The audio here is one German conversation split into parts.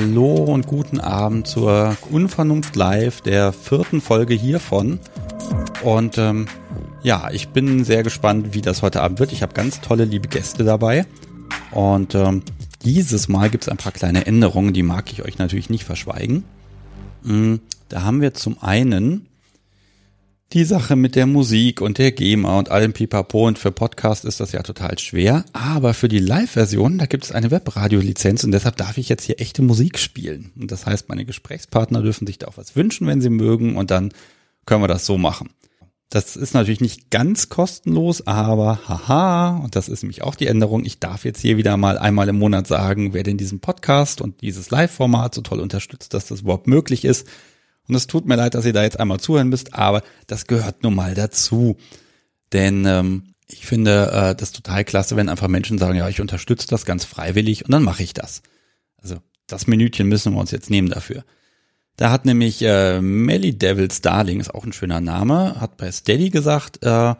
Hallo und guten Abend zur Unvernunft Live, der vierten Folge hiervon. Und ähm, ja, ich bin sehr gespannt, wie das heute Abend wird. Ich habe ganz tolle, liebe Gäste dabei. Und ähm, dieses Mal gibt es ein paar kleine Änderungen, die mag ich euch natürlich nicht verschweigen. Mhm, da haben wir zum einen die Sache mit der Musik und der GEMA und allem Pipapo und für Podcast ist das ja total schwer. Aber für die Live-Version, da gibt es eine Webradio-Lizenz und deshalb darf ich jetzt hier echte Musik spielen. Und das heißt, meine Gesprächspartner dürfen sich da auch was wünschen, wenn sie mögen und dann können wir das so machen. Das ist natürlich nicht ganz kostenlos, aber haha, und das ist nämlich auch die Änderung. Ich darf jetzt hier wieder mal einmal im Monat sagen, wer denn diesen Podcast und dieses Live-Format so toll unterstützt, dass das überhaupt möglich ist. Und es tut mir leid, dass ihr da jetzt einmal zuhören müsst, aber das gehört nun mal dazu. Denn ähm, ich finde äh, das total klasse, wenn einfach Menschen sagen, ja, ich unterstütze das ganz freiwillig und dann mache ich das. Also das Minütchen müssen wir uns jetzt nehmen dafür. Da hat nämlich äh, Melly Devils Darling, ist auch ein schöner Name, hat bei Steady gesagt, äh,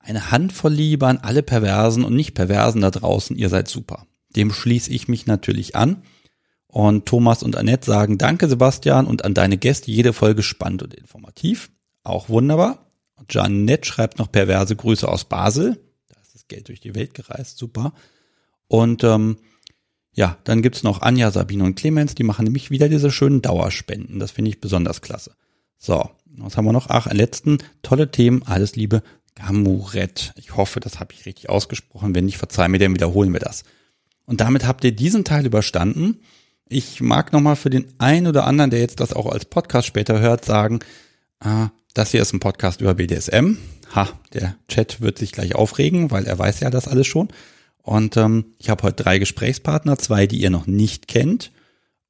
eine Handvoll Liebe an alle Perversen und nicht Perversen da draußen, ihr seid super. Dem schließe ich mich natürlich an. Und Thomas und Annette sagen Danke, Sebastian, und an deine Gäste jede Folge spannend und informativ. Auch wunderbar. Janette schreibt noch perverse Grüße aus Basel. Da ist das Geld durch die Welt gereist, super. Und ähm, ja, dann gibt's noch Anja, Sabine und Clemens, die machen nämlich wieder diese schönen Dauerspenden. Das finde ich besonders klasse. So, was haben wir noch? Ach, letzten tolle Themen, alles Liebe, Gamuret. Ich hoffe, das habe ich richtig ausgesprochen. Wenn nicht, verzeih mir, dann wiederholen wir das. Und damit habt ihr diesen Teil überstanden. Ich mag nochmal für den einen oder anderen, der jetzt das auch als Podcast später hört, sagen, äh, das hier ist ein Podcast über BDSM. Ha, der Chat wird sich gleich aufregen, weil er weiß ja das alles schon. Und ähm, ich habe heute drei Gesprächspartner, zwei, die ihr noch nicht kennt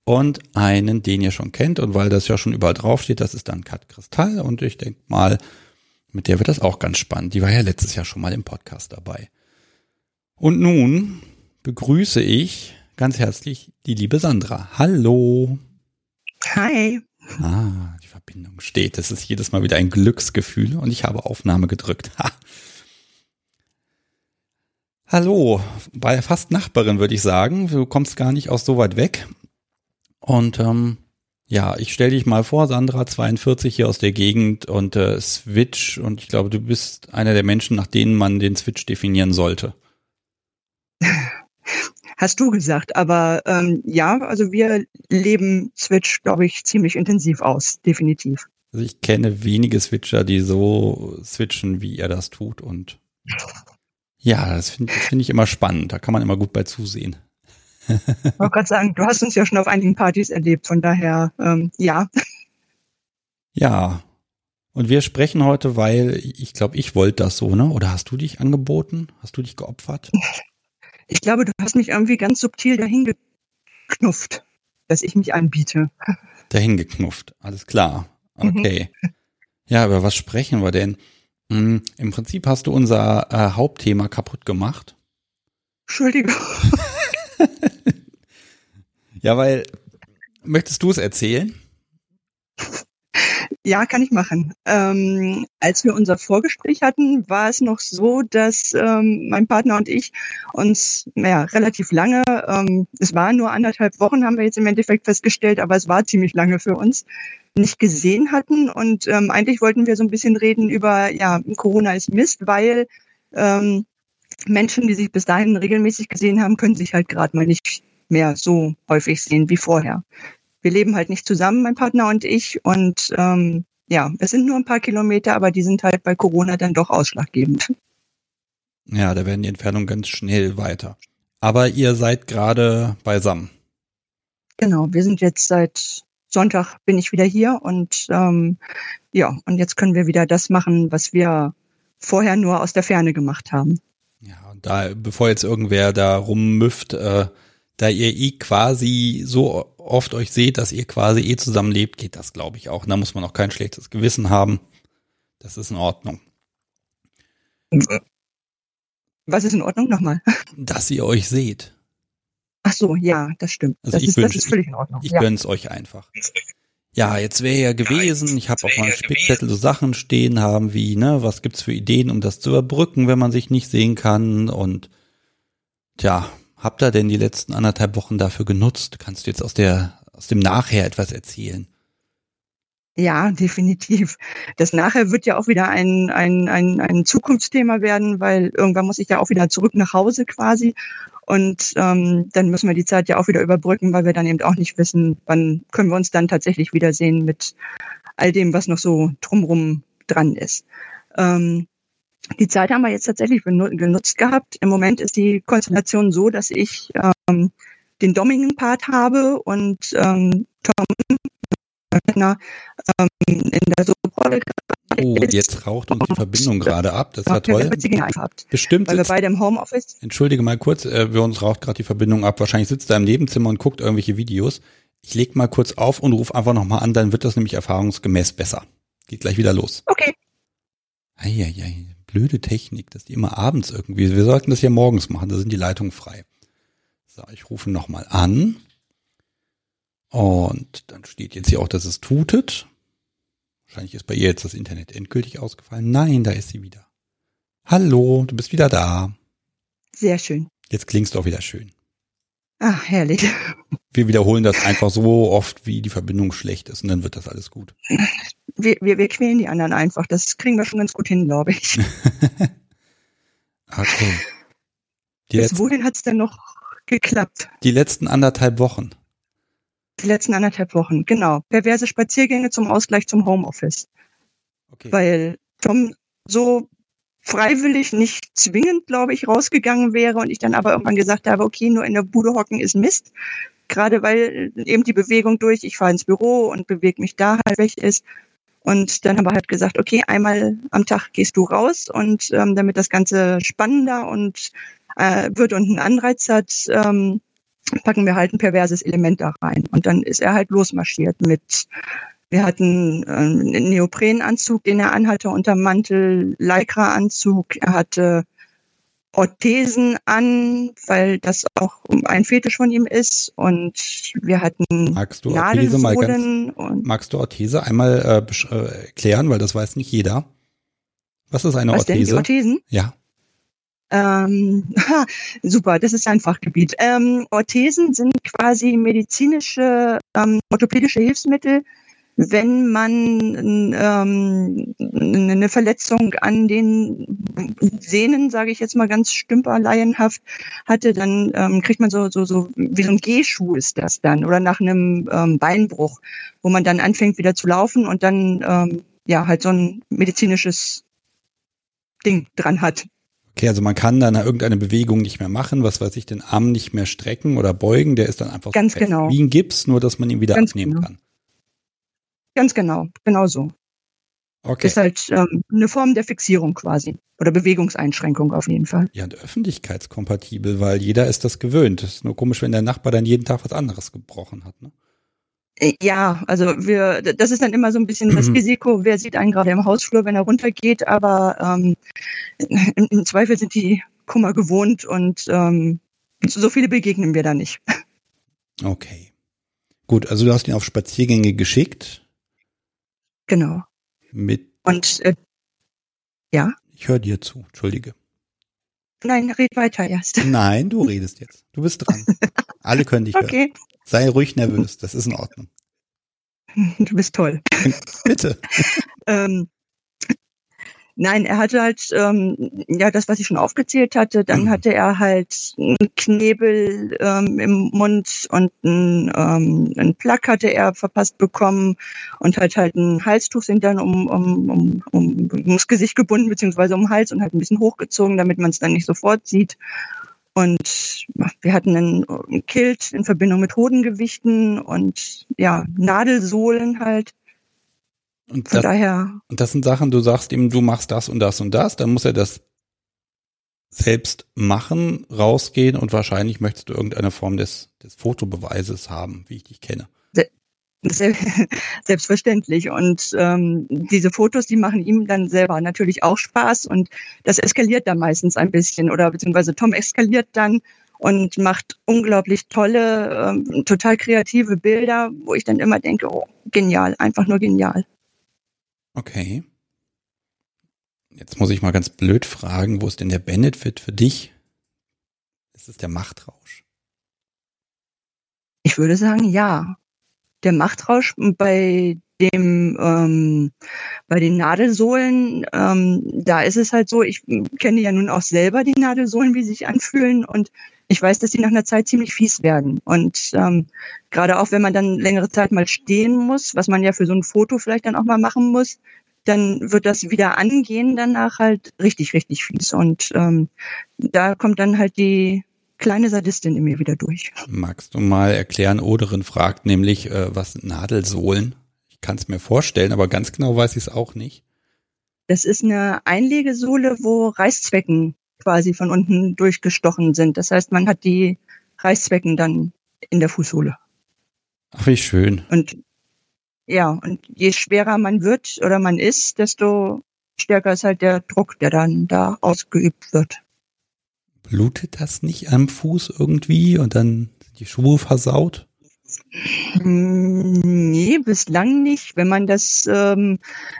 und einen, den ihr schon kennt. Und weil das ja schon überall draufsteht, das ist dann Kat Kristall. Und ich denke mal, mit der wird das auch ganz spannend. Die war ja letztes Jahr schon mal im Podcast dabei. Und nun begrüße ich ganz herzlich die liebe Sandra. Hallo. Hi. Ah, die Verbindung steht. Das ist jedes Mal wieder ein Glücksgefühl und ich habe Aufnahme gedrückt. Ha. Hallo, bei fast Nachbarin würde ich sagen. Du kommst gar nicht aus so weit weg. Und ähm, ja, ich stelle dich mal vor, Sandra, 42 hier aus der Gegend und äh, Switch. Und ich glaube, du bist einer der Menschen, nach denen man den Switch definieren sollte. hast du gesagt. Aber ähm, ja, also wir leben Switch, glaube ich, ziemlich intensiv aus, definitiv. Also ich kenne wenige Switcher, die so switchen, wie er das tut. Und ja, das finde find ich immer spannend. Da kann man immer gut bei zusehen. Ich wollte gerade sagen, du hast uns ja schon auf einigen Partys erlebt, von daher ähm, ja. Ja. Und wir sprechen heute, weil ich glaube, ich wollte das so, ne? Oder hast du dich angeboten? Hast du dich geopfert? Ich glaube, du hast mich irgendwie ganz subtil dahin geknufft, dass ich mich anbiete. Dahin geknufft, alles klar. Mhm. Okay. Mhm. Ja, über was sprechen wir denn? Hm, Im Prinzip hast du unser äh, Hauptthema kaputt gemacht. Entschuldigung. ja, weil, möchtest du es erzählen? Ja, kann ich machen. Ähm, als wir unser Vorgespräch hatten, war es noch so, dass ähm, mein Partner und ich uns ja, relativ lange, ähm, es waren nur anderthalb Wochen, haben wir jetzt im Endeffekt festgestellt, aber es war ziemlich lange für uns, nicht gesehen hatten. Und ähm, eigentlich wollten wir so ein bisschen reden über, ja, Corona ist Mist, weil ähm, Menschen, die sich bis dahin regelmäßig gesehen haben, können sich halt gerade mal nicht mehr so häufig sehen wie vorher wir leben halt nicht zusammen, mein Partner und ich. Und ähm, ja, es sind nur ein paar Kilometer, aber die sind halt bei Corona dann doch ausschlaggebend. Ja, da werden die Entfernungen ganz schnell weiter. Aber ihr seid gerade beisammen. Genau, wir sind jetzt seit Sonntag bin ich wieder hier und ähm, ja, und jetzt können wir wieder das machen, was wir vorher nur aus der Ferne gemacht haben. Ja, und da, bevor jetzt irgendwer da rummüfft, äh, da ihr eh quasi so oft euch seht, dass ihr quasi eh zusammenlebt, geht das, glaube ich, auch. da muss man auch kein schlechtes Gewissen haben. Das ist in Ordnung. Was ist in Ordnung nochmal? Dass ihr euch seht. Ach so, ja, das stimmt. Also das, ich ist, wünsch, das ist völlig in Ordnung. Ich, ich ja. gönn's euch einfach. Ja, jetzt wäre ja gewesen, ich habe auf meinem Spickzettel so Sachen stehen haben wie, ne, was gibt's für Ideen, um das zu überbrücken, wenn man sich nicht sehen kann und tja, habt ihr denn die letzten anderthalb Wochen dafür genutzt? Kannst du jetzt aus der, aus dem Nachher etwas erzählen? Ja, definitiv. Das nachher wird ja auch wieder ein, ein, ein, ein Zukunftsthema werden, weil irgendwann muss ich ja auch wieder zurück nach Hause quasi. Und ähm, dann müssen wir die Zeit ja auch wieder überbrücken, weil wir dann eben auch nicht wissen, wann können wir uns dann tatsächlich wiedersehen mit all dem, was noch so drumrum dran ist. Ähm, die Zeit haben wir jetzt tatsächlich genutzt gehabt. Im Moment ist die Konstellation so, dass ich ähm, den Domingen-Part habe und ähm, Tom ähm, in der Soprolle Oh, jetzt raucht uns die Verbindung gerade ab. Das ja toll. Bestimmt. Weil wir beide im Homeoffice. Entschuldige mal kurz, äh, wir uns raucht gerade die Verbindung ab. Wahrscheinlich sitzt er im Nebenzimmer und guckt irgendwelche Videos. Ich leg mal kurz auf und ruf einfach nochmal an, dann wird das nämlich erfahrungsgemäß besser. Geht gleich wieder los. Okay. Eieiei, blöde Technik, dass die immer abends irgendwie. Wir sollten das ja morgens machen, da sind die Leitungen frei. So, ich rufe nochmal an. Und dann steht jetzt hier auch, dass es tutet. Wahrscheinlich ist bei ihr jetzt das Internet endgültig ausgefallen. Nein, da ist sie wieder. Hallo, du bist wieder da. Sehr schön. Jetzt klingst du auch wieder schön. Ach, herrlich. Wir wiederholen das einfach so oft, wie die Verbindung schlecht ist und dann wird das alles gut. Wir, wir, wir quälen die anderen einfach. Das kriegen wir schon ganz gut hin, glaube ich. okay. Die Bis wohin hat es denn noch geklappt? Die letzten anderthalb Wochen. Die letzten anderthalb Wochen, genau. Perverse Spaziergänge zum Ausgleich zum Homeoffice. Okay. Weil Tom so freiwillig, nicht zwingend, glaube ich, rausgegangen wäre und ich dann aber irgendwann gesagt habe, okay, nur in der Bude hocken ist Mist. Gerade weil eben die Bewegung durch, ich fahre ins Büro und bewege mich da halt weg ist. Und dann haben wir halt gesagt, okay, einmal am Tag gehst du raus und ähm, damit das Ganze spannender und äh, wird und einen Anreiz hat, ähm, packen wir halt ein perverses Element da rein. Und dann ist er halt losmarschiert mit, wir hatten äh, einen Neoprenanzug, den er anhatte, unter Mantel, Lycra-Anzug, er hatte Orthesen an, weil das auch ein Fetisch von ihm ist. Und wir hatten magst du Orthese mal ganz, Magst du Orthese einmal äh, äh, erklären, weil das weiß nicht jeder. Was ist eine Was Orthese? Denn, die Orthesen? Ja. Ähm, ha, super, das ist ein Fachgebiet. Ähm, Orthesen sind quasi medizinische, ähm, orthopädische Hilfsmittel, wenn man ähm, eine Verletzung an den Sehnen, sage ich jetzt mal ganz stümperleienhaft, hatte, dann ähm, kriegt man so, so, so wie so ein Gehschuh ist das dann oder nach einem ähm, Beinbruch, wo man dann anfängt wieder zu laufen und dann ähm, ja halt so ein medizinisches Ding dran hat. Okay, also man kann dann irgendeine Bewegung nicht mehr machen, was weiß ich, den Arm nicht mehr strecken oder beugen, der ist dann einfach Ganz so genau. wie ein Gips, nur dass man ihn wieder Ganz abnehmen genau. kann. Ganz genau, genau so. Okay. Ist halt ähm, eine Form der Fixierung quasi. Oder Bewegungseinschränkung auf jeden Fall. Ja, und öffentlichkeitskompatibel, weil jeder ist das gewöhnt. Das ist nur komisch, wenn der Nachbar dann jeden Tag was anderes gebrochen hat. Ne? Äh, ja, also wir, das ist dann immer so ein bisschen das Risiko, wer sieht einen gerade im Hausflur, wenn er runtergeht, aber ähm, im, im Zweifel sind die Kummer gewohnt und ähm, so viele begegnen wir da nicht. Okay. Gut, also du hast ihn auf Spaziergänge geschickt. Genau. Mit. Und äh, ja. Ich höre dir zu, entschuldige. Nein, red weiter erst. Nein, du redest jetzt. Du bist dran. Alle können dich okay. hören. Sei ruhig nervös, das ist in Ordnung. Du bist toll. Bitte. ähm, nein, er hatte halt, ähm, ja, das, was ich schon aufgezählt hatte, dann mhm. hatte er halt einen Knebel ähm, im Mund und ein, ähm, ein Plack hatte er verpasst bekommen und hat halt ein Halstuch sind dann um, um, um, um ums Gesicht gebunden, beziehungsweise um den Hals und halt ein bisschen hochgezogen, damit man es dann nicht sofort sieht. Und wir hatten einen Kilt in Verbindung mit Hodengewichten und ja, Nadelsohlen halt. Und Von das, daher. Und das sind Sachen, du sagst ihm, du machst das und das und das, dann muss er das selbst machen, rausgehen und wahrscheinlich möchtest du irgendeine Form des, des Fotobeweises haben, wie ich dich kenne. Selbstverständlich. Und ähm, diese Fotos, die machen ihm dann selber natürlich auch Spaß und das eskaliert dann meistens ein bisschen oder beziehungsweise Tom eskaliert dann und macht unglaublich tolle, ähm, total kreative Bilder, wo ich dann immer denke, oh, genial, einfach nur genial. Okay. Jetzt muss ich mal ganz blöd fragen, wo ist denn der Benefit für dich? Ist es der Machtrausch? Ich würde sagen, ja. Der Machtrausch bei dem ähm, bei den Nadelsohlen, ähm, da ist es halt so, ich kenne ja nun auch selber die Nadelsohlen, wie sie sich anfühlen und ich weiß, dass die nach einer Zeit ziemlich fies werden. Und ähm, gerade auch wenn man dann längere Zeit mal stehen muss, was man ja für so ein Foto vielleicht dann auch mal machen muss, dann wird das wieder angehen danach halt richtig, richtig fies. Und ähm, da kommt dann halt die kleine Sadistin in mir wieder durch. Magst du mal erklären, Oderin fragt nämlich, äh, was sind Nadelsohlen? Ich kann es mir vorstellen, aber ganz genau weiß ich es auch nicht. Das ist eine Einlegesohle, wo Reißzwecken quasi von unten durchgestochen sind. Das heißt, man hat die Reißzwecken dann in der Fußsohle. Ach, wie schön. Und ja, und je schwerer man wird oder man ist, desto stärker ist halt der Druck, der dann da ausgeübt wird. Blutet das nicht am Fuß irgendwie und dann die Schuhe versaut? Mm, nee, bislang nicht. Wenn man das ähm,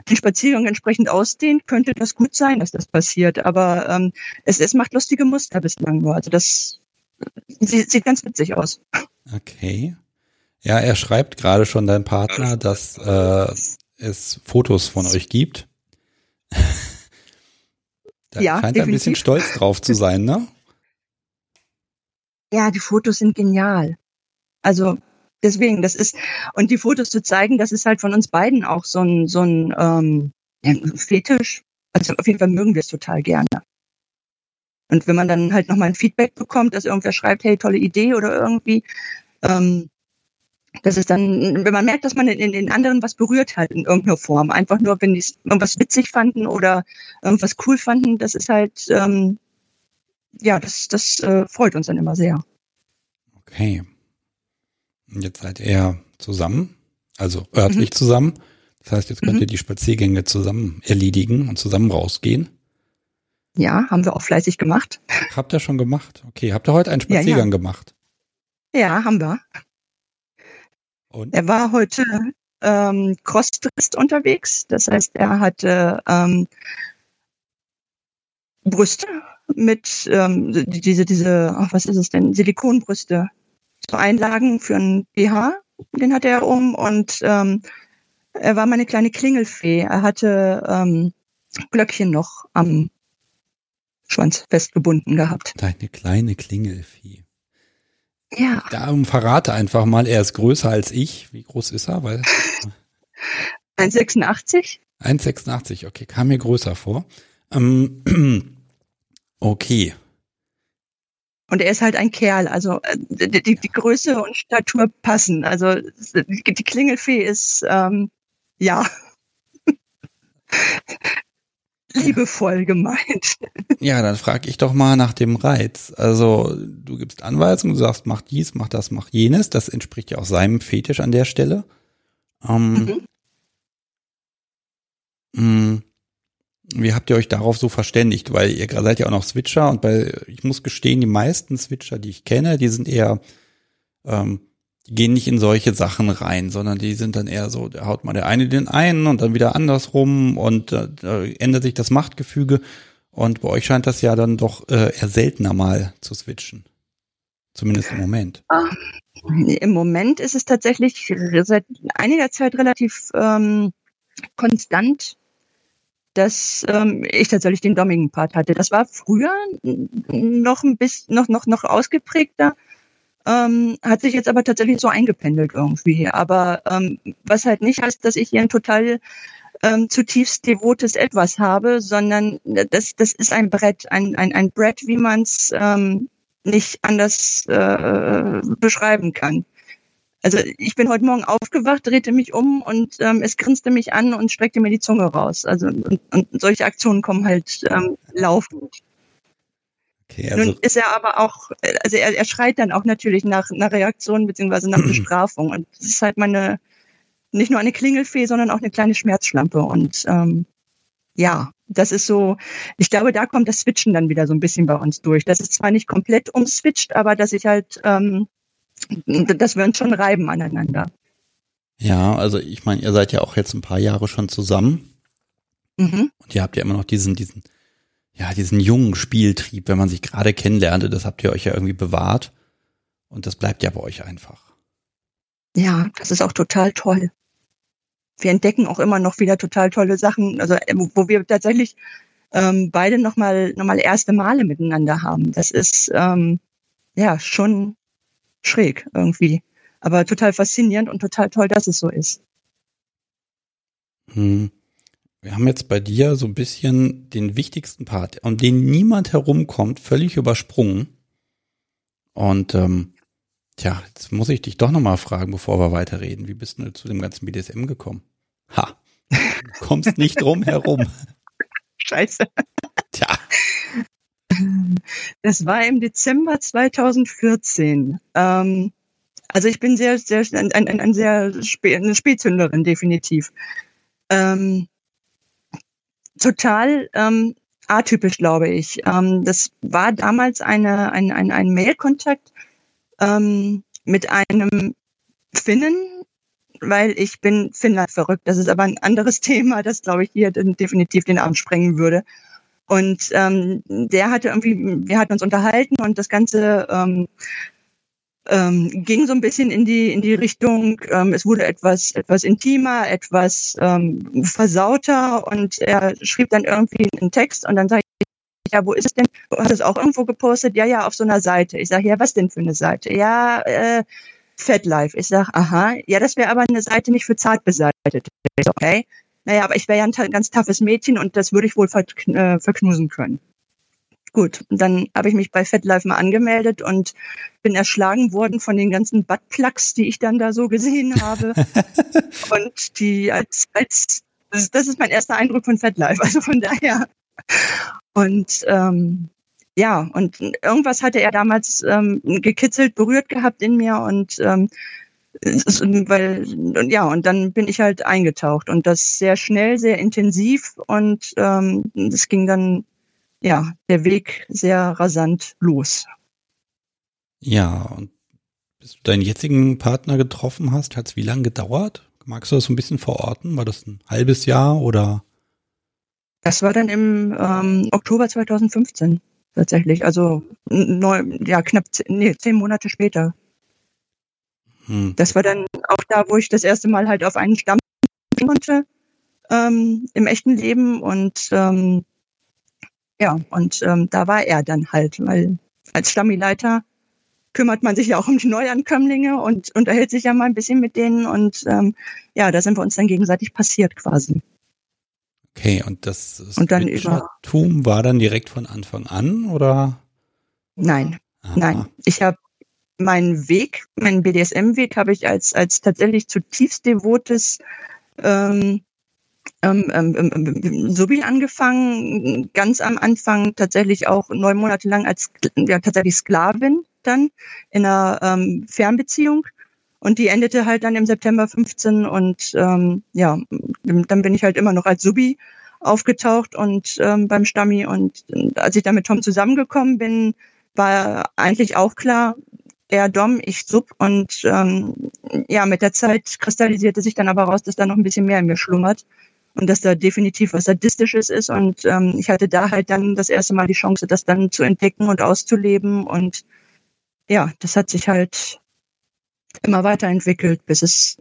den Spaziergang entsprechend ausdehnt, könnte das gut sein, dass das passiert. Aber ähm, es, es macht lustige Muster bislang nur. Also das sieht, sieht ganz witzig aus. Okay. Ja, er schreibt gerade schon dein Partner, dass äh, es Fotos von euch gibt. da ja, scheint er ein bisschen stolz drauf zu sein, ne? Ja, die Fotos sind genial. Also deswegen, das ist, und die Fotos zu zeigen, das ist halt von uns beiden auch so ein, so ein ähm, Fetisch. Also auf jeden Fall mögen wir es total gerne. Und wenn man dann halt nochmal ein Feedback bekommt, dass irgendwer schreibt, hey, tolle Idee oder irgendwie, ähm, das ist dann, wenn man merkt, dass man in, den anderen was berührt hat in irgendeiner Form, einfach nur, wenn die irgendwas witzig fanden oder irgendwas cool fanden, das ist halt, ähm, ja, das, das äh, freut uns dann immer sehr. Okay. Jetzt seid ihr zusammen, also örtlich mhm. zusammen. Das heißt, jetzt könnt mhm. ihr die Spaziergänge zusammen erledigen und zusammen rausgehen. Ja, haben wir auch fleißig gemacht. Habt ihr schon gemacht? Okay, habt ihr heute einen Spaziergang ja, ja. gemacht? Ja, haben wir. Und? Er war heute ähm, Crosstrist unterwegs. Das heißt, er hatte ähm, Brüste mit ähm, diese, diese, ach, was ist es denn? Silikonbrüste. So Einlagen für ein BH, den hatte er um und ähm, er war meine kleine Klingelfee. Er hatte ähm, Glöckchen noch am Schwanz festgebunden gehabt. Deine kleine Klingelfee. Ja. Darum verrate einfach mal, er ist größer als ich. Wie groß ist er? Weil 1,86. 1,86, okay, kam mir größer vor. Ähm, okay. Und er ist halt ein Kerl, also äh, die, die, die Größe und Statur passen. Also die Klingelfee ist, ähm, ja liebevoll gemeint. Ja, dann frage ich doch mal nach dem Reiz. Also du gibst Anweisungen, du sagst, mach dies, mach das, mach jenes. Das entspricht ja auch seinem Fetisch an der Stelle. Ähm, mhm. Wie habt ihr euch darauf so verständigt? Weil ihr seid ja auch noch Switcher und bei, ich muss gestehen, die meisten Switcher, die ich kenne, die sind eher ähm, die gehen nicht in solche Sachen rein, sondern die sind dann eher so, da haut mal der eine den einen und dann wieder andersrum und äh, ändert sich das Machtgefüge. Und bei euch scheint das ja dann doch äh, eher seltener mal zu switchen. Zumindest im Moment. Ach, Im Moment ist es tatsächlich seit einiger Zeit relativ ähm, konstant, dass ähm, ich tatsächlich den dommigen Part hatte. Das war früher noch ein bisschen, noch, noch, noch ausgeprägter ähm, hat sich jetzt aber tatsächlich so eingependelt irgendwie. Aber ähm, was halt nicht heißt, dass ich hier ein total ähm, zutiefst devotes Etwas habe, sondern das, das ist ein Brett, ein, ein, ein Brett, wie man es ähm, nicht anders äh, beschreiben kann. Also ich bin heute Morgen aufgewacht, drehte mich um und ähm, es grinste mich an und streckte mir die Zunge raus. Also und, und solche Aktionen kommen halt ähm, laufend. Okay, also Nun ist er aber auch, also er, er schreit dann auch natürlich nach, nach Reaktion beziehungsweise nach Bestrafung. Und das ist halt meine, nicht nur eine Klingelfee, sondern auch eine kleine Schmerzschlampe. Und ähm, ja, das ist so, ich glaube, da kommt das Switchen dann wieder so ein bisschen bei uns durch. Das ist zwar nicht komplett umswitcht, aber dass ich halt, ähm, dass wir uns schon reiben aneinander. Ja, also ich meine, ihr seid ja auch jetzt ein paar Jahre schon zusammen. Mhm. Und ihr habt ja immer noch diesen, diesen ja, diesen jungen Spieltrieb, wenn man sich gerade kennenlernte, das habt ihr euch ja irgendwie bewahrt. Und das bleibt ja bei euch einfach. Ja, das ist auch total toll. Wir entdecken auch immer noch wieder total tolle Sachen, also äh, wo wir tatsächlich ähm, beide nochmal noch mal erste Male miteinander haben. Das ist ähm, ja schon schräg irgendwie, aber total faszinierend und total toll, dass es so ist. Hm. Wir haben jetzt bei dir so ein bisschen den wichtigsten Part, um den niemand herumkommt, völlig übersprungen. Und ähm, tja, jetzt muss ich dich doch nochmal fragen, bevor wir weiterreden. Wie bist du zu dem ganzen BDSM gekommen? Ha, du kommst nicht drum herum. Scheiße. Das war im Dezember 2014. Ähm, also ich bin sehr, sehr, ein, ein, ein sehr eine Spätzünderin, definitiv. Ähm, total ähm, atypisch, glaube ich. Ähm, das war damals eine, ein, ein, ein Mail-Kontakt ähm, mit einem Finnen, weil ich bin Finnland verrückt. Das ist aber ein anderes Thema, das, glaube ich, hier definitiv den Abend sprengen würde. Und ähm, der hatte irgendwie, wir hatten uns unterhalten und das Ganze ähm, ähm, ging so ein bisschen in die in die Richtung, ähm, es wurde etwas etwas intimer, etwas ähm, versauter und er schrieb dann irgendwie einen Text und dann sage ich, ja, wo ist es denn? Du hast es auch irgendwo gepostet? Ja, ja, auf so einer Seite. Ich sage, ja, was denn für eine Seite? Ja, äh, FatLife. Ich sage, aha, ja, das wäre aber eine Seite nicht für Zartbeseitete. Ich so, okay. Naja, aber ich wäre ja ein ganz toughes Mädchen und das würde ich wohl äh, verknusen können. Gut, und dann habe ich mich bei FetLife mal angemeldet und bin erschlagen worden von den ganzen Buttplugs, die ich dann da so gesehen habe. und die als, als das ist mein erster Eindruck von FetLife, also von daher. Und ähm, ja, und irgendwas hatte er damals ähm, gekitzelt, berührt gehabt in mir und ähm, weil ja und dann bin ich halt eingetaucht und das sehr schnell, sehr intensiv und ähm, es ging dann ja, der Weg sehr rasant los. Ja, und bis du deinen jetzigen Partner getroffen hast, hat es wie lange gedauert? Magst du das so ein bisschen verorten? War das ein halbes Jahr oder? Das war dann im ähm, Oktober 2015 tatsächlich, also neun, ja knapp nee, zehn Monate später. Hm. Das war dann auch da, wo ich das erste Mal halt auf einen Stamm konnte ähm, im echten Leben und ähm, ja, und ähm, da war er dann halt, weil als Stammileiter kümmert man sich ja auch um die Neuankömmlinge und unterhält sich ja mal ein bisschen mit denen und ähm, ja, da sind wir uns dann gegenseitig passiert quasi. Okay, und das und dann über war dann direkt von Anfang an oder? Nein, Aha. nein. Ich habe meinen Weg, meinen BDSM-Weg habe ich als als tatsächlich zutiefst devotes ähm, ähm, ähm, ähm, ähm, Subi angefangen, ganz am Anfang tatsächlich auch neun Monate lang als ja, tatsächlich Sklavin dann in einer ähm, Fernbeziehung. Und die endete halt dann im September 15 und ähm, ja, dann bin ich halt immer noch als Subi aufgetaucht und ähm, beim Stammi. Und als ich dann mit Tom zusammengekommen bin, war eigentlich auch klar, er Dom, ich Sub. Und ähm, ja, mit der Zeit kristallisierte sich dann aber raus, dass da noch ein bisschen mehr in mir schlummert und dass da definitiv was Sadistisches ist. Und ähm, ich hatte da halt dann das erste Mal die Chance, das dann zu entdecken und auszuleben. Und ja, das hat sich halt immer weiterentwickelt, bis es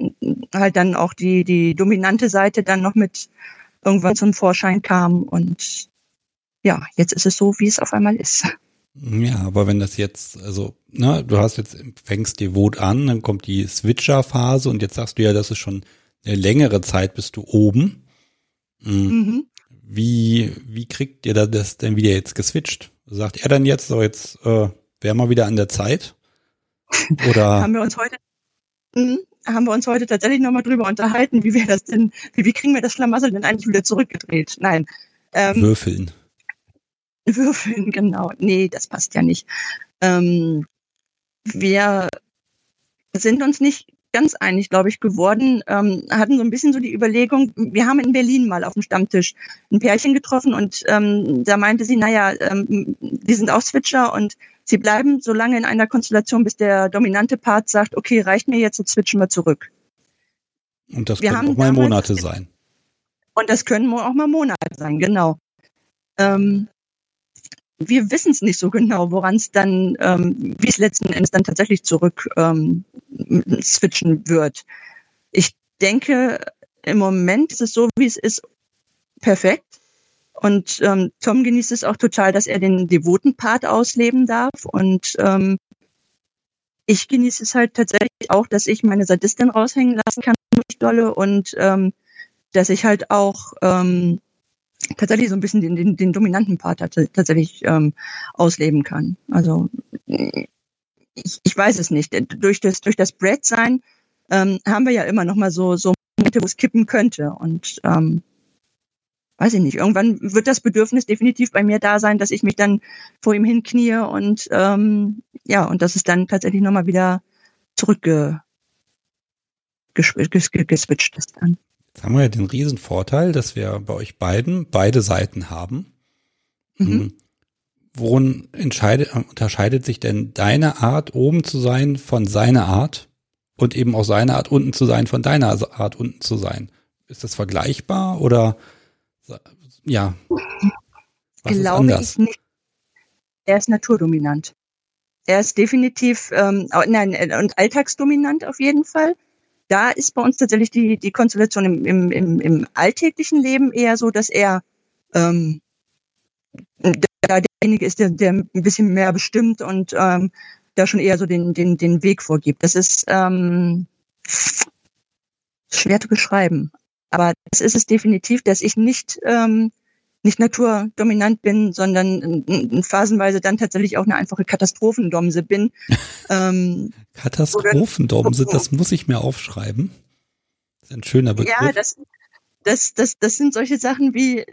halt dann auch die, die dominante Seite dann noch mit irgendwann zum Vorschein kam. Und ja, jetzt ist es so, wie es auf einmal ist. Ja, aber wenn das jetzt, also, ne, du hast jetzt, fängst devot an, dann kommt die Switcher-Phase und jetzt sagst du ja, das ist schon eine längere Zeit bist du oben. Mhm. mhm. Wie, wie kriegt ihr das denn wieder jetzt geswitcht? Sagt er dann jetzt, so jetzt äh, wäre mal wieder an der Zeit? Oder haben wir uns heute mh, haben wir uns heute tatsächlich nochmal drüber unterhalten, wie wir das denn, wie, wie kriegen wir das Schlamassel denn eigentlich wieder zurückgedreht? Nein. Ähm, würfeln. Würfeln, genau. Nee, das passt ja nicht. Ähm, wir sind uns nicht ganz einig, glaube ich, geworden, ähm, hatten so ein bisschen so die Überlegung, wir haben in Berlin mal auf dem Stammtisch ein Pärchen getroffen und ähm, da meinte sie, naja, ähm, die sind auch Switcher und sie bleiben so lange in einer Konstellation, bis der dominante Part sagt, okay, reicht mir jetzt, jetzt switchen wir zurück. Und das wir können auch mal Monate sein. Und das können auch mal Monate sein, genau. Ähm, wir wissen es nicht so genau, woran es dann, ähm, wie es letzten Endes dann tatsächlich zurück ähm, switchen wird. Ich denke, im Moment ist es so, wie es ist, perfekt. Und ähm, Tom genießt es auch total, dass er den devoten Part ausleben darf. Und ähm, ich genieße es halt tatsächlich auch, dass ich meine Sadistin raushängen lassen kann, dolle und ähm, dass ich halt auch ähm, tatsächlich so ein bisschen den, den, den dominanten Part tatsächlich ähm, ausleben kann. Also ich, ich weiß es nicht. Durch das, durch das Bread-Sein ähm, haben wir ja immer noch mal so, so Momente, wo es kippen könnte. Und ähm, weiß ich nicht, irgendwann wird das Bedürfnis definitiv bei mir da sein, dass ich mich dann vor ihm hinknie und ähm, ja, und dass es dann tatsächlich nochmal wieder zurückge geswitcht ist dann. Jetzt haben wir ja den riesen Vorteil, dass wir bei euch beiden beide Seiten haben. Mhm. Hm. Worin unterscheidet sich denn deine Art, oben zu sein, von seiner Art und eben auch seine Art, unten zu sein, von deiner Art, unten zu sein? Ist das vergleichbar oder ja? Was Glaube ich nicht. Er ist naturdominant. Er ist definitiv, ähm, nein, und alltagsdominant auf jeden Fall da ist bei uns tatsächlich die, die Konstellation im, im, im, im alltäglichen Leben eher so, dass er ähm, da derjenige ist, der, der ein bisschen mehr bestimmt und ähm, da schon eher so den, den, den Weg vorgibt. Das ist ähm, schwer zu beschreiben. Aber das ist es definitiv, dass ich nicht ähm, nicht naturdominant bin, sondern phasenweise dann tatsächlich auch eine einfache Katastrophendomse bin. ähm, Katastrophendomse, das muss ich mir aufschreiben. Das ist ein schöner Begriff. Ja, das, das, das, das sind solche Sachen wie,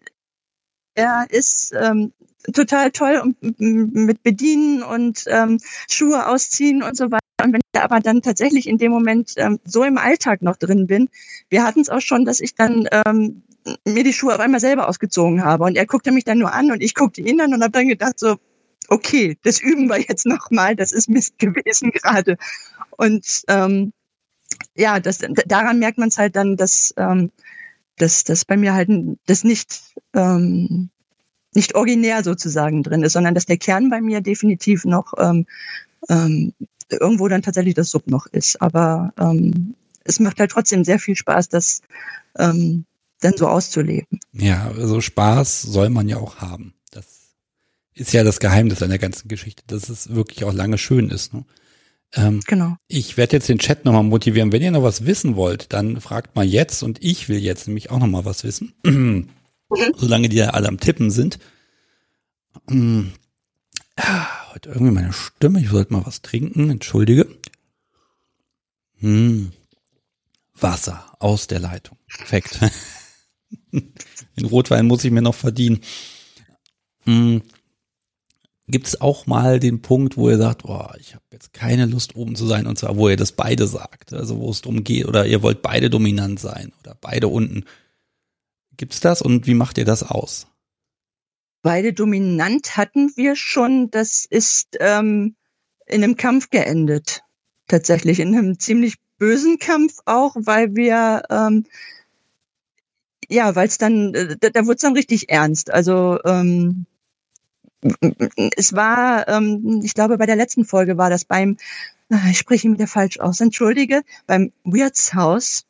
er ist ähm, total toll und mit Bedienen und ähm, Schuhe ausziehen und so weiter. Und wenn ich aber dann tatsächlich in dem Moment ähm, so im Alltag noch drin bin, wir hatten es auch schon, dass ich dann ähm, mir die Schuhe auf einmal selber ausgezogen habe. Und er guckte mich dann nur an und ich guckte ihn an und habe dann gedacht so, okay, das üben wir jetzt nochmal, das ist Mist gewesen gerade. Und ähm, ja, das, daran merkt man es halt dann, dass, ähm, dass, dass bei mir halt das nicht, ähm, nicht originär sozusagen drin ist, sondern dass der Kern bei mir definitiv noch ähm, ähm, irgendwo dann tatsächlich das Sub noch ist. Aber ähm, es macht halt trotzdem sehr viel Spaß, das ähm, dann so auszuleben. Ja, also Spaß soll man ja auch haben. Das ist ja das Geheimnis an der ganzen Geschichte, dass es wirklich auch lange schön ist. Ne? Ähm, genau. Ich werde jetzt den Chat nochmal motivieren. Wenn ihr noch was wissen wollt, dann fragt mal jetzt und ich will jetzt nämlich auch noch mal was wissen. mhm. Solange die ja alle am Tippen sind. Mhm. Ja, heute irgendwie meine Stimme. Ich sollte mal was trinken. Entschuldige. Hm. Wasser aus der Leitung. Perfekt. Den Rotwein muss ich mir noch verdienen. Hm. Gibt es auch mal den Punkt, wo ihr sagt, boah, ich habe jetzt keine Lust oben zu sein, und zwar, wo ihr das beide sagt, also wo es darum geht, oder ihr wollt beide dominant sein oder beide unten. Gibt's das und wie macht ihr das aus? Beide dominant hatten wir schon. Das ist ähm, in einem Kampf geendet. Tatsächlich in einem ziemlich bösen Kampf auch, weil wir ähm, ja, weil es dann, äh, da, da wurde es dann richtig ernst. Also ähm, es war, ähm, ich glaube, bei der letzten Folge war das beim, ah, ich spreche ihn wieder falsch aus, entschuldige, beim Wirtshaus.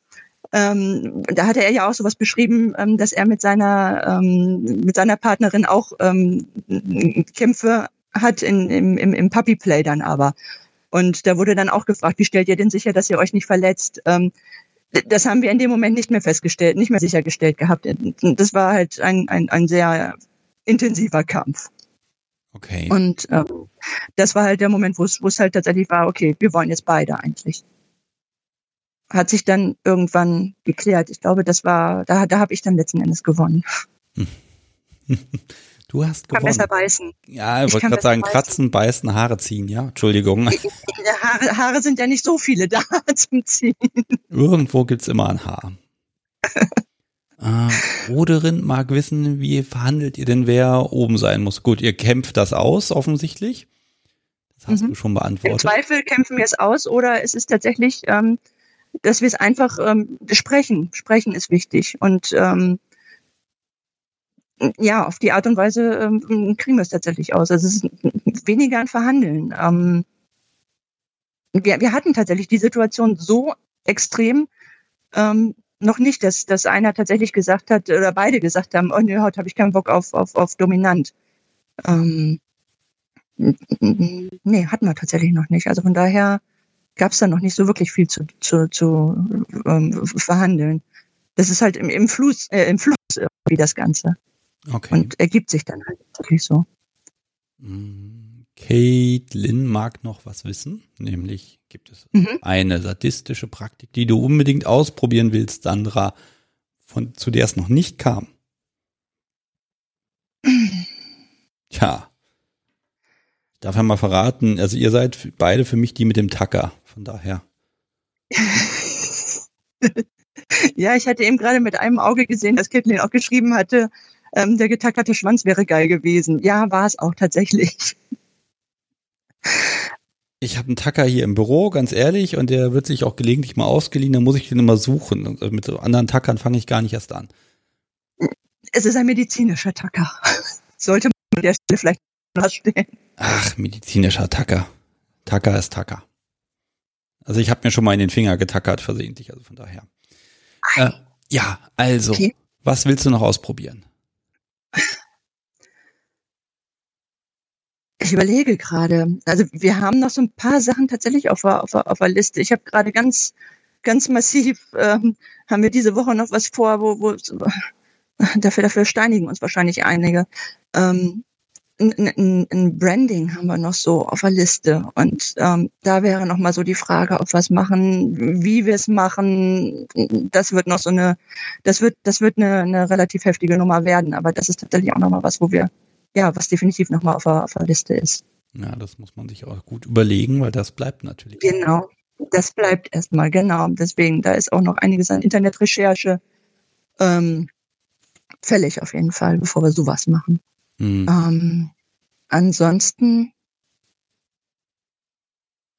Ähm, da hatte er ja auch sowas beschrieben, ähm, dass er mit seiner ähm, mit seiner Partnerin auch ähm, Kämpfe hat in, im, im, im Puppy Play dann aber. Und da wurde dann auch gefragt, wie stellt ihr denn sicher, dass ihr euch nicht verletzt? Ähm, das haben wir in dem Moment nicht mehr festgestellt, nicht mehr sichergestellt gehabt. Das war halt ein, ein, ein sehr intensiver Kampf. Okay. Und ähm, das war halt der Moment, wo es, wo es halt tatsächlich war, okay, wir wollen jetzt beide eigentlich. Hat sich dann irgendwann geklärt. Ich glaube, das war, da, da habe ich dann letzten Endes gewonnen. Du hast gewonnen. Kann besser beißen. Ja, ich wollte gerade sagen, beißen. kratzen, beißen, Haare ziehen, ja? Entschuldigung. Haare, Haare sind ja nicht so viele da zum Ziehen. Irgendwo gibt's immer ein Haar. äh, Roderin mag wissen, wie verhandelt ihr denn, wer oben sein muss? Gut, ihr kämpft das aus, offensichtlich. Das hast mhm. du schon beantwortet. Im Zweifel kämpfen wir es aus oder es ist tatsächlich, ähm, dass wir es einfach ähm, besprechen. Sprechen ist wichtig. Und ähm, ja, auf die Art und Weise ähm, kriegen wir es tatsächlich aus. Also es ist weniger ein Verhandeln. Ähm, wir, wir hatten tatsächlich die Situation so extrem ähm, noch nicht, dass, dass einer tatsächlich gesagt hat, oder beide gesagt haben, oh nee, heute habe ich keinen Bock auf, auf, auf dominant. Ähm, nee, hatten wir tatsächlich noch nicht. Also von daher gab es da noch nicht so wirklich viel zu, zu, zu ähm, verhandeln. Das ist halt im, im Fluss, äh, im Fluss irgendwie das Ganze. Okay. Und ergibt sich dann halt wirklich so. Mm, Caitlin mag noch was wissen, nämlich gibt es Mhm. eine sadistische Praktik, die du unbedingt ausprobieren willst, Sandra, von zu der es noch nicht kam. Tja. Ich darf ja mal verraten, also ihr seid beide für mich die mit dem Tacker, von daher. Ja, ich hatte eben gerade mit einem Auge gesehen, dass Caitlin auch geschrieben hatte, ähm, der getackerte Schwanz wäre geil gewesen. Ja, war es auch tatsächlich. Ich habe einen Tacker hier im Büro, ganz ehrlich, und der wird sich auch gelegentlich mal ausgeliehen, dann muss ich den immer suchen. Und mit so anderen Tackern fange ich gar nicht erst an. Es ist ein medizinischer Tacker. Sollte man an der Stelle vielleicht nachstellen. Ach, medizinischer Tacker. Tacker ist Tacker. Also ich habe mir schon mal in den Finger getackert, versehentlich, also von daher. Äh, ja, also, Okay. was willst du noch ausprobieren? Ich überlege gerade. Also wir haben noch so ein paar Sachen tatsächlich auf der, auf der, auf der Liste. Ich habe gerade ganz, ganz massiv, ähm, haben wir diese Woche noch was vor, wo, wo dafür, dafür steinigen uns wahrscheinlich einige. Ähm, ein, ein, Branding haben wir noch so auf der Liste. Und ähm, da wäre noch mal so die Frage, ob wir es machen, wie wir es machen. Das wird noch so eine, das wird, das wird eine, eine relativ heftige Nummer werden. Aber das ist tatsächlich auch noch mal was, wo wir ja, was definitiv nochmal auf, der- auf der Liste ist. Ja, das muss man sich auch gut überlegen, weil das bleibt natürlich. Genau. Das bleibt erstmal, genau. Deswegen, da ist auch noch einiges an Internetrecherche ähm, fällig auf jeden Fall, bevor wir sowas machen. Hm. Ähm, ansonsten,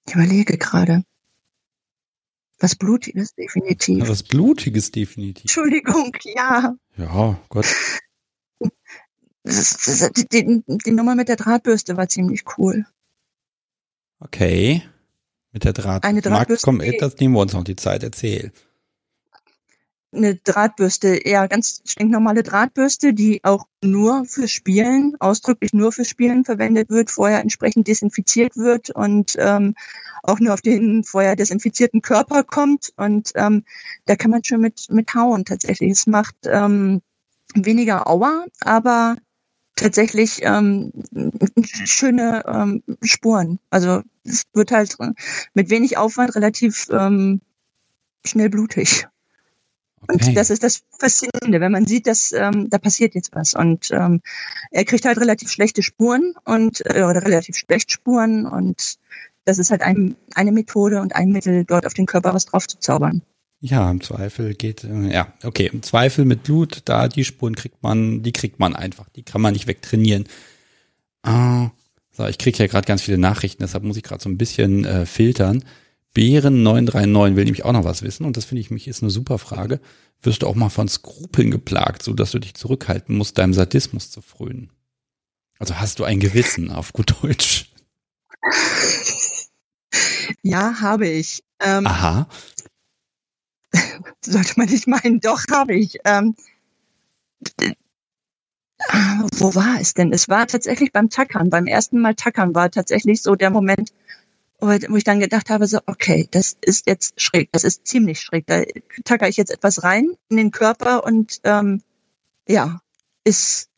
ich überlege gerade. Was Blutiges, definitiv. Was Blutiges definitiv. Entschuldigung, ja. Ja, Gott. Das, das, die, die, Nummer mit der Drahtbürste war ziemlich cool. Okay. Mit der Draht. Eine Drahtbürste, komm, die- das nehmen wir uns noch die Zeit, erzähl. Eine Drahtbürste, ja, ganz stinknormale Drahtbürste, die auch nur fürs Spielen, ausdrücklich nur fürs Spielen verwendet wird, vorher entsprechend desinfiziert wird und ähm, auch nur auf den vorher desinfizierten Körper kommt. Und ähm, da kann man schon mit, mit hauen tatsächlich. Es macht ähm, weniger Aua, aber tatsächlich ähm, schöne ähm, Spuren. Also es wird halt mit wenig Aufwand relativ ähm, schnell blutig. Und Okay. das ist das Faszinierende, wenn man sieht, dass ähm, da passiert jetzt was. Und ähm, er kriegt halt relativ schlechte Spuren und äh, oder relativ schlecht Spuren und das ist halt ein, eine Methode und ein Mittel, dort auf den Körper was drauf zu zaubern. Ja, im Zweifel geht, äh, ja, okay, im Zweifel mit Blut, da die Spuren kriegt man, die kriegt man einfach, die kann man nicht wegtrainieren. Ah, so, ich kriege ja gerade ganz viele Nachrichten, deshalb muss ich gerade so ein bisschen äh, filtern. Bären 939 will nämlich auch noch was wissen und das finde ich mich ist eine super Frage. Wirst du auch mal von Skrupeln geplagt, so dass du dich zurückhalten musst, deinem Sadismus zu frönen? Also hast du ein Gewissen auf gut Deutsch? Ja, habe ich. Ähm, Aha. sollte man nicht meinen, doch habe ich. Ähm, wo war es denn? Es war tatsächlich beim Tackern. Beim ersten Mal Tackern war tatsächlich so der Moment, wo ich dann gedacht habe, so, okay, das ist jetzt schräg, das ist ziemlich schräg. Da tacker ich jetzt etwas rein in den Körper und ähm, ja, ist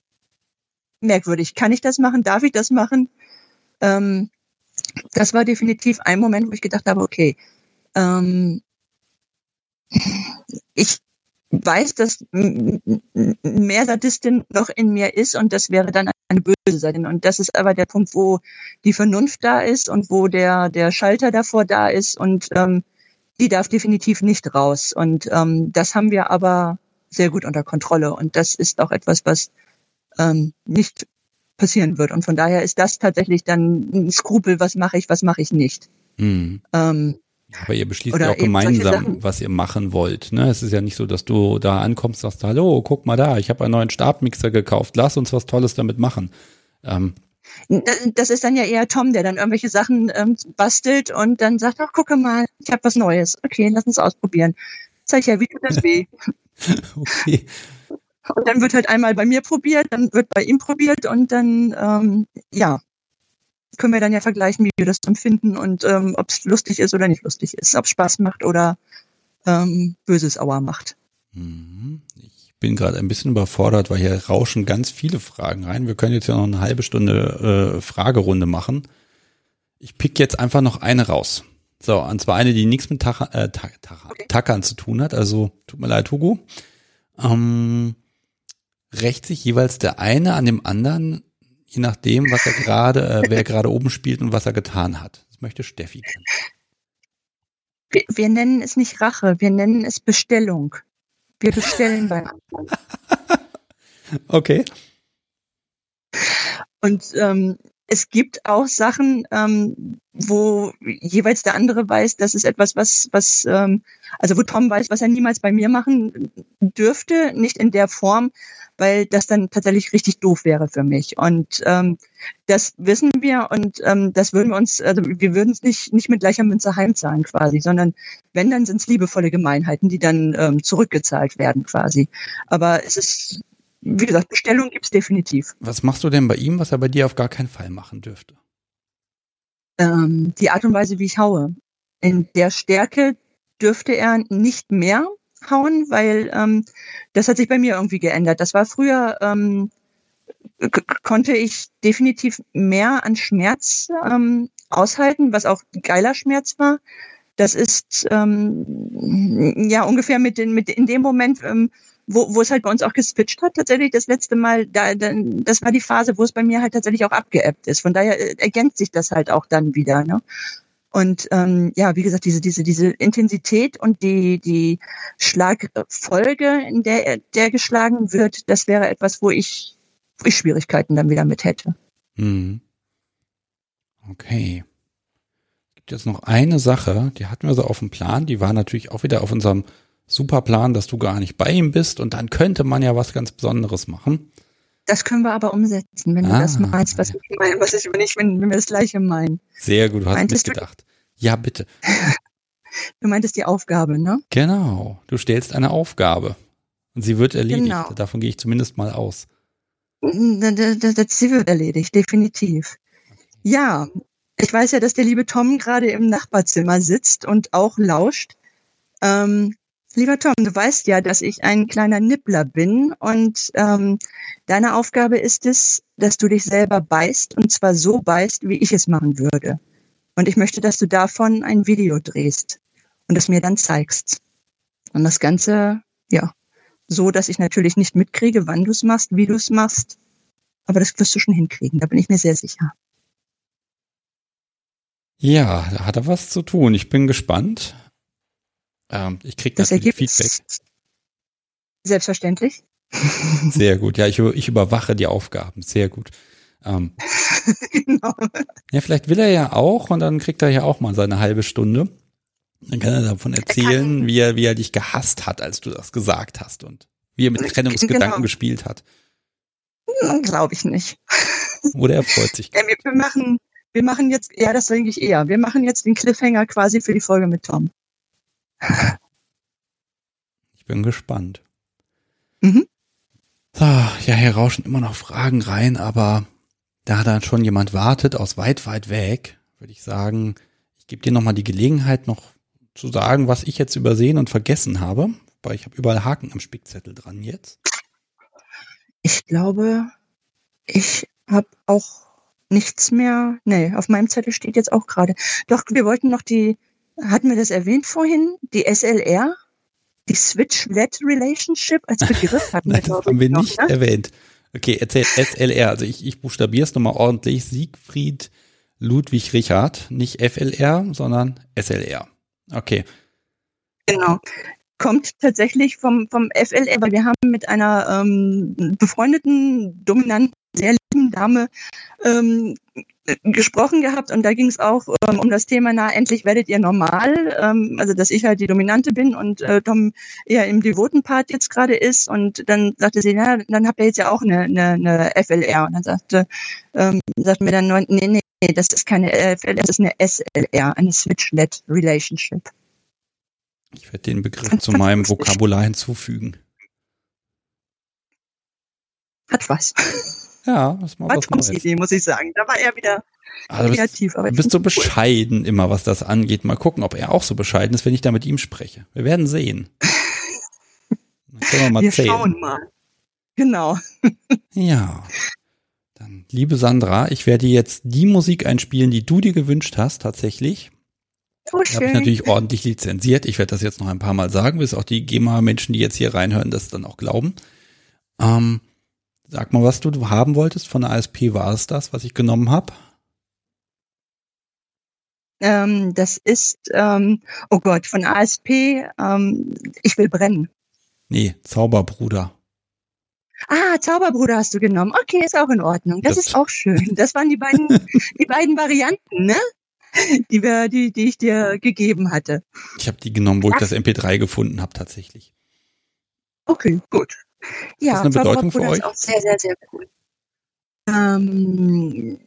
merkwürdig. Kann ich das machen? Darf ich das machen? Ähm, das war definitiv ein Moment, wo ich gedacht habe, okay, ähm, ich weiß, dass mehr Sadistin noch in mir ist und das wäre dann eine böse Sadistin. Und das ist aber der Punkt, wo die Vernunft da ist und wo der, der Schalter davor da ist und ähm, die darf definitiv nicht raus. Und ähm, das haben wir aber sehr gut unter Kontrolle. Und das ist auch etwas, was ähm, nicht passieren wird. Und von daher ist das tatsächlich dann ein Skrupel, was mache ich, was mache ich nicht. Hm. Ähm, Aber ihr beschließt ja auch gemeinsam, was ihr machen wollt. Ne? Es ist ja nicht so, dass du da ankommst und sagst, hallo, guck mal da, ich habe einen neuen Stabmixer gekauft, lass uns was Tolles damit machen. Ähm, das ist dann ja eher Tom, der dann irgendwelche Sachen ähm, bastelt und dann sagt, ach, gucke mal, ich habe was Neues. Okay, lass uns ausprobieren. Sag ich ja, wie tut das weh? okay. Und dann wird halt einmal bei mir probiert, dann wird bei ihm probiert und dann, ähm, ja, können wir dann ja vergleichen, wie wir das empfinden und ähm, ob es lustig ist oder nicht lustig ist, ob es Spaß macht oder ähm, böses Auer macht. Mhm. Ich bin gerade ein bisschen überfordert, weil hier rauschen ganz viele Fragen rein. Wir können jetzt ja noch eine halbe Stunde äh, Fragerunde machen. Ich pick jetzt einfach noch eine raus. So, und zwar eine, die nichts mit Tacha, äh, Tacha, okay. Tackern zu tun hat. Also, tut mir leid, Hugo. Ähm, rächt sich jeweils der eine an dem anderen je nachdem, was er gerade, äh, wer gerade oben spielt und was er getan hat. Das möchte Steffi kennen. Wir, wir nennen es nicht Rache, wir nennen es Bestellung. Wir bestellen beim anderen. okay. Und ähm, es gibt auch Sachen, ähm, wo jeweils der andere weiß, das ist etwas, was, was, ähm, also wo Tom weiß, was er niemals bei mir machen dürfte, nicht in der Form, weil das dann tatsächlich richtig doof wäre für mich. Und ähm, das wissen wir und ähm, das würden wir uns, also wir würden es nicht, nicht mit gleicher Münze heimzahlen quasi, sondern wenn, dann sind es liebevolle Gemeinheiten, die dann ähm, zurückgezahlt werden quasi. Aber es ist, wie gesagt, Bestellung gibt's definitiv. Was machst du denn bei ihm, was er bei dir auf gar keinen Fall machen dürfte? Ähm, die Art und Weise, wie ich haue. In der Stärke dürfte er nicht mehr hauen, weil ähm, das hat sich bei mir irgendwie geändert. Das war früher, ähm, konnte ich definitiv mehr an Schmerz ähm, aushalten, was auch geiler Schmerz war. Das ist ähm, ja ungefähr mit, den, mit in dem Moment, ähm, wo, wo es halt bei uns auch geswitcht hat, tatsächlich das letzte Mal, da, da, das war die Phase, wo es bei mir halt tatsächlich auch abgeebbt ist. Von daher äh, ergänzt sich das halt auch dann wieder. Ne? Und ähm, ja, wie gesagt, diese, diese, diese Intensität und die, die Schlagfolge, in der der geschlagen wird, das wäre etwas, wo ich, wo ich Schwierigkeiten dann wieder mit hätte. Hm. Okay. Gibt jetzt noch eine Sache, die hatten wir so auf dem Plan, die war natürlich auch wieder auf unserem Superplan, dass du gar nicht bei ihm bist und dann könnte man ja was ganz Besonderes machen. Das können wir aber umsetzen, wenn ah, du das ah, meinst, was ich meine, was ich nicht, wenn, wenn wir das Gleiche meinen. Sehr gut, du hast Meintest mitgedacht. Du? Ja, bitte. Du meintest die Aufgabe, ne? Genau. Du stellst eine Aufgabe. Und sie wird erledigt. Genau. Davon gehe ich zumindest mal aus. Sie wird erledigt, definitiv. Ja, ich weiß ja, dass der liebe Tom gerade im Nachbarzimmer sitzt und auch lauscht. Ähm, Lieber Tom, du weißt ja, dass ich ein kleiner Nippler bin und ähm, deine Aufgabe ist es, dass du dich selber beißt und zwar so beißt, wie ich es machen würde. Und ich möchte, dass du davon ein Video drehst und es mir dann zeigst. Und das Ganze, ja, so, dass ich natürlich nicht mitkriege, wann du es machst, wie du es machst. Aber das wirst du schon hinkriegen, da bin ich mir sehr sicher. Ja, da hat er was zu tun. Ich bin gespannt. Ähm, ich kriege das Feedback. Selbstverständlich. Sehr gut. Ja, ich, ich überwache die Aufgaben. Sehr gut. Ähm, genau. Ja, vielleicht will er ja auch und dann kriegt er ja auch mal seine halbe Stunde. Dann kann er davon erzählen, wie er, wie er dich gehasst hat, als du das gesagt hast und wie er mit Trennungsgedanken genau. gespielt hat. Hm, Glaube ich nicht. Oder er freut sich. Ja, wir, wir, machen, wir machen jetzt, ja, das denke ich eher. Wir machen jetzt den Cliffhanger quasi für die Folge mit Tom. Ich bin gespannt. Mhm. So, ja, hier rauschen immer noch Fragen rein, aber da dann schon jemand wartet aus weit, weit weg, würde ich sagen, ich gebe dir nochmal die Gelegenheit, noch zu sagen, was ich jetzt übersehen und vergessen habe. Weil ich habe überall Haken am Spickzettel dran jetzt. Ich glaube, ich habe auch nichts mehr. Nee, auf meinem Zettel steht jetzt auch gerade. Doch, wir wollten noch die hatten wir das erwähnt vorhin? Die SLR? Die Switch-Led Relationship als Begriff hatten Nein, wir, das haben wir noch, nicht ne? erwähnt. Okay, erzähl SLR. Also ich, ich buchstabiere es nochmal ordentlich. Siegfried Ludwig Richard. Nicht FLR, sondern SLR. Okay. Genau. Kommt tatsächlich vom, vom FLR, weil wir haben mit einer ähm, befreundeten, dominanten, sehr lieben Dame ähm, gesprochen gehabt und da ging es auch ähm, um das Thema, na, endlich werdet ihr normal, ähm, also dass ich halt die Dominante bin und äh, Tom eher im devoten Part jetzt gerade ist und dann sagte sie, na, dann habt ihr jetzt ja auch eine, eine, eine FLR und dann sagte, ähm, sagte mir dann, nee, nee, das ist keine FLR, das ist eine SLR, eine Switch-Led Relationship. Ich werde den Begriff zu meinem Vokabular hinzufügen. Hat was. Ja, das war was Neues. Idee, muss ich sagen. Da war er wieder also kreativ. Aber du bist so bescheiden cool. immer, was das angeht. Mal gucken, ob er auch so bescheiden ist, wenn ich da mit ihm spreche. Wir werden sehen. wir mal wir schauen mal. Genau. ja. Dann, liebe Sandra, ich werde jetzt die Musik einspielen, die du dir gewünscht hast, tatsächlich. Oh, schön. Habe ich natürlich ordentlich lizenziert. Ich werde das jetzt noch ein paar Mal sagen, bis auch die GEMA-Menschen, die jetzt hier reinhören, das dann auch glauben. Ähm, Sag mal, was du haben wolltest von der ASP, war es das, was ich genommen habe? Ähm, das ist, ähm, oh Gott, von ASP, ähm, ich will brennen. Nee, Zauberbruder. Ah, Zauberbruder hast du genommen. Okay, ist auch in Ordnung. Das, das ist auch schön. Das waren die beiden, die beiden Varianten, ne? Die wir, die, die ich dir gegeben hatte. Ich habe die genommen, wo Ach. ich das MP3 gefunden habe, tatsächlich. Okay, gut. Ja, das ist eine Bedeutung für euch? Ist auch sehr, sehr, sehr cool. Ähm,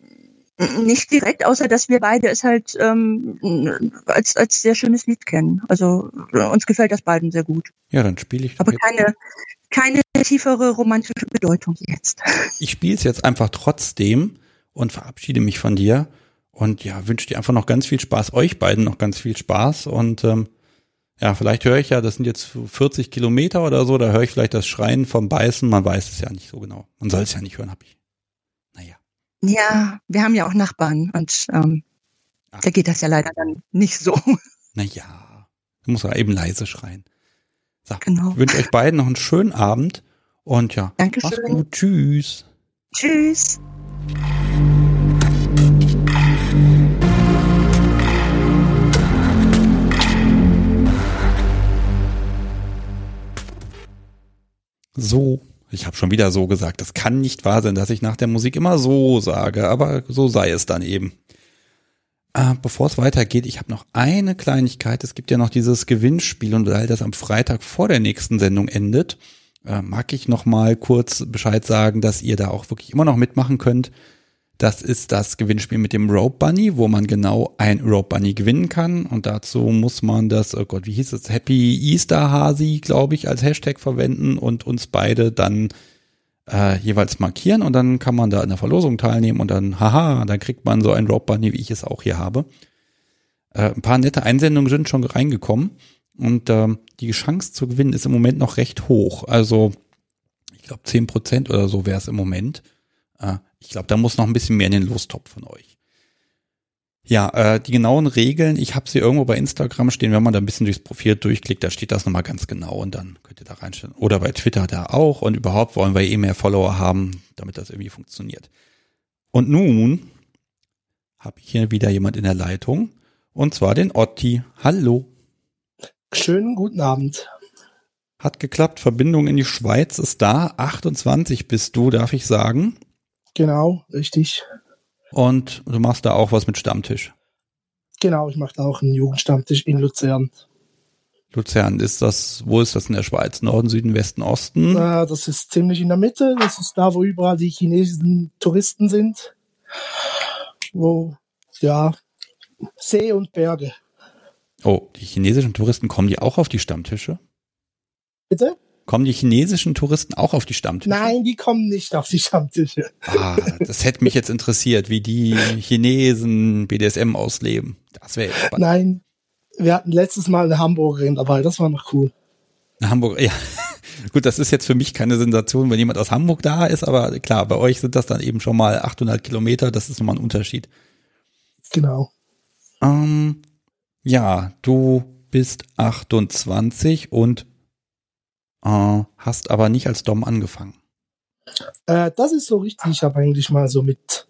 nicht direkt, außer dass wir beide es halt ähm, als, als sehr schönes Lied kennen. Also uns gefällt das beiden sehr gut. Ja, dann spiele ich. Aber keine, keine tiefere romantische Bedeutung jetzt. Ich spiele es jetzt einfach trotzdem und verabschiede mich von dir. Und ja, wünsche dir einfach noch ganz viel Spaß, euch beiden noch ganz viel Spaß und ähm, ja, vielleicht höre ich ja, das sind jetzt 40 Kilometer oder so, da höre ich vielleicht das Schreien vom Beißen, man weiß es ja nicht so genau. Man soll es ja nicht hören, hab ich. Naja. Ja, wir haben ja auch Nachbarn und ähm, da geht das ja leider dann nicht so. Naja, da muss er eben leise schreien. So, genau. Ich wünsche euch beiden noch einen schönen Abend und ja, Dankeschön. Macht's gut. Tschüss. Tschüss. So, ich habe schon wieder so gesagt. Das kann nicht wahr sein, dass ich nach der Musik immer so sage, aber so sei es dann eben. Äh, Bevor es weitergeht, ich habe noch eine Kleinigkeit. Es gibt ja noch dieses Gewinnspiel und weil das am Freitag vor der nächsten Sendung endet, äh, mag ich noch mal kurz Bescheid sagen, dass ihr da auch wirklich immer noch mitmachen könnt. Das ist das Gewinnspiel mit dem Rope Bunny, wo man genau ein Rope Bunny gewinnen kann. Und dazu muss man das, oh Gott, wie hieß es, Happy Easter Hasi, glaube ich, als Hashtag verwenden und uns beide dann äh, jeweils markieren. Und dann kann man da in der Verlosung teilnehmen und dann, haha, dann kriegt man so ein Rope Bunny, wie ich es auch hier habe. Äh, ein paar nette Einsendungen sind schon reingekommen. Und äh, die Chance zu gewinnen ist im Moment noch recht hoch. Also ich glaube zehn Prozent oder so wäre es im Moment. Äh, ich glaube, da muss noch ein bisschen mehr in den Lostopf von euch. Ja, äh, die genauen Regeln, ich habe sie irgendwo bei Instagram stehen, wenn man da ein bisschen durchs Profil durchklickt, da steht das nochmal ganz genau und dann könnt ihr da reinstellen. Oder bei Twitter da auch und überhaupt wollen wir eh mehr Follower haben, damit das irgendwie funktioniert. Und nun habe ich hier wieder jemand in der Leitung und zwar den Otti. Hallo. Schönen guten Abend. Hat geklappt, Verbindung in die Schweiz ist da. 28 bist du, darf ich sagen. Genau, richtig. Und du machst da auch was mit Stammtisch. Genau, ich mache da auch einen Jugendstammtisch in Luzern. Luzern, ist das, wo ist das in der Schweiz? Norden, Süden, Westen, Osten? Äh, das ist ziemlich in der Mitte. Das ist da, wo überall die chinesischen Touristen sind. Wo, ja, See und Berge. Oh, die chinesischen Touristen, kommen die auch auf die Stammtische? Bitte? Kommen die chinesischen Touristen auch auf die Stammtische? Nein, die kommen nicht auf die Stammtische. Ah, das hätte mich jetzt interessiert, wie die Chinesen BDSM ausleben. Das wäre spannend. Nein, wir hatten letztes Mal eine Hamburgerin dabei, das war noch cool. Eine Hamburger, ja. Gut, das ist jetzt für mich keine Sensation, wenn jemand aus Hamburg da ist, aber klar, bei euch sind das dann eben schon mal 800 Kilometer, das ist nochmal ein Unterschied. Genau. Ähm, ja, du bist 28 und äh, hast aber nicht als Dom angefangen. Äh, das ist so richtig. Ich habe eigentlich mal so mit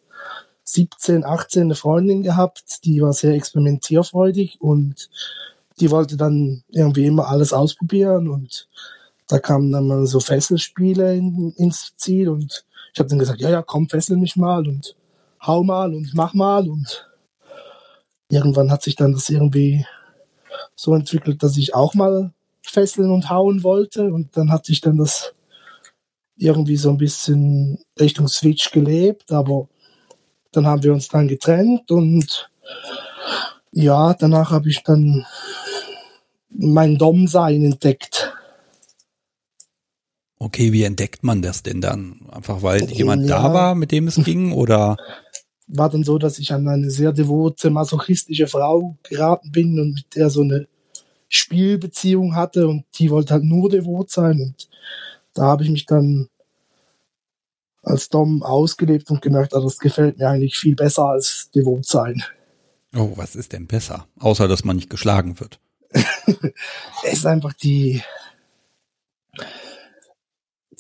17, 18 eine Freundin gehabt, die war sehr experimentierfreudig und die wollte dann irgendwie immer alles ausprobieren und da kamen dann mal so Fesselspiele in, ins Ziel und ich habe dann gesagt, ja, ja, komm, fessel mich mal und hau mal und mach mal und irgendwann hat sich dann das irgendwie so entwickelt, dass ich auch mal fesseln und hauen wollte und dann hat sich dann das irgendwie so ein bisschen Richtung Switch gelebt, aber dann haben wir uns dann getrennt und ja, danach habe ich dann mein Dom-Sein entdeckt. Okay, wie entdeckt man das denn dann? Einfach weil jemand ja. da war, mit dem es ging, oder? War dann so, dass ich an eine sehr devote, masochistische Frau geraten bin und mit der so eine Spielbeziehung hatte und die wollte halt nur devot sein und da habe ich mich dann als Dom ausgelebt und gemerkt, ah, das gefällt mir eigentlich viel besser als devot sein. Oh, was ist denn besser? Außer, dass man nicht geschlagen wird. es ist einfach die,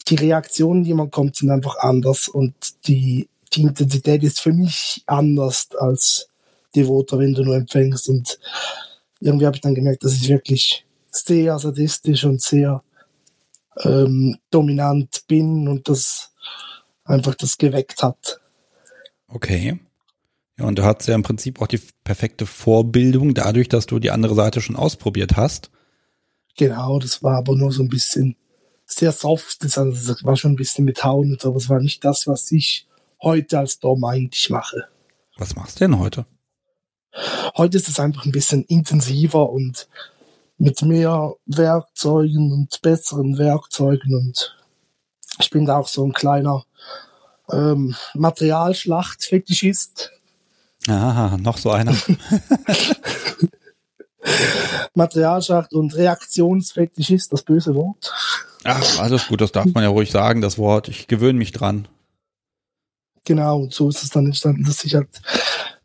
die Reaktionen, die man kommt, sind einfach anders und die, die Intensität ist für mich anders als devoter, wenn du nur empfängst und irgendwie habe ich dann gemerkt, dass ich wirklich sehr sadistisch und sehr ähm, dominant bin und das einfach das geweckt hat. Okay. Ja, und du hattest ja im Prinzip auch die perfekte Vorbildung dadurch, dass du die andere Seite schon ausprobiert hast. Genau, das war aber nur so ein bisschen sehr soft. Das, also das war schon ein bisschen mit Hauen und so, aber es war nicht das, was ich heute als Dom eigentlich mache. Was machst du denn heute? Heute ist es einfach ein bisschen intensiver und mit mehr Werkzeugen und besseren Werkzeugen und ich bin da auch so ein kleiner ähm, Materialschlacht-Fetischist. Aha, noch so einer. Materialschlacht und Reaktionsfetischist, das böse Wort. Ach, alles gut, das darf man ja ruhig sagen, das Wort. Ich gewöhne mich dran. Genau, und so ist es dann entstanden, dass ich halt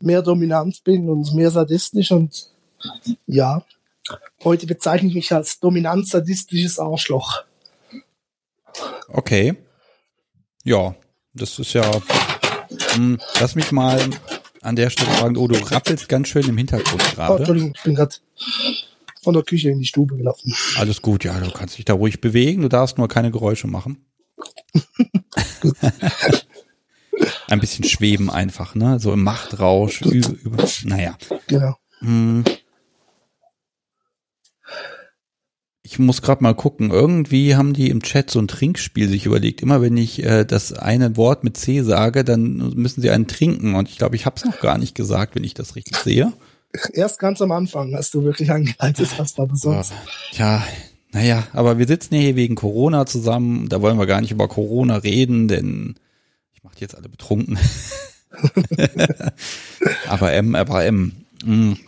mehr dominant bin und mehr sadistisch und ja, heute bezeichne ich mich als dominant sadistisches Arschloch. Okay. Ja, das ist ja. Mh, hm, lass mich mal an der Stelle fragen, oh, du rappelst ganz schön im Hintergrund gerade. Oh, Entschuldigung, ich bin gerade von der Küche in die Stube gelaufen. Alles gut, ja, du kannst dich da ruhig bewegen, du darfst nur keine Geräusche machen. Ein bisschen schweben einfach, ne? So im Machtrausch. Über, über, naja. Genau. Hm. Ich muss gerade mal gucken. Irgendwie haben die im Chat so ein Trinkspiel sich überlegt. Immer wenn ich äh, das eine Wort mit C sage, dann müssen sie einen trinken. Und ich glaube, ich habe es noch gar nicht gesagt, wenn ich das richtig sehe. Erst ganz am Anfang, als du wirklich angeleitet hast, aber sonst. Ja, naja, aber wir sitzen hier wegen Corona zusammen. Da wollen wir gar nicht über Corona reden, denn ich mache jetzt alle betrunken. aber M, aber M. Mh, mm,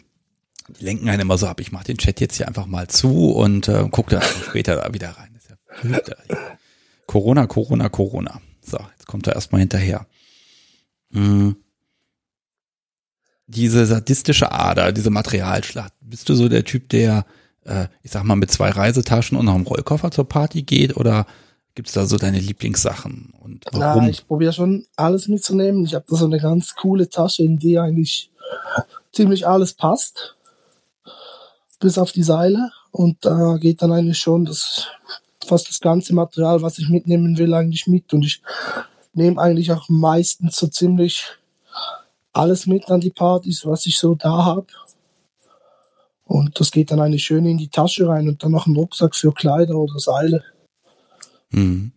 die lenken einen immer so ab. Ich mache den Chat jetzt hier einfach mal zu und äh, gucke dann später da wieder rein. Ja Corona, Corona, Corona. So, jetzt kommt er erstmal hinterher. Hm. Diese sadistische Ader, diese Materialschlacht. Bist du so der Typ, der, äh, ich sag mal, mit zwei Reisetaschen und einem Rollkoffer zur Party geht oder gibt's da so deine Lieblingssachen und warum? Na, ich probiere schon alles mitzunehmen. Ich habe da so eine ganz coole Tasche, in die eigentlich ziemlich alles passt bis auf die Seile und da geht dann eigentlich schon das fast das ganze Material, was ich mitnehmen will, eigentlich mit und ich nehme eigentlich auch meistens so ziemlich alles mit an die Partys, was ich so da habe. Und das geht dann eigentlich schön in die Tasche rein und dann noch ein Rucksack für Kleider oder Seile. Mhm.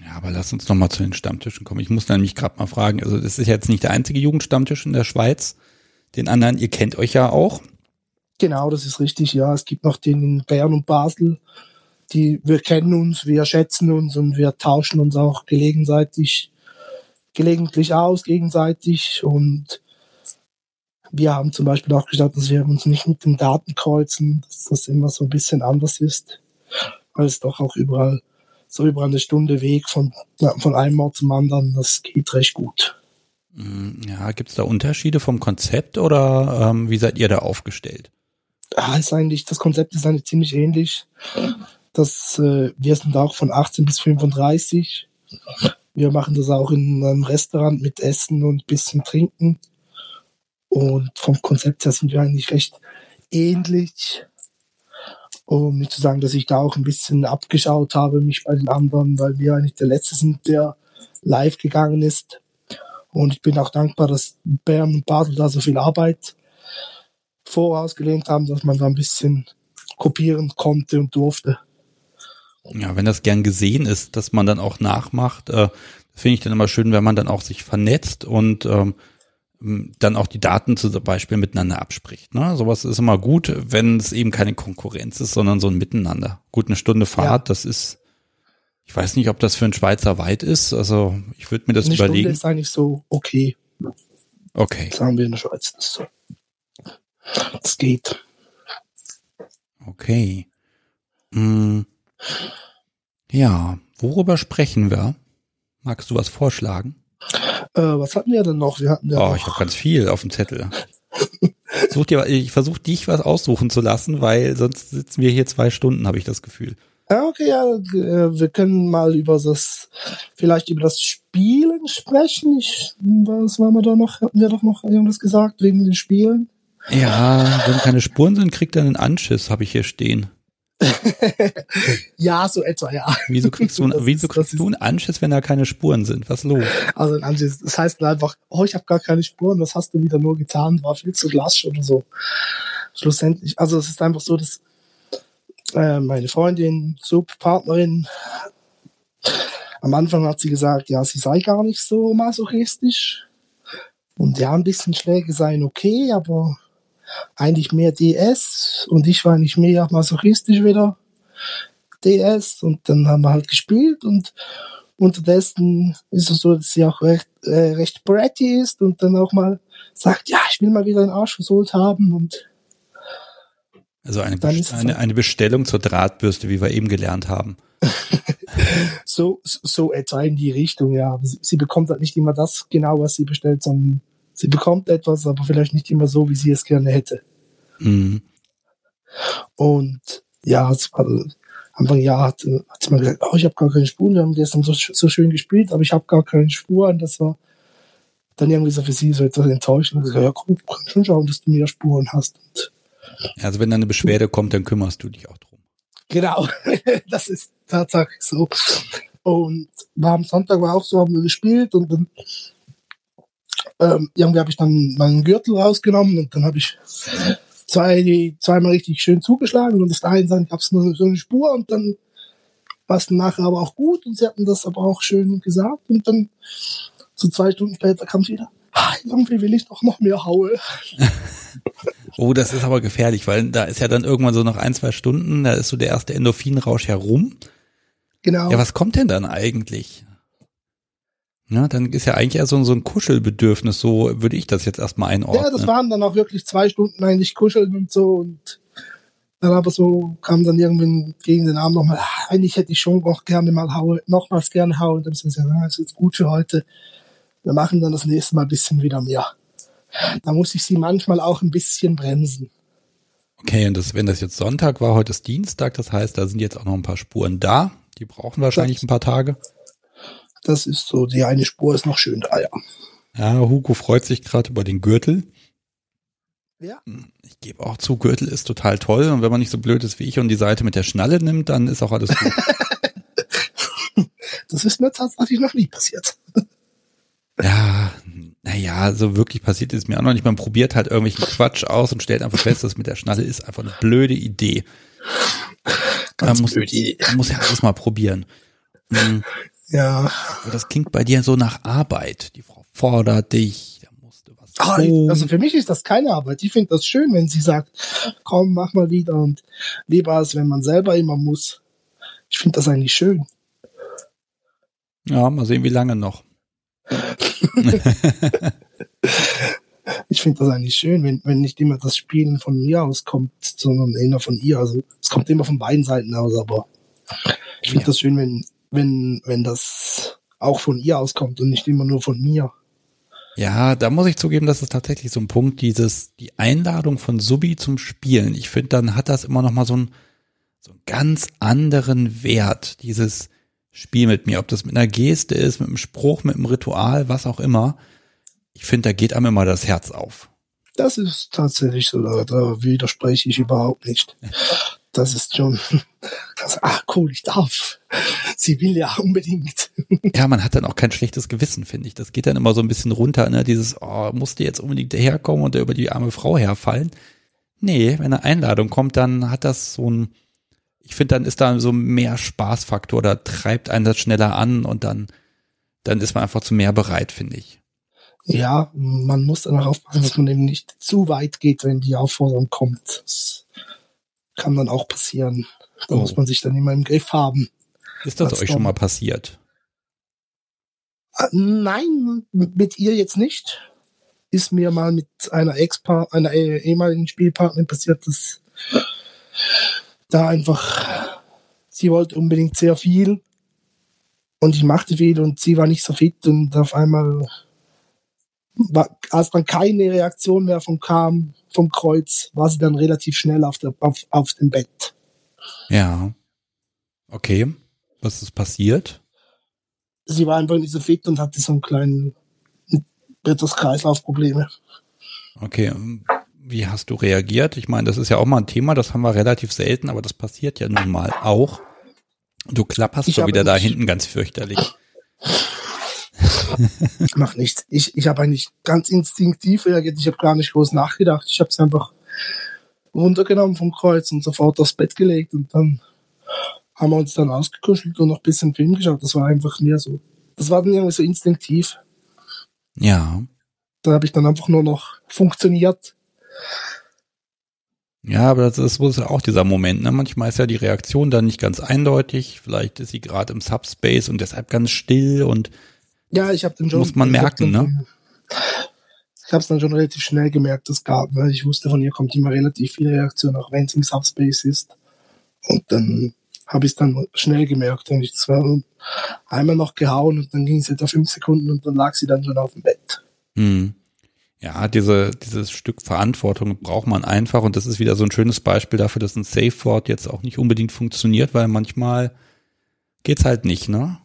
Ja, aber lass uns noch mal zu den Stammtischen kommen. Ich muss nämlich gerade mal fragen, also das ist jetzt nicht der einzige Jugendstammtisch in der Schweiz. Den anderen, ihr kennt euch ja auch. Genau, das ist richtig, ja. Es gibt noch den in Bern und Basel. Die, wir kennen uns, wir schätzen uns und wir tauschen uns auch gelegentlich, gelegentlich aus, gegenseitig. Und wir haben zum Beispiel auch gesagt, dass wir uns nicht mit den Daten kreuzen, dass das immer so ein bisschen anders ist, weil es doch auch überall so über eine Stunde Weg von, von einem Ort zum anderen, das geht recht gut. Mm, ja, gibt es da Unterschiede vom Konzept oder ähm, wie seid ihr da aufgestellt? ah, ist eigentlich, das Konzept ist eigentlich ziemlich ähnlich. Das, äh, wir sind auch von 18 bis 35. Wir machen das auch in einem Restaurant mit Essen und bisschen Trinken. Und vom Konzept her sind wir eigentlich recht ähnlich. Um nicht zu sagen, dass ich da auch ein bisschen abgeschaut habe, mich bei den anderen, weil wir eigentlich der Letzte sind, der live gegangen ist. Und ich bin auch dankbar, dass Bern und Basel da so viel Arbeit vorausgelehnt haben, dass man da ein bisschen kopieren konnte und durfte. Ja, wenn das gern gesehen ist, dass man dann auch nachmacht, äh, finde ich dann immer schön, wenn man dann auch sich vernetzt und ähm, dann auch die Daten zum Beispiel miteinander abspricht. Ne? Sowas ist immer gut, wenn es eben keine Konkurrenz ist, sondern so ein Miteinander. Gut, eine Stunde Fahrt, ja. das ist, ich weiß nicht, ob das für einen Schweizer weit ist. Also ich würde mir das eine überlegen. Stunde ist eigentlich so okay. Okay. Sagen wir in der Schweiz. Das, so. das geht. Okay. Hm. Ja, worüber sprechen wir? Magst du was vorschlagen? Äh, was hatten wir denn noch? Wir hatten ja oh, ich habe ganz viel auf dem Zettel. Such dir, ich versuche dich was aussuchen zu lassen, weil sonst sitzen wir hier zwei Stunden, habe ich das Gefühl. Ja, okay, ja, äh, wir können mal über das, vielleicht über das Spielen sprechen. Ich, was war wir da noch? Hatten wir doch noch irgendwas gesagt wegen den Spielen? Ja, wenn keine Spuren sind, kriegt er einen Anschiss, habe ich hier stehen. ja, so etwa, ja. Wieso kriegst du, wieso ist, kriegst du einen Anschiss, wenn da keine Spuren sind? Was los? Also ein Anschiss, das heißt einfach, oh, ich habe gar keine Spuren, was hast du wieder nur getan? War viel zu lasch oder so. Schlussendlich, also es ist einfach so, dass äh, meine Freundin, Subpartnerin, am Anfang hat sie gesagt, ja, sie sei gar nicht so masochistisch. Und ja, ein bisschen Schläge seien okay, aber eigentlich mehr DS und ich war nicht mehr masochistisch wieder DS und dann haben wir halt gespielt und unterdessen ist es so, dass sie auch recht, äh, recht bratty ist und dann auch mal sagt, ja, ich will mal wieder einen Arsch versohlt haben und also eine, Best eine, eine Bestellung zur Drahtbürste, wie wir eben gelernt haben. so, so etwa in die Richtung, ja. Sie, sie bekommt halt nicht immer das genau, was sie bestellt, sondern Sie bekommt etwas, aber vielleicht nicht immer so, wie sie es gerne hätte. Mhm. Und ja, also, Anfang Jahr hat, hat sie mal gesagt, oh, ich habe gar keine Spuren, wir haben gestern so, so schön gespielt, aber ich habe gar keine Spuren. Das war dann irgendwie so für sie so etwas enttäuschend. Ich ja, komm, kann schon schauen, dass du mehr Spuren hast. Und also wenn da eine Beschwerde kommt, dann kümmerst du dich auch drum. Genau, das ist tatsächlich so. Und war am Sonntag war auch so, haben wir gespielt und dann ähm, irgendwie habe ich dann meinen Gürtel rausgenommen und dann habe ich zwei, zweimal richtig schön zugeschlagen und einen Seite gab es nur so eine Spur und dann war es nachher aber auch gut und sie hatten das aber auch schön gesagt und dann so zwei Stunden später kam sie wieder, ah, irgendwie will ich doch noch mehr Haue. oh, das ist aber gefährlich, weil da ist ja dann irgendwann so nach ein, zwei Stunden, da ist so der erste Endorphinrausch herum. Genau. Ja, was kommt denn dann eigentlich? Ja, dann ist ja eigentlich eher so, so ein Kuschelbedürfnis, so würde ich das jetzt erstmal einordnen. Ja, das waren dann auch wirklich zwei Stunden eigentlich kuscheln und so und dann aber so kam dann irgendwie gegen den Abend nochmal, ah, eigentlich hätte ich schon noch gerne mal haue, nochmals gerne hauen. Dann sind sie gesagt, das ist jetzt gut für heute. Wir machen dann das nächste Mal ein bisschen wieder mehr. Da muss ich sie manchmal auch ein bisschen bremsen. Okay, und das, wenn das jetzt Sonntag war, heute ist Dienstag, das heißt, da sind jetzt auch noch ein paar Spuren da. Die brauchen wahrscheinlich das, ein paar Tage. Das ist so, die eine Spur ist noch schön da, ja. Ja, Hugo freut sich gerade über den Gürtel. Ja. Hm, ich gebe auch zu, Gürtel ist total toll. Und wenn man nicht so blöd ist wie ich und die Seite mit der Schnalle nimmt, dann ist auch alles gut. das ist mir tatsächlich noch nie passiert. ja, naja, so wirklich passiert ist mir auch noch nicht. Man probiert halt irgendwelchen Quatsch aus und stellt einfach fest, dass mit der Schnalle ist einfach eine blöde Idee. Ganz man muss, blöde Idee. Man muss ja alles mal probieren. Ja. Das klingt bei dir so nach Arbeit. Die Frau fordert dich, da musst du was ah, tun. Also für mich ist das keine Arbeit. Ich finde das schön, wenn sie sagt, komm, mach mal wieder und lieber als wenn man selber immer muss. Ich finde das eigentlich schön. Ja, mal sehen, wie lange noch. ich finde das eigentlich schön, wenn, wenn nicht immer das Spielen von mir aus kommt, sondern eher von ihr. Also es kommt immer von beiden Seiten aus, aber ich finde ja. das schön, wenn wenn, wenn das auch von ihr auskommt und nicht immer nur von mir. Ja, da muss ich zugeben, das ist tatsächlich so ein Punkt, dieses, die Einladung von Subi zum Spielen. Ich finde, dann hat das immer noch mal so einen, so einen ganz anderen Wert, dieses Spiel mit mir. Ob das mit einer Geste ist, mit einem Spruch, mit einem Ritual, was auch immer. Ich finde, da geht einem immer das Herz auf. Das ist tatsächlich so, da, da widerspreche ich überhaupt nicht. Das ist schon, das, ah cool, ich darf. sie will ja unbedingt. Ja, man hat dann auch kein schlechtes Gewissen, finde ich. Das geht dann immer so ein bisschen runter, ne? Dieses, oh, musste jetzt unbedingt herkommen und über die arme Frau herfallen. Nee, wenn eine Einladung kommt, dann hat das so ein, ich finde, dann ist da so mehr Spaßfaktor, da treibt einen das schneller an und dann, dann ist man einfach zu mehr bereit, finde ich. Ja, man muss dann auch aufpassen, dass man eben nicht zu weit geht, wenn die Aufforderung kommt. Das kann dann auch passieren. Da oh. muss man sich dann immer im Griff haben. Ist das euch schon mal passiert? Ah, nein, mit ihr jetzt nicht. Ist mir mal mit einer Ex einer ehemaligen Spielpartnerin passiert, dass da einfach sie wollte unbedingt sehr viel und ich machte viel und sie war nicht so fit und auf einmal war, als dann keine Reaktion mehr vom kam vom Kreuz, war sie dann relativ schnell auf, der, auf, auf dem Bett. Ja. Okay. Was ist passiert? Sie war einfach nicht so fit und hatte so einen kleinen Kreislaufprobleme. Okay. Wie hast du reagiert? Ich meine, das ist ja auch mal ein Thema, das haben wir relativ selten, aber das passiert ja nun mal auch. Du klapperst schon wieder da hinten ganz fürchterlich. Mach nichts. Ich, ich habe eigentlich ganz instinktiv reagiert. Ich habe gar nicht groß nachgedacht. Ich habe es einfach runtergenommen vom Kreuz und sofort aufs Bett gelegt und dann haben wir uns dann ausgekuschelt und noch ein bisschen Film geschaut. Das war einfach mehr so. Das war dann irgendwie so instinktiv. Ja. Da habe ich dann einfach nur noch funktioniert. Ja, aber das ist wohl auch dieser Moment. Ne? Manchmal ist ja die Reaktion dann nicht ganz eindeutig. Vielleicht ist sie gerade im Subspace und deshalb ganz still und ja, ich habe den schon. Muss man merken, ne? Ich habe es dann schon relativ schnell gemerkt, das gab, weil ich wusste, von ihr kommt immer relativ viel Reaktion, auch wenn es im Subspace ist. Und dann habe ich es dann schnell gemerkt und ich zwar einmal noch gehauen und dann ging es etwa fünf Sekunden und dann lag sie dann schon auf dem Bett. Hm. Ja, diese, dieses Stück Verantwortung braucht man einfach und das ist wieder so ein schönes Beispiel dafür, dass ein Safe Word jetzt auch nicht unbedingt funktioniert, weil manchmal geht's halt nicht, ne?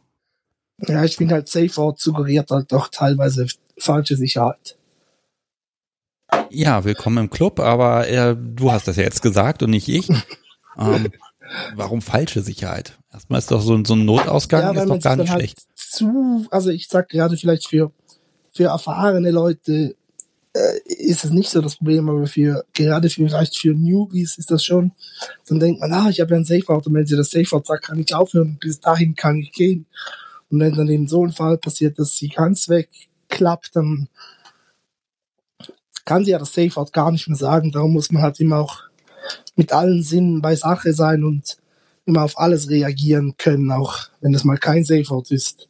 Ja, ich finde halt Safe Word suggeriert halt doch teilweise falsche Sicherheit. Ja, willkommen im Club, aber äh, du hast das ja jetzt gesagt und nicht ich. ähm, warum falsche Sicherheit? Erstmal ist doch so, so ein Notausgang ja, ist doch gar nicht halt schlecht. Zu, also ich sag gerade vielleicht für, für erfahrene Leute äh, ist es nicht so das Problem, aber für gerade für, vielleicht für Newbies ist das schon. Dann denkt man, ah, ich habe ja ein Safe Word und wenn sie das Safe Word sagt, kann ich aufhören, bis dahin kann ich gehen. Und wenn dann eben so ein Fall passiert, dass sie ganz wegklappt, dann kann sie ja das Safe Word gar nicht mehr sagen. Darum muss man halt immer auch mit allen Sinnen bei Sache sein und immer auf alles reagieren können, auch wenn es mal kein Safe Word ist.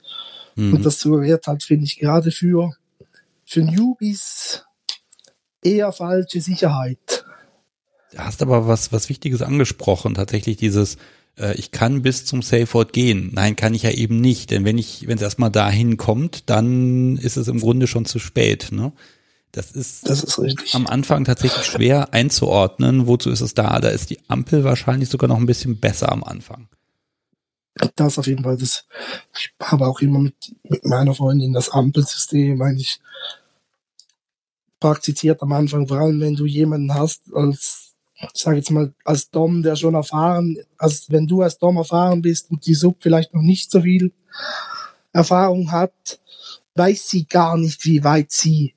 Mhm. Und das suggeriert halt, finde ich, gerade für, für Newbies eher falsche Sicherheit. Du hast aber was, was Wichtiges angesprochen, tatsächlich dieses, ich kann bis zum Safe Word gehen. Nein, kann ich ja eben nicht, denn wenn ich, wenn es erstmal dahin kommt, dann ist es im Grunde schon zu spät, ne? Das ist, das ist richtig. am Anfang tatsächlich schwer einzuordnen. Wozu ist es da? Da ist die Ampel wahrscheinlich sogar noch ein bisschen besser am Anfang. Das auf jeden Fall. Das, ich habe auch immer mit, mit meiner Freundin das Ampelsystem eigentlich praktiziert am Anfang, vor allem wenn du jemanden hast als ich sage jetzt mal, als Dom, der schon erfahren, als wenn du als Dom erfahren bist und die Sub vielleicht noch nicht so viel Erfahrung hat, weiß sie gar nicht, wie weit sie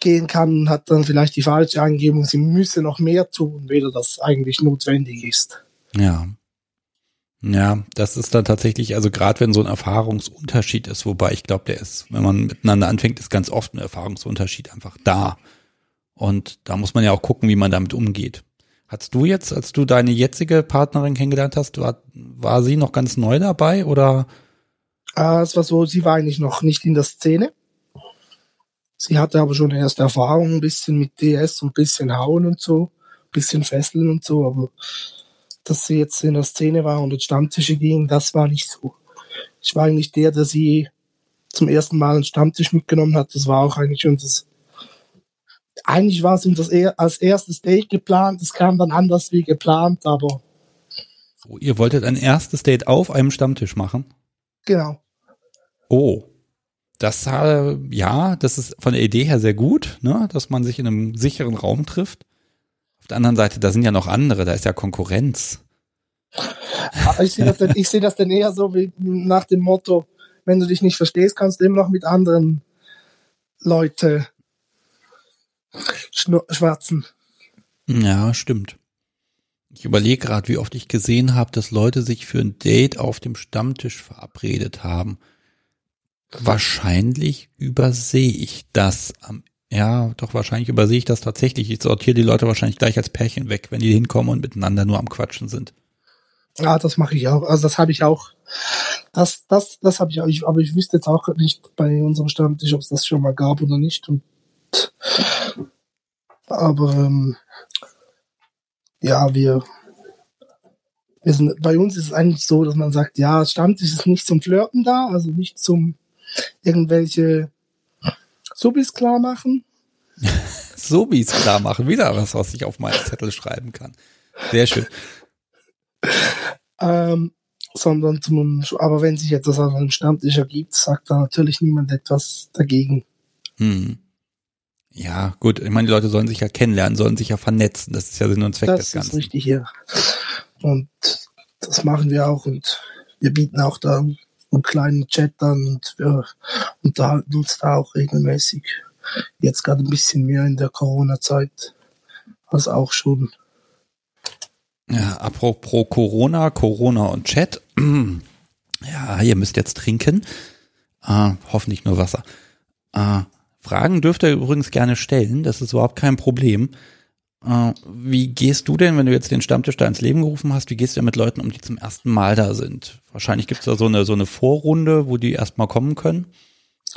gehen kann hat dann vielleicht die falsche Angebung, sie müsse noch mehr tun, weder das eigentlich notwendig ist. Ja. Ja, das ist dann tatsächlich, also gerade wenn so ein Erfahrungsunterschied ist, wobei ich glaube, der ist, wenn man miteinander anfängt, ist ganz oft ein Erfahrungsunterschied einfach da. Und da muss man ja auch gucken, wie man damit umgeht. Hast du jetzt, als du deine jetzige Partnerin kennengelernt hast, war, war sie noch ganz neu dabei oder? Äh, es war so, sie war eigentlich noch nicht in der Szene. Sie hatte aber schon erste Erfahrung, ein bisschen mit DS und ein bisschen Hauen und so, ein bisschen Fesseln und so, aber dass sie jetzt in der Szene war und in Stammtische ging, das war nicht so. Ich war eigentlich der, der sie zum ersten Mal einen Stammtisch mitgenommen hat. Das war auch eigentlich unser eigentlich war es uns das er, als erstes Date geplant, es kam dann anders wie geplant, aber. Oh, ihr wolltet ein erstes Date auf einem Stammtisch machen? Genau. Oh. Das äh, ja, das ist von der Idee her sehr gut, ne, dass man sich in einem sicheren Raum trifft. Auf der anderen Seite, da sind ja noch andere, da ist ja Konkurrenz. ich sehe das, denn, ich seh das dann eher so wie nach dem Motto, wenn du dich nicht verstehst, kannst du immer noch mit anderen Leute schwatzen. Ja, stimmt. Ich überlege gerade, wie oft ich gesehen habe, dass Leute sich für ein Date auf dem Stammtisch verabredet haben. Wahrscheinlich übersehe ich das am ja, doch wahrscheinlich übersehe ich das tatsächlich. Ich sortiere die Leute wahrscheinlich gleich als Pärchen weg, wenn die hinkommen und miteinander nur am Quatschen sind. Ja, das mache ich auch. Also das habe ich auch. Das, das, das habe ich auch. Ich, aber ich wüsste jetzt auch nicht bei unserem Stammtisch, ob es das schon mal gab oder nicht. Und, aber ähm, ja, wir, wir sind, bei uns ist es eigentlich so, dass man sagt, ja, Stammtisch ist nicht zum Flirten da, also nicht zum irgendwelche Subis klar machen. Subis klar machen, wieder was, was ich auf meinen Zettel schreiben kann. Sehr schön. ähm, sondern zum, aber wenn sich etwas an einem Stammtisch ergibt, sagt da natürlich niemand etwas dagegen. Hm. Ja, gut, ich meine, die Leute sollen sich ja kennenlernen, sollen sich ja vernetzen. Das ist ja Sinn und Zweck das des Ganzen. Das ist richtig, ja. Und das machen wir auch und wir bieten auch da einen kleinen Chat an und wir unterhalten uns da auch regelmäßig. Jetzt gerade ein bisschen mehr in der Corona-Zeit als auch schon. Ja, apropos Corona, Corona und Chat. Ja, ihr müsst jetzt trinken. Äh, hoffentlich nur Wasser. Äh, Fragen dürft ihr übrigens gerne stellen, das ist überhaupt kein Problem. Äh, wie gehst du denn, wenn du jetzt den Stammtisch da ins Leben gerufen hast, wie gehst du mit Leuten um, die zum ersten Mal da sind? Wahrscheinlich gibt es da so eine, so eine Vorrunde, wo die erstmal kommen können.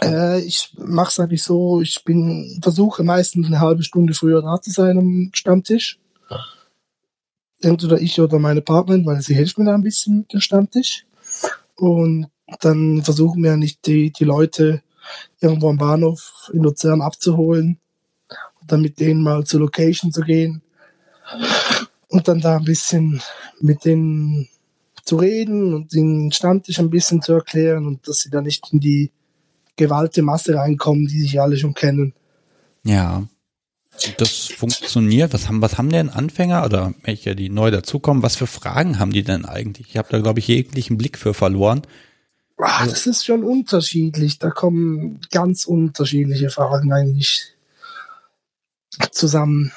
Äh, ich mache es eigentlich so, ich bin, versuche meistens eine halbe Stunde früher da zu sein am Stammtisch. Entweder ich oder meine Partnerin, weil sie hilft mir da ein bisschen mit dem Stammtisch. Und dann versuchen wir nicht die, die Leute irgendwo am Bahnhof in Luzern abzuholen und dann mit denen mal zur Location zu gehen und dann da ein bisschen mit denen zu reden und den Stammtisch ein bisschen zu erklären und dass sie da nicht in die gewalte Masse reinkommen, die sich alle schon kennen. Ja, das funktioniert. Was haben, was haben denn Anfänger oder welche, die neu dazukommen, was für Fragen haben die denn eigentlich? Ich habe da, glaube ich, jeglichen Blick für verloren. Ach, das ist schon unterschiedlich. Da kommen ganz unterschiedliche Fragen eigentlich zusammen.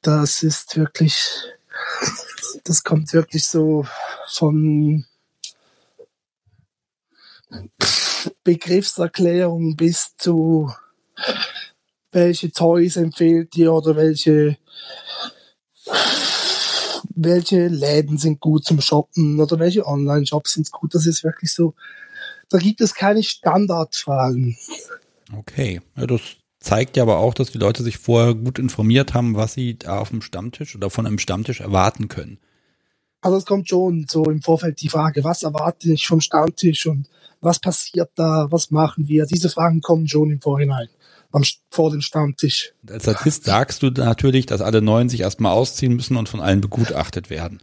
Das ist wirklich, das kommt wirklich so von Begriffserklärung bis zu welche Toys empfehlt ihr oder welche welche Läden sind gut zum Shoppen oder welche Online-Shops sind gut. Das ist wirklich so. Da gibt es keine Standardfragen. Okay, ja, das zeigt ja aber auch, dass die Leute sich vorher gut informiert haben, was sie da auf dem Stammtisch oder von einem Stammtisch erwarten können. Also es kommt schon so im Vorfeld die Frage, was erwarte ich vom Stammtisch und was passiert da, was machen wir? Diese Fragen kommen schon im Vorhinein am, vor dem Stammtisch. Als Statist sagst du natürlich, dass alle Neuen sich erstmal ausziehen müssen und von allen begutachtet werden.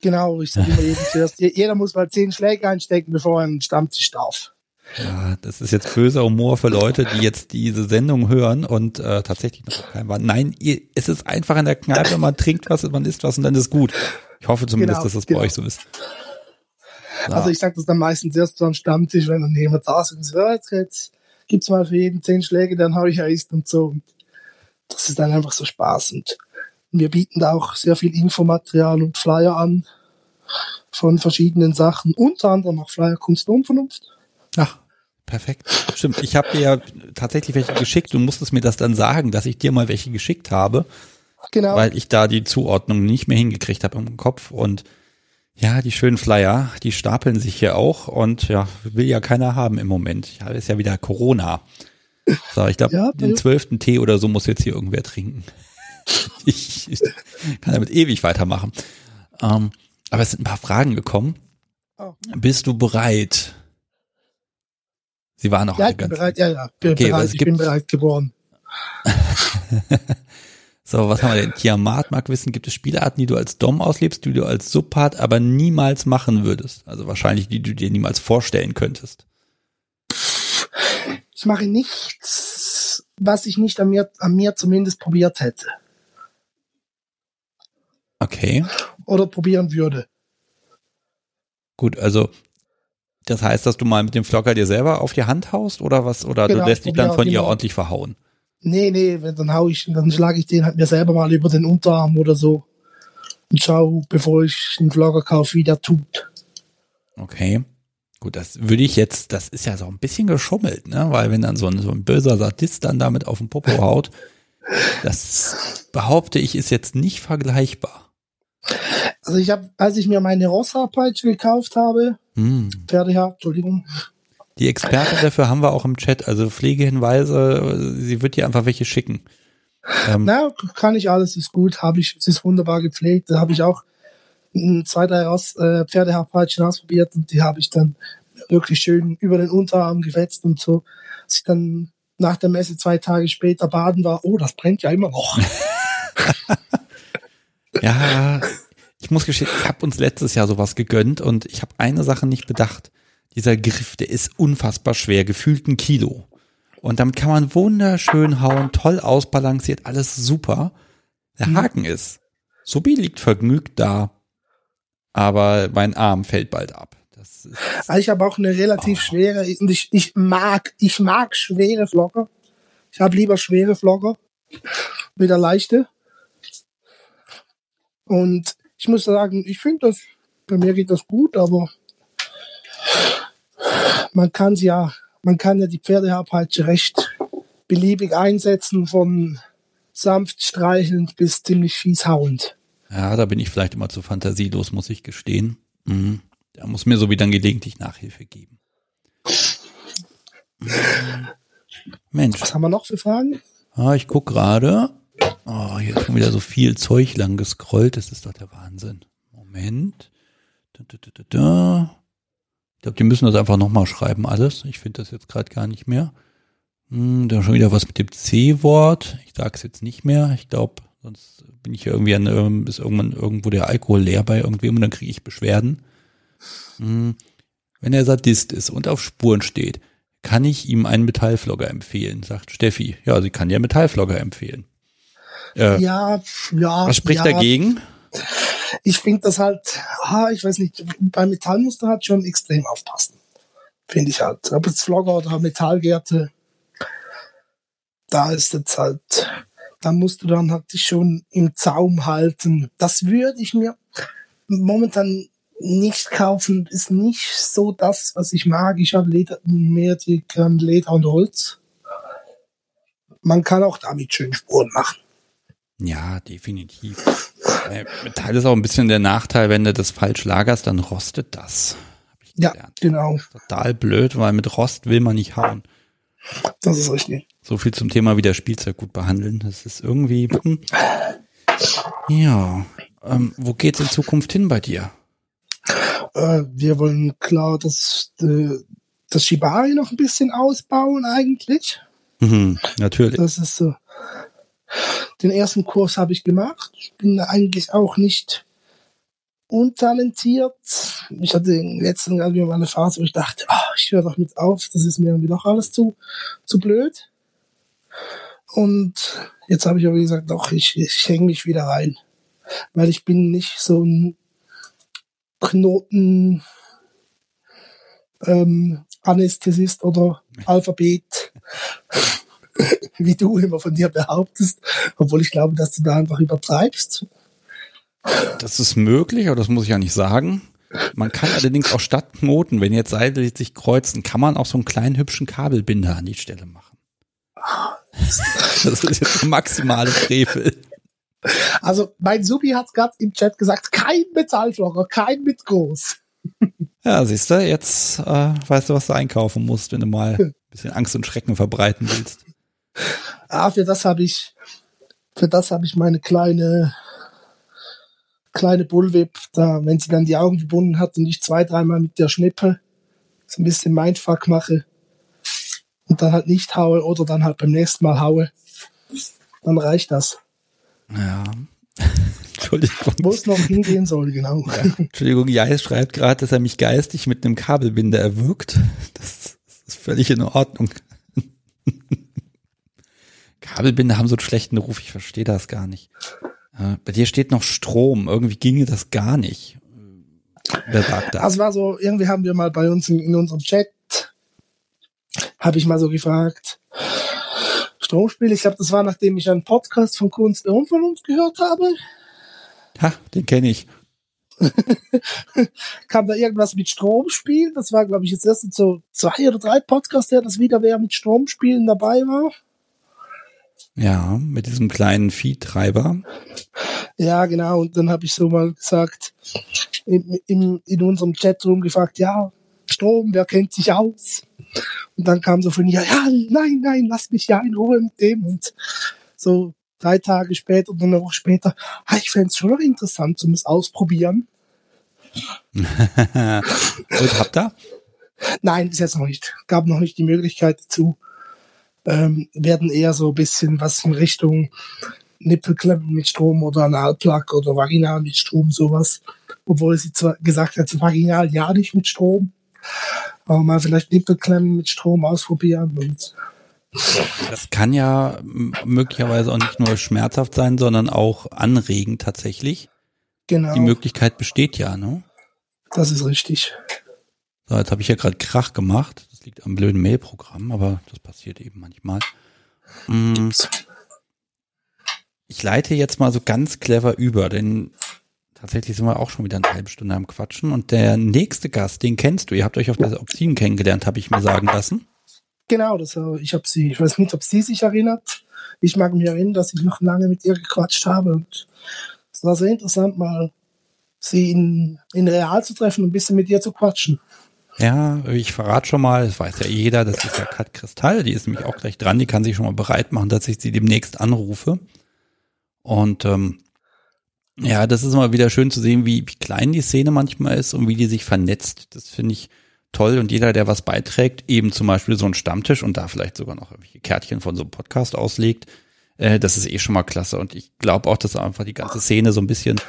Genau, ich sage immer jedem zuerst, jeder muss mal zehn Schläge einstecken, bevor er einen Stammtisch darf. Ja, das ist jetzt böser Humor für Leute, die jetzt diese Sendung hören und äh, tatsächlich noch kein war. Nein, ihr, es ist einfach in der Kneipe, man trinkt was, man isst was und dann ist gut. Ich hoffe zumindest, genau, dass das genau. bei euch so ist. Ja. Also ich sage das dann meistens erst so am Stammtisch, wenn dann jemand da ist und so, jetzt, jetzt gibt's mal für jeden zehn Schläge, dann hau ich Eis und so. Und das ist dann einfach so Spaß. Und wir bieten da auch sehr viel Infomaterial und Flyer an von verschiedenen Sachen, unter anderem auch Flyer Kunst und Unvernunft. Ach, perfekt. Stimmt. Ich habe dir ja tatsächlich welche geschickt. Du musstest mir das dann sagen, dass ich dir mal welche geschickt habe. Genau. Weil ich da die Zuordnung nicht mehr hingekriegt habe im Kopf und ja, die schönen Flyer, die stapeln sich hier auch und ja, will ja keiner haben im Moment. Ja, ist ja wieder Corona. So, ich glaube, ja, den zwölften Tee oder so muss jetzt hier irgendwer trinken. Ich, ich kann damit ewig weitermachen. Ähm, aber es sind ein paar Fragen gekommen. Oh. Bist du bereit? Sie waren noch ja, ich bin bereit, ja, ja, bin okay, bereit, ich bin bereit geworden. So, was haben wir denn? Tiamat mag wissen, gibt es Spielarten, die du als Dom auslebst, die du als Subpart aber niemals machen würdest? Also wahrscheinlich, die du dir niemals vorstellen könntest. Ich mache nichts, was ich nicht an mir, an mir zumindest probiert hätte. Okay. Oder probieren würde. Gut, also das heißt, dass du mal mit dem Flocker dir selber auf die Hand haust oder was? Oder Genau, du lässt dich dann von ihr genau. ordentlich verhauen? Nee, nee, wenn- dann hau ich, dann schlage ich den halt mir selber mal über den Unterarm oder so. Und schau, bevor ich einen Vlogger kaufe, wie der tut. Okay. Gut, das würde ich jetzt, das ist ja so ein bisschen geschummelt, ne? Weil wenn dann so ein, so ein böser Sadist dann damit auf den Popo haut, das behaupte ich, ist jetzt nicht vergleichbar. Also ich habe, als ich mir meine Rosshaarpeitsche gekauft habe, Hm. Pferdehaar, Entschuldigung, Die Expertin dafür haben wir auch im Chat, also Pflegehinweise, sie wird dir einfach welche schicken. Ähm, na, kann ich alles, ist gut, habe ich, es ist wunderbar gepflegt, da habe ich auch mm, zwei, drei Ross, äh, Pferdehaarpeitschen ausprobiert und die habe ich dann wirklich schön über den Unterarm gefetzt und so. Als ich dann nach der Messe zwei Tage später baden war, oh, das brennt ja immer noch. Ja, ich muss gestehen, ich habe uns letztes Jahr sowas gegönnt und ich habe eine Sache nicht bedacht. Dieser Griff, der ist unfassbar schwer, gefühlt ein Kilo. Und damit kann man wunderschön hauen, toll ausbalanciert, alles super. Der Haken ist, Subi liegt vergnügt da, aber mein Arm fällt bald ab. Also ich habe auch eine relativ Oh. schwere und ich, ich mag, ich mag schwere Vlogger. Ich habe lieber schwere Vlogger mit der leichte. Und ich muss sagen, ich finde das, bei mir geht das gut, aber man kann ja, man kann ja die Pferdehaarpeitsche recht beliebig einsetzen, von sanft streichelnd bis ziemlich fies hauend. ja, da bin ich vielleicht immer zu fantasielos, muss ich gestehen. Mhm. Da muss mir so wie dann gelegentlich Nachhilfe geben. Mhm. Mensch. Was haben wir noch für Fragen? Ah, ich guck gerade. Oh, hier ist schon wieder so viel Zeug lang gescrollt. Das ist doch der Wahnsinn. Moment. Da, da, da, da, da. Ich glaube, die müssen das einfach nochmal schreiben, alles. Ich finde das jetzt gerade gar nicht mehr. Hm, da schon wieder was mit dem C-Wort. Ich sag's jetzt nicht mehr. Ich glaube, sonst bin ich ja irgendwie an, ähm, ist irgendwann irgendwo der Alkohol leer bei irgendwem und dann kriege ich Beschwerden. Hm, wenn er Sadist ist und auf Spuren steht, kann ich ihm einen Metallflogger empfehlen, sagt Steffi. Ja, sie kann dir Metallflogger empfehlen. Äh, Ja, ja. was spricht ja. dagegen? ich finde das halt, ah, ich weiß nicht, beim Metallmuster halt schon extrem aufpassen. Finde ich halt. Ob jetzt Vlogger oder Metallgärte, da ist jetzt halt, da musst du dann halt dich schon im Zaum halten. Das würde ich mir momentan nicht kaufen. Ist nicht so das, was ich mag. Ich habe Leder, mehr die Leder und Holz. Man kann auch damit schön Spuren machen. Ja, definitiv. Äh, Metall ist auch ein bisschen der Nachteil, wenn du das falsch lagerst, dann rostet das. Hab ich Ja, genau. Total blöd, weil mit Rost will man nicht hauen. Das ist richtig. So viel zum Thema wieder Spielzeug gut behandeln. Das ist irgendwie. Hm. Ja. Ähm, wo geht's in Zukunft hin bei dir? Äh, wir wollen klar das, äh, das Shibari noch ein bisschen ausbauen eigentlich. Mhm, natürlich. Das ist so. Den ersten Kurs habe ich gemacht. Ich bin eigentlich auch nicht untalentiert. Ich hatte im letzten Jahr wieder eine Phase, wo ich dachte, ah, ich höre doch mit auf, das ist mir irgendwie doch alles zu, zu blöd. Und jetzt habe ich aber gesagt, doch, ich, ich hänge mich wieder rein. Weil ich bin nicht so ein Knoten ähm, Anästhesist oder Alphabet, wie du immer von dir behauptest, obwohl ich glaube, dass du da einfach übertreibst. Das ist möglich, aber das muss ich ja nicht sagen. Man kann allerdings auch statt Knoten, wenn jetzt Seile sich kreuzen, kann man auch so einen kleinen hübschen Kabelbinder an die Stelle machen. Das ist jetzt der maximale Frevel. Also mein Subi hat gerade im Chat gesagt, kein Metallflocker, kein mit groß. Ja, siehst du, jetzt äh, weißt du, was du einkaufen musst, wenn du mal ein bisschen Angst und Schrecken verbreiten willst. Ah, für das habe ich, für das habe ich meine kleine, kleine Bullwhip, da, wenn sie dann die Augen verbunden hat und ich zwei, dreimal mit der Schnippe so ein bisschen Mindfuck mache und dann halt nicht haue oder dann halt beim nächsten Mal haue, dann reicht das. Ja. Entschuldigung. Wo es noch hingehen soll, genau. Entschuldigung, Jais schreibt gerade, dass er mich geistig mit einem Kabelbinder erwürgt. Das ist völlig in Ordnung. Kabelbinder haben so einen schlechten Ruf, ich verstehe das gar nicht. Äh, Bei dir steht noch Strom, irgendwie ginge das gar nicht. Wer sagt das? Also war so, irgendwie haben wir mal bei uns in, in unserem Chat, habe ich mal so gefragt, Stromspiel, ich glaube, das war, nachdem ich einen Podcast von Kunst der Unvernunft gehört habe. Ha, den kenne ich. kam da irgendwas mit Stromspielen. Das war, glaube ich, jetzt erst so zwei oder drei Podcasts, der das wieder wer mit Stromspielen dabei war. Ja, mit diesem kleinen Viehtreiber. Ja, genau. Und dann habe ich so mal gesagt, in, in, in unserem Chatroom gefragt, ja, Strom, wer kennt sich aus? Und dann kam so von ihr, ja, nein, nein, lass mich ja in Ruhe mit dem. Und so drei Tage später oder eine Woche später, ah, ich fände es schon noch interessant, zum es ausprobieren. Und habt ihr? Nein, bis jetzt noch nicht. Gab noch nicht die Möglichkeit dazu. Ähm, werden eher so ein bisschen was in Richtung Nippelklemmen mit Strom oder Analplug oder Vaginal mit Strom, sowas. Obwohl sie zwar gesagt hat, Vaginal ja nicht mit Strom, aber mal vielleicht Nippelklemmen mit Strom ausprobieren und das kann ja möglicherweise auch nicht nur schmerzhaft sein, sondern auch anregend tatsächlich. Genau. Die Möglichkeit besteht ja, ne? Das ist richtig. So, jetzt habe ich ja gerade Krach gemacht. Liegt am blöden Mail-Programm, aber das passiert eben manchmal. Mm. Ich leite jetzt mal so ganz clever über, denn tatsächlich sind wir auch schon wieder eine halbe Stunde am Quatschen. Und der nächste Gast, den kennst du. Ihr habt euch auf der Option kennengelernt, habe ich mir sagen lassen. Genau, das, ich habe sie, ich weiß nicht, ob sie sich erinnert. Ich mag mich erinnern, dass ich noch lange mit ihr gequatscht habe und es war sehr interessant, mal sie in, in real zu treffen und ein bisschen mit ihr zu quatschen. Ja, ich verrate schon mal, das weiß ja jeder, das ist ja Kat Kristall, die ist nämlich auch gleich dran, die kann sich schon mal bereit machen, dass ich sie demnächst anrufe. Und ähm, ja, das ist immer wieder schön zu sehen, wie, wie klein die Szene manchmal ist und wie die sich vernetzt. Das finde ich toll und jeder, der was beiträgt, eben zum Beispiel so ein Stammtisch und da vielleicht sogar noch irgendwelche Kärtchen von so einem Podcast auslegt, äh, das ist eh schon mal klasse. Und ich glaube auch, dass einfach die ganze Szene so ein bisschen,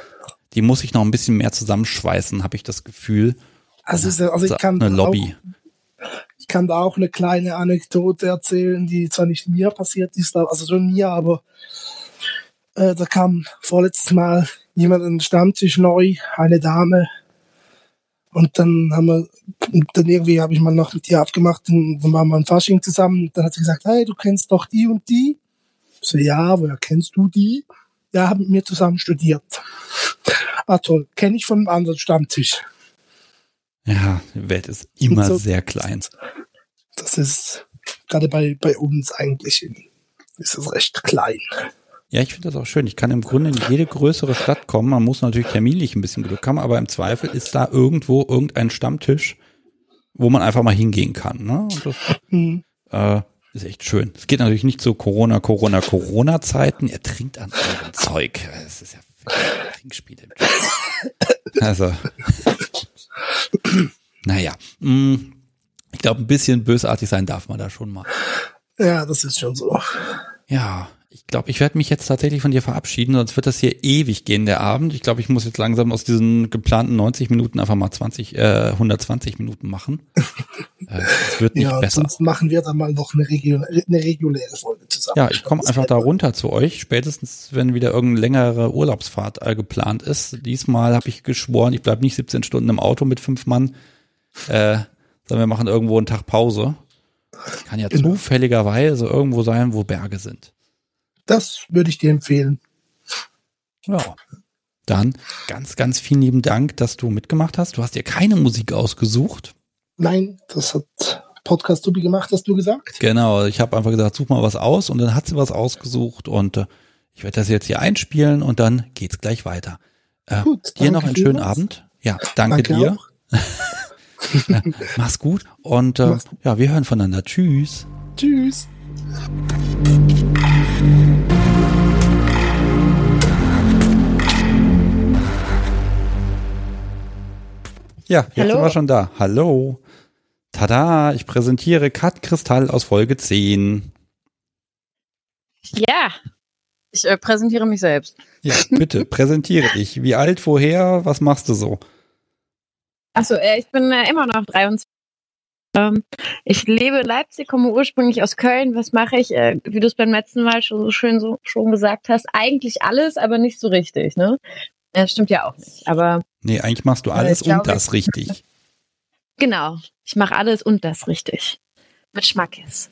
die muss ich noch ein bisschen mehr zusammenschweißen, habe ich das Gefühl. Also, also ich kann eine Lobby. Auch, ich kann da auch eine kleine Anekdote erzählen, die zwar nicht mir passiert ist, also schon mir, aber äh, da kam vorletztes Mal jemand an den Stammtisch neu, eine Dame, und dann haben wir, dann irgendwie habe ich mal noch mit ihr abgemacht, und dann waren wir im Fasching zusammen. Dann hat sie gesagt, hey, du kennst doch die und die. So, ja, woher kennst du die? Ja, haben mit mir zusammen studiert. Ah, toll. Kenne ich von einem anderen Stammtisch. Ja, die Welt ist immer so, sehr klein. Das ist gerade bei, bei uns eigentlich ist es recht klein. Ja, ich finde das auch schön. Ich kann im Grunde in jede größere Stadt kommen. Man muss natürlich terminlich ein bisschen Glück haben, aber im Zweifel ist da irgendwo irgendein Stammtisch, wo man einfach mal hingehen kann. Ne? Das mhm. äh, ist echt schön. Es geht natürlich nicht zu Corona, Corona, Corona-Zeiten. Er trinkt an eurem Zeug. Es ist ja Trinkspiele. Also, naja. Mh, mm, ich glaube, ein bisschen bösartig sein darf man da schon mal. Ja, das ist schon so. Ja, glaube, ich werde mich jetzt tatsächlich von dir verabschieden, sonst wird das hier ewig gehen, der Abend. Ich glaube, ich muss jetzt langsam aus diesen geplanten 90 Minuten einfach mal 20, äh, 120 Minuten machen. äh, das wird nicht ja, besser. Sonst machen wir dann mal noch eine, Region, eine reguläre Folge zusammen. Ja, ich komme einfach da runter zu euch, spätestens wenn wieder irgendeine längere Urlaubsfahrt äh, geplant ist. Diesmal habe ich geschworen, ich bleibe nicht 17 Stunden im Auto mit fünf Mann, äh, sondern wir machen irgendwo einen Tag Pause. Kann ja genau. zufälligerweise irgendwo sein, wo Berge sind. Das würde ich dir empfehlen. Ja. Dann ganz, ganz vielen lieben Dank, dass du mitgemacht hast. Du hast dir keine Musik ausgesucht. Nein, das hat Podcast Tubi gemacht, hast du gesagt? Genau, ich habe einfach gesagt, such mal was aus und dann hat sie was ausgesucht und äh, ich werde das jetzt hier einspielen und dann geht's gleich weiter. Äh, Gut, dir noch einen schönen was. Abend. Ja, danke, danke dir. ja, mach's gut und äh, ja, wir hören voneinander. Tschüss. Tschüss. Ja, jetzt Hallo? sind wir schon da. Hallo. Tada, ich präsentiere Kat Kristall aus Folge 10. Ja, ich äh, präsentiere mich selbst. Ja, bitte, präsentiere dich. Wie alt, woher, was machst du so? Achso, äh, ich bin äh, immer noch 23. Ähm, ich lebe in Leipzig, komme ursprünglich aus Köln. Was mache ich? Äh, wie du es beim letzten Mal schon so schön so, schon gesagt hast, eigentlich alles, aber nicht so richtig. Ne? Das stimmt ja auch nicht. Aber Nee, eigentlich machst du alles ich glaube, und das richtig. genau, ich mache alles und das richtig. Mit Schmackes.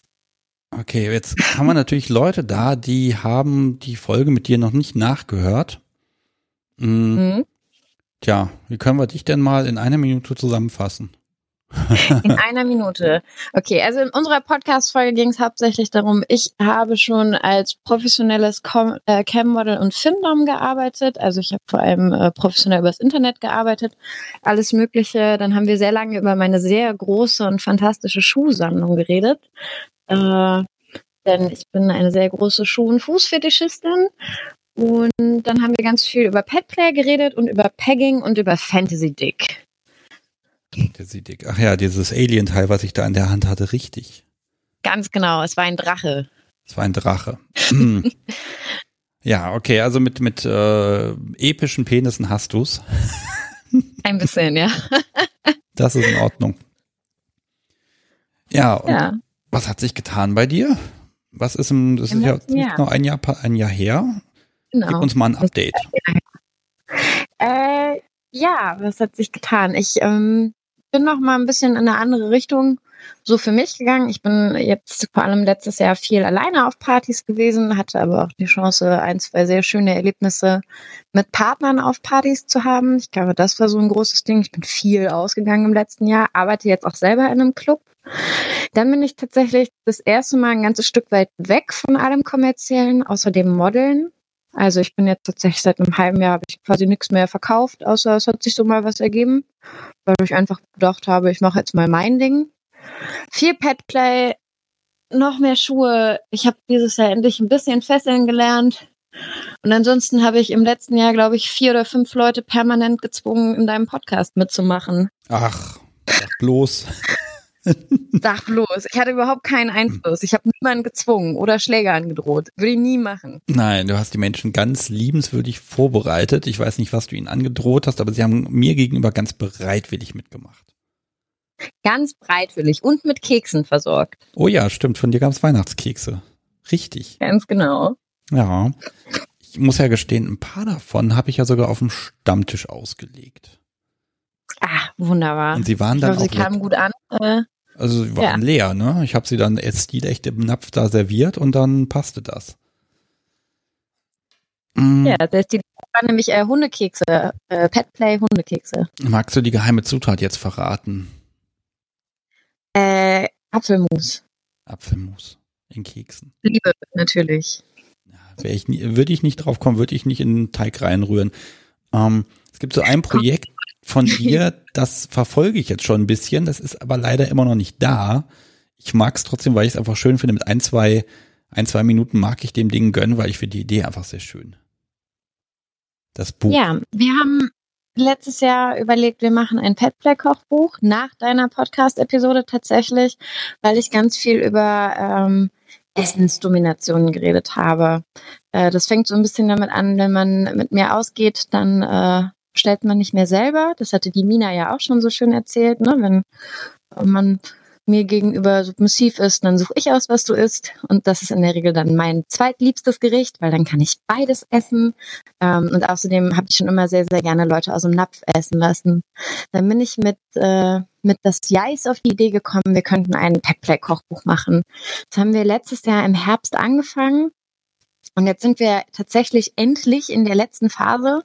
Okay, jetzt haben wir natürlich Leute da, die haben die Folge mit dir noch nicht nachgehört. Hm, Mhm. Tja, wie können wir dich denn mal in einer Minute zusammenfassen? In einer Minute. Okay, also in unserer Podcast-Folge ging es hauptsächlich darum, ich habe schon als professionelles äh, Cam-Model und Findom gearbeitet. Also ich habe vor allem äh, professionell übers Internet gearbeitet. Alles Mögliche. Dann haben wir sehr lange über meine sehr große und fantastische Schuhsammlung geredet. Äh, denn ich bin eine sehr große Schuh- und Fußfetischistin. Und dann haben wir ganz viel über Petplay geredet und über Pegging und über Fantasy Dick. Der sieht dick. Ach ja, dieses Alien-Teil, was ich da in der Hand hatte, richtig. Ganz genau, es war ein Drache. Das war ein Drache. Hm. ja, okay, also mit, mit äh, epischen Penissen hast du's. Ein bisschen, ja. Das ist in Ordnung. Ja, und Ja, was hat sich getan bei dir? Was ist im, das Im ist ja noch ein Jahr, ein Jahr her. Gib genau. uns mal ein Update. Äh, ja, was hat sich getan? Ich ähm, bin noch mal ein bisschen in eine andere Richtung so für mich gegangen. Ich bin jetzt vor allem letztes Jahr viel alleine auf Partys gewesen, hatte aber auch die Chance, ein, zwei sehr schöne Erlebnisse mit Partnern auf Partys zu haben. Ich glaube, das war so ein großes Ding. Ich bin viel ausgegangen im letzten Jahr, arbeite jetzt auch selber in einem Club. Dann bin ich tatsächlich das erste Mal ein ganzes Stück weit weg von allem kommerziellen, außer dem Modeln. Also ich bin jetzt tatsächlich seit einem halben Jahr habe ich quasi nichts mehr verkauft, außer es hat sich so mal was ergeben, weil ich einfach gedacht habe, ich mache jetzt mal mein Ding. Viel Petplay, noch mehr Schuhe. Ich habe dieses Jahr endlich ein bisschen fesseln gelernt. Und ansonsten habe ich im letzten Jahr, glaube ich, vier oder fünf Leute permanent gezwungen, in deinem Podcast mitzumachen. Ach, bloß. Sag bloß, ich hatte überhaupt keinen Einfluss. Ich habe niemanden gezwungen oder Schläge angedroht. Würde ich nie machen. Nein, du hast die Menschen ganz liebenswürdig vorbereitet. Ich weiß nicht, was du ihnen angedroht hast, aber sie haben mir gegenüber ganz bereitwillig mitgemacht. Ganz breitwillig und mit Keksen versorgt. Oh ja, stimmt, von dir gab es Weihnachtskekse. Richtig. Ganz genau. Ja. Ich muss ja gestehen, ein paar davon habe ich ja sogar auf dem Stammtisch ausgelegt. Ah, wunderbar. Und sie waren Ich dann hoffe, sie auch lecker. kamen gut an. Äh, Also sie waren leer, ne? Ich habe sie dann stilecht im Napf da serviert und dann passte das. Mm, ja, das waren nämlich äh, Hundekekse, äh, Petplay Hundekekse. Magst du die geheime Zutat jetzt verraten? Äh, Apfelmus. Apfelmus in Keksen. Liebe, natürlich. Ja, wär ich nie, würde ich nicht drauf kommen, würde ich nicht in den Teig reinrühren. Ähm, es gibt so ein Projekt von dir, das verfolge ich jetzt schon ein bisschen, das ist aber leider immer noch nicht da. Ich mag es trotzdem, weil ich es einfach schön finde. Mit ein, zwei, ein, zwei Minuten mag ich dem Ding gönnen, weil ich finde die Idee einfach sehr schön. Das Buch. Ja, wir haben letztes Jahr überlegt, wir machen ein Petplay-Kochbuch nach deiner Podcast-Episode tatsächlich, weil ich ganz viel über ähm, Essensdominationen geredet habe. Äh, das fängt so ein bisschen damit an, wenn man mit mir ausgeht, dann äh, stellt man nicht mehr selber. Das hatte die Mina ja auch schon so schön erzählt, ne? Wenn man mir gegenüber submissiv ist, dann suche ich aus, was du isst. Und das ist in der Regel dann mein zweitliebstes Gericht, weil dann kann ich beides essen. Ähm, und außerdem habe ich schon immer sehr, sehr gerne Leute aus dem Napf essen lassen. Dann bin ich mit, äh, mit das Jais auf die Idee gekommen, wir könnten ein Petplay-Kochbuch machen. Das haben wir letztes Jahr im Herbst angefangen. Und jetzt sind wir tatsächlich endlich in der letzten Phase.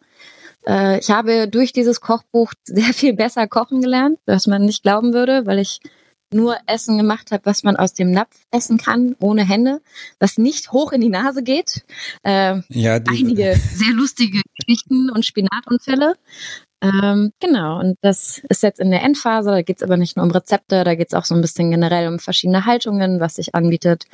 Äh, ich habe durch dieses Kochbuch sehr viel besser kochen gelernt, was man nicht glauben würde, weil ich nur Essen gemacht habe, was man aus dem Napf essen kann, ohne Hände, was nicht hoch in die Nase geht. Äh, Ja, die, einige sehr lustige Geschichten und Spinatunfälle. Ähm, genau, und das ist jetzt in der Endphase. Da geht es aber nicht nur um Rezepte, da geht es auch so ein bisschen generell um verschiedene Haltungen, was sich anbietet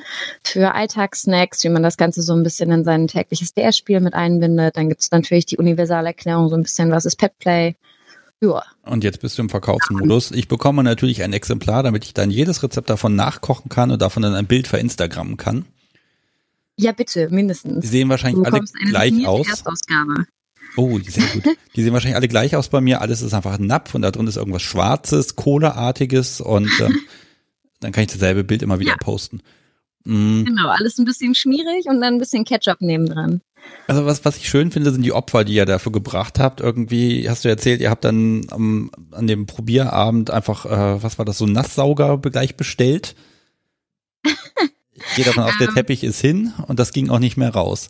für Alltagssnacks, wie man das Ganze so ein bisschen in sein tägliches DS-Spiel mit einbindet. Dann gibt es natürlich die Universalerklärung, so ein bisschen, was ist Petplay. Ja, Und jetzt bist du im Verkaufsmodus. Ich bekomme natürlich ein Exemplar, damit ich dann jedes Rezept davon nachkochen kann und davon dann ein Bild für Instagram kann. ja bitte, Die mindestens. sehen wahrscheinlich alle gleich aus. Erstausgabe. Oh, sehr gut. Die sehen wahrscheinlich alle gleich aus bei mir. Alles ist einfach ein Napf und da drin ist irgendwas Schwarzes, Kohleartiges und ähm, dann kann ich dasselbe Bild immer wieder Ja. posten. Mm. Genau, alles ein bisschen schmierig und dann ein bisschen Ketchup nebendran. Also was, was ich schön finde, sind die Opfer, die ihr dafür gebracht habt. Irgendwie hast du erzählt, ihr habt dann am, an dem Probierabend einfach, äh, was war das, so Nasssauger gleich bestellt. Ich gehe davon aus, der Ähm. Teppich ist hin und das ging auch nicht mehr raus.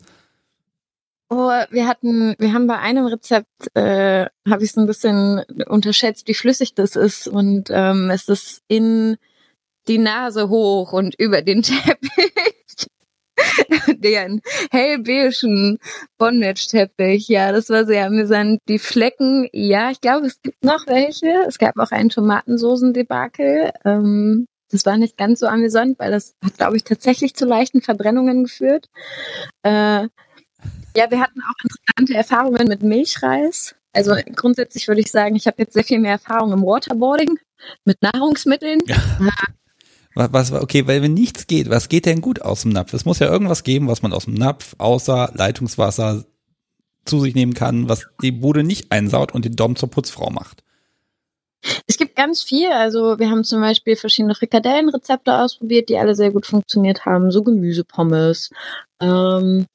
Oh, wir hatten, wir haben bei einem Rezept, äh, habe ich so ein bisschen unterschätzt, wie flüssig das ist und ähm, es ist in die Nase hoch und über den Teppich. Den hellbeigen Bondage-Teppich. Ja, das war sehr amüsant. Die Flecken, ja, ich glaube, es gibt noch welche. Es gab auch einen Tomatensoßen-Debakel. Ähm, das war nicht ganz so amüsant, weil das hat, glaube ich, tatsächlich zu leichten Verbrennungen geführt. Äh, ja, wir hatten auch interessante Erfahrungen mit Milchreis. Also grundsätzlich würde ich sagen, ich habe jetzt sehr viel mehr Erfahrung im Waterboarding mit Nahrungsmitteln. Was, was, okay, weil wenn nichts geht, was geht denn gut aus dem Napf? Es muss ja irgendwas geben, was man aus dem Napf außer Leitungswasser zu sich nehmen kann, was die Bude nicht einsaut und den Dom zur Putzfrau macht. Es gibt ganz viel. Also wir haben zum Beispiel verschiedene Frikadellenrezepte ausprobiert, die alle sehr gut funktioniert haben. So Gemüsepommes, ähm,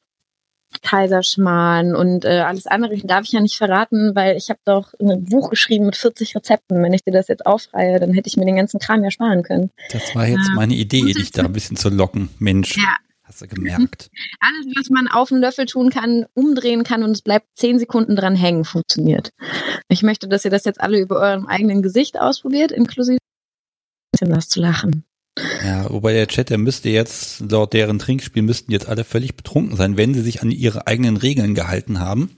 Kaiserschmarrn und äh, alles andere darf ich ja nicht verraten, weil ich habe doch ein Buch geschrieben mit 40 Rezepten. Wenn ich dir das jetzt aufreihe, dann hätte ich mir den ganzen Kram ja sparen können. Das war jetzt Ja. meine Idee, dich da ein bisschen zu locken. Mensch, Ja. hast du gemerkt. Alles, was man auf einen Löffel tun kann, umdrehen kann und es bleibt 10 Sekunden dran hängen, funktioniert. Ich möchte, dass ihr das jetzt alle über eurem eigenen Gesicht ausprobiert, inklusive ein bisschen was zu lachen. Ja, wobei der Chat, der müsste jetzt, laut deren Trinkspiel, müssten jetzt alle völlig betrunken sein, wenn sie sich an ihre eigenen Regeln gehalten haben.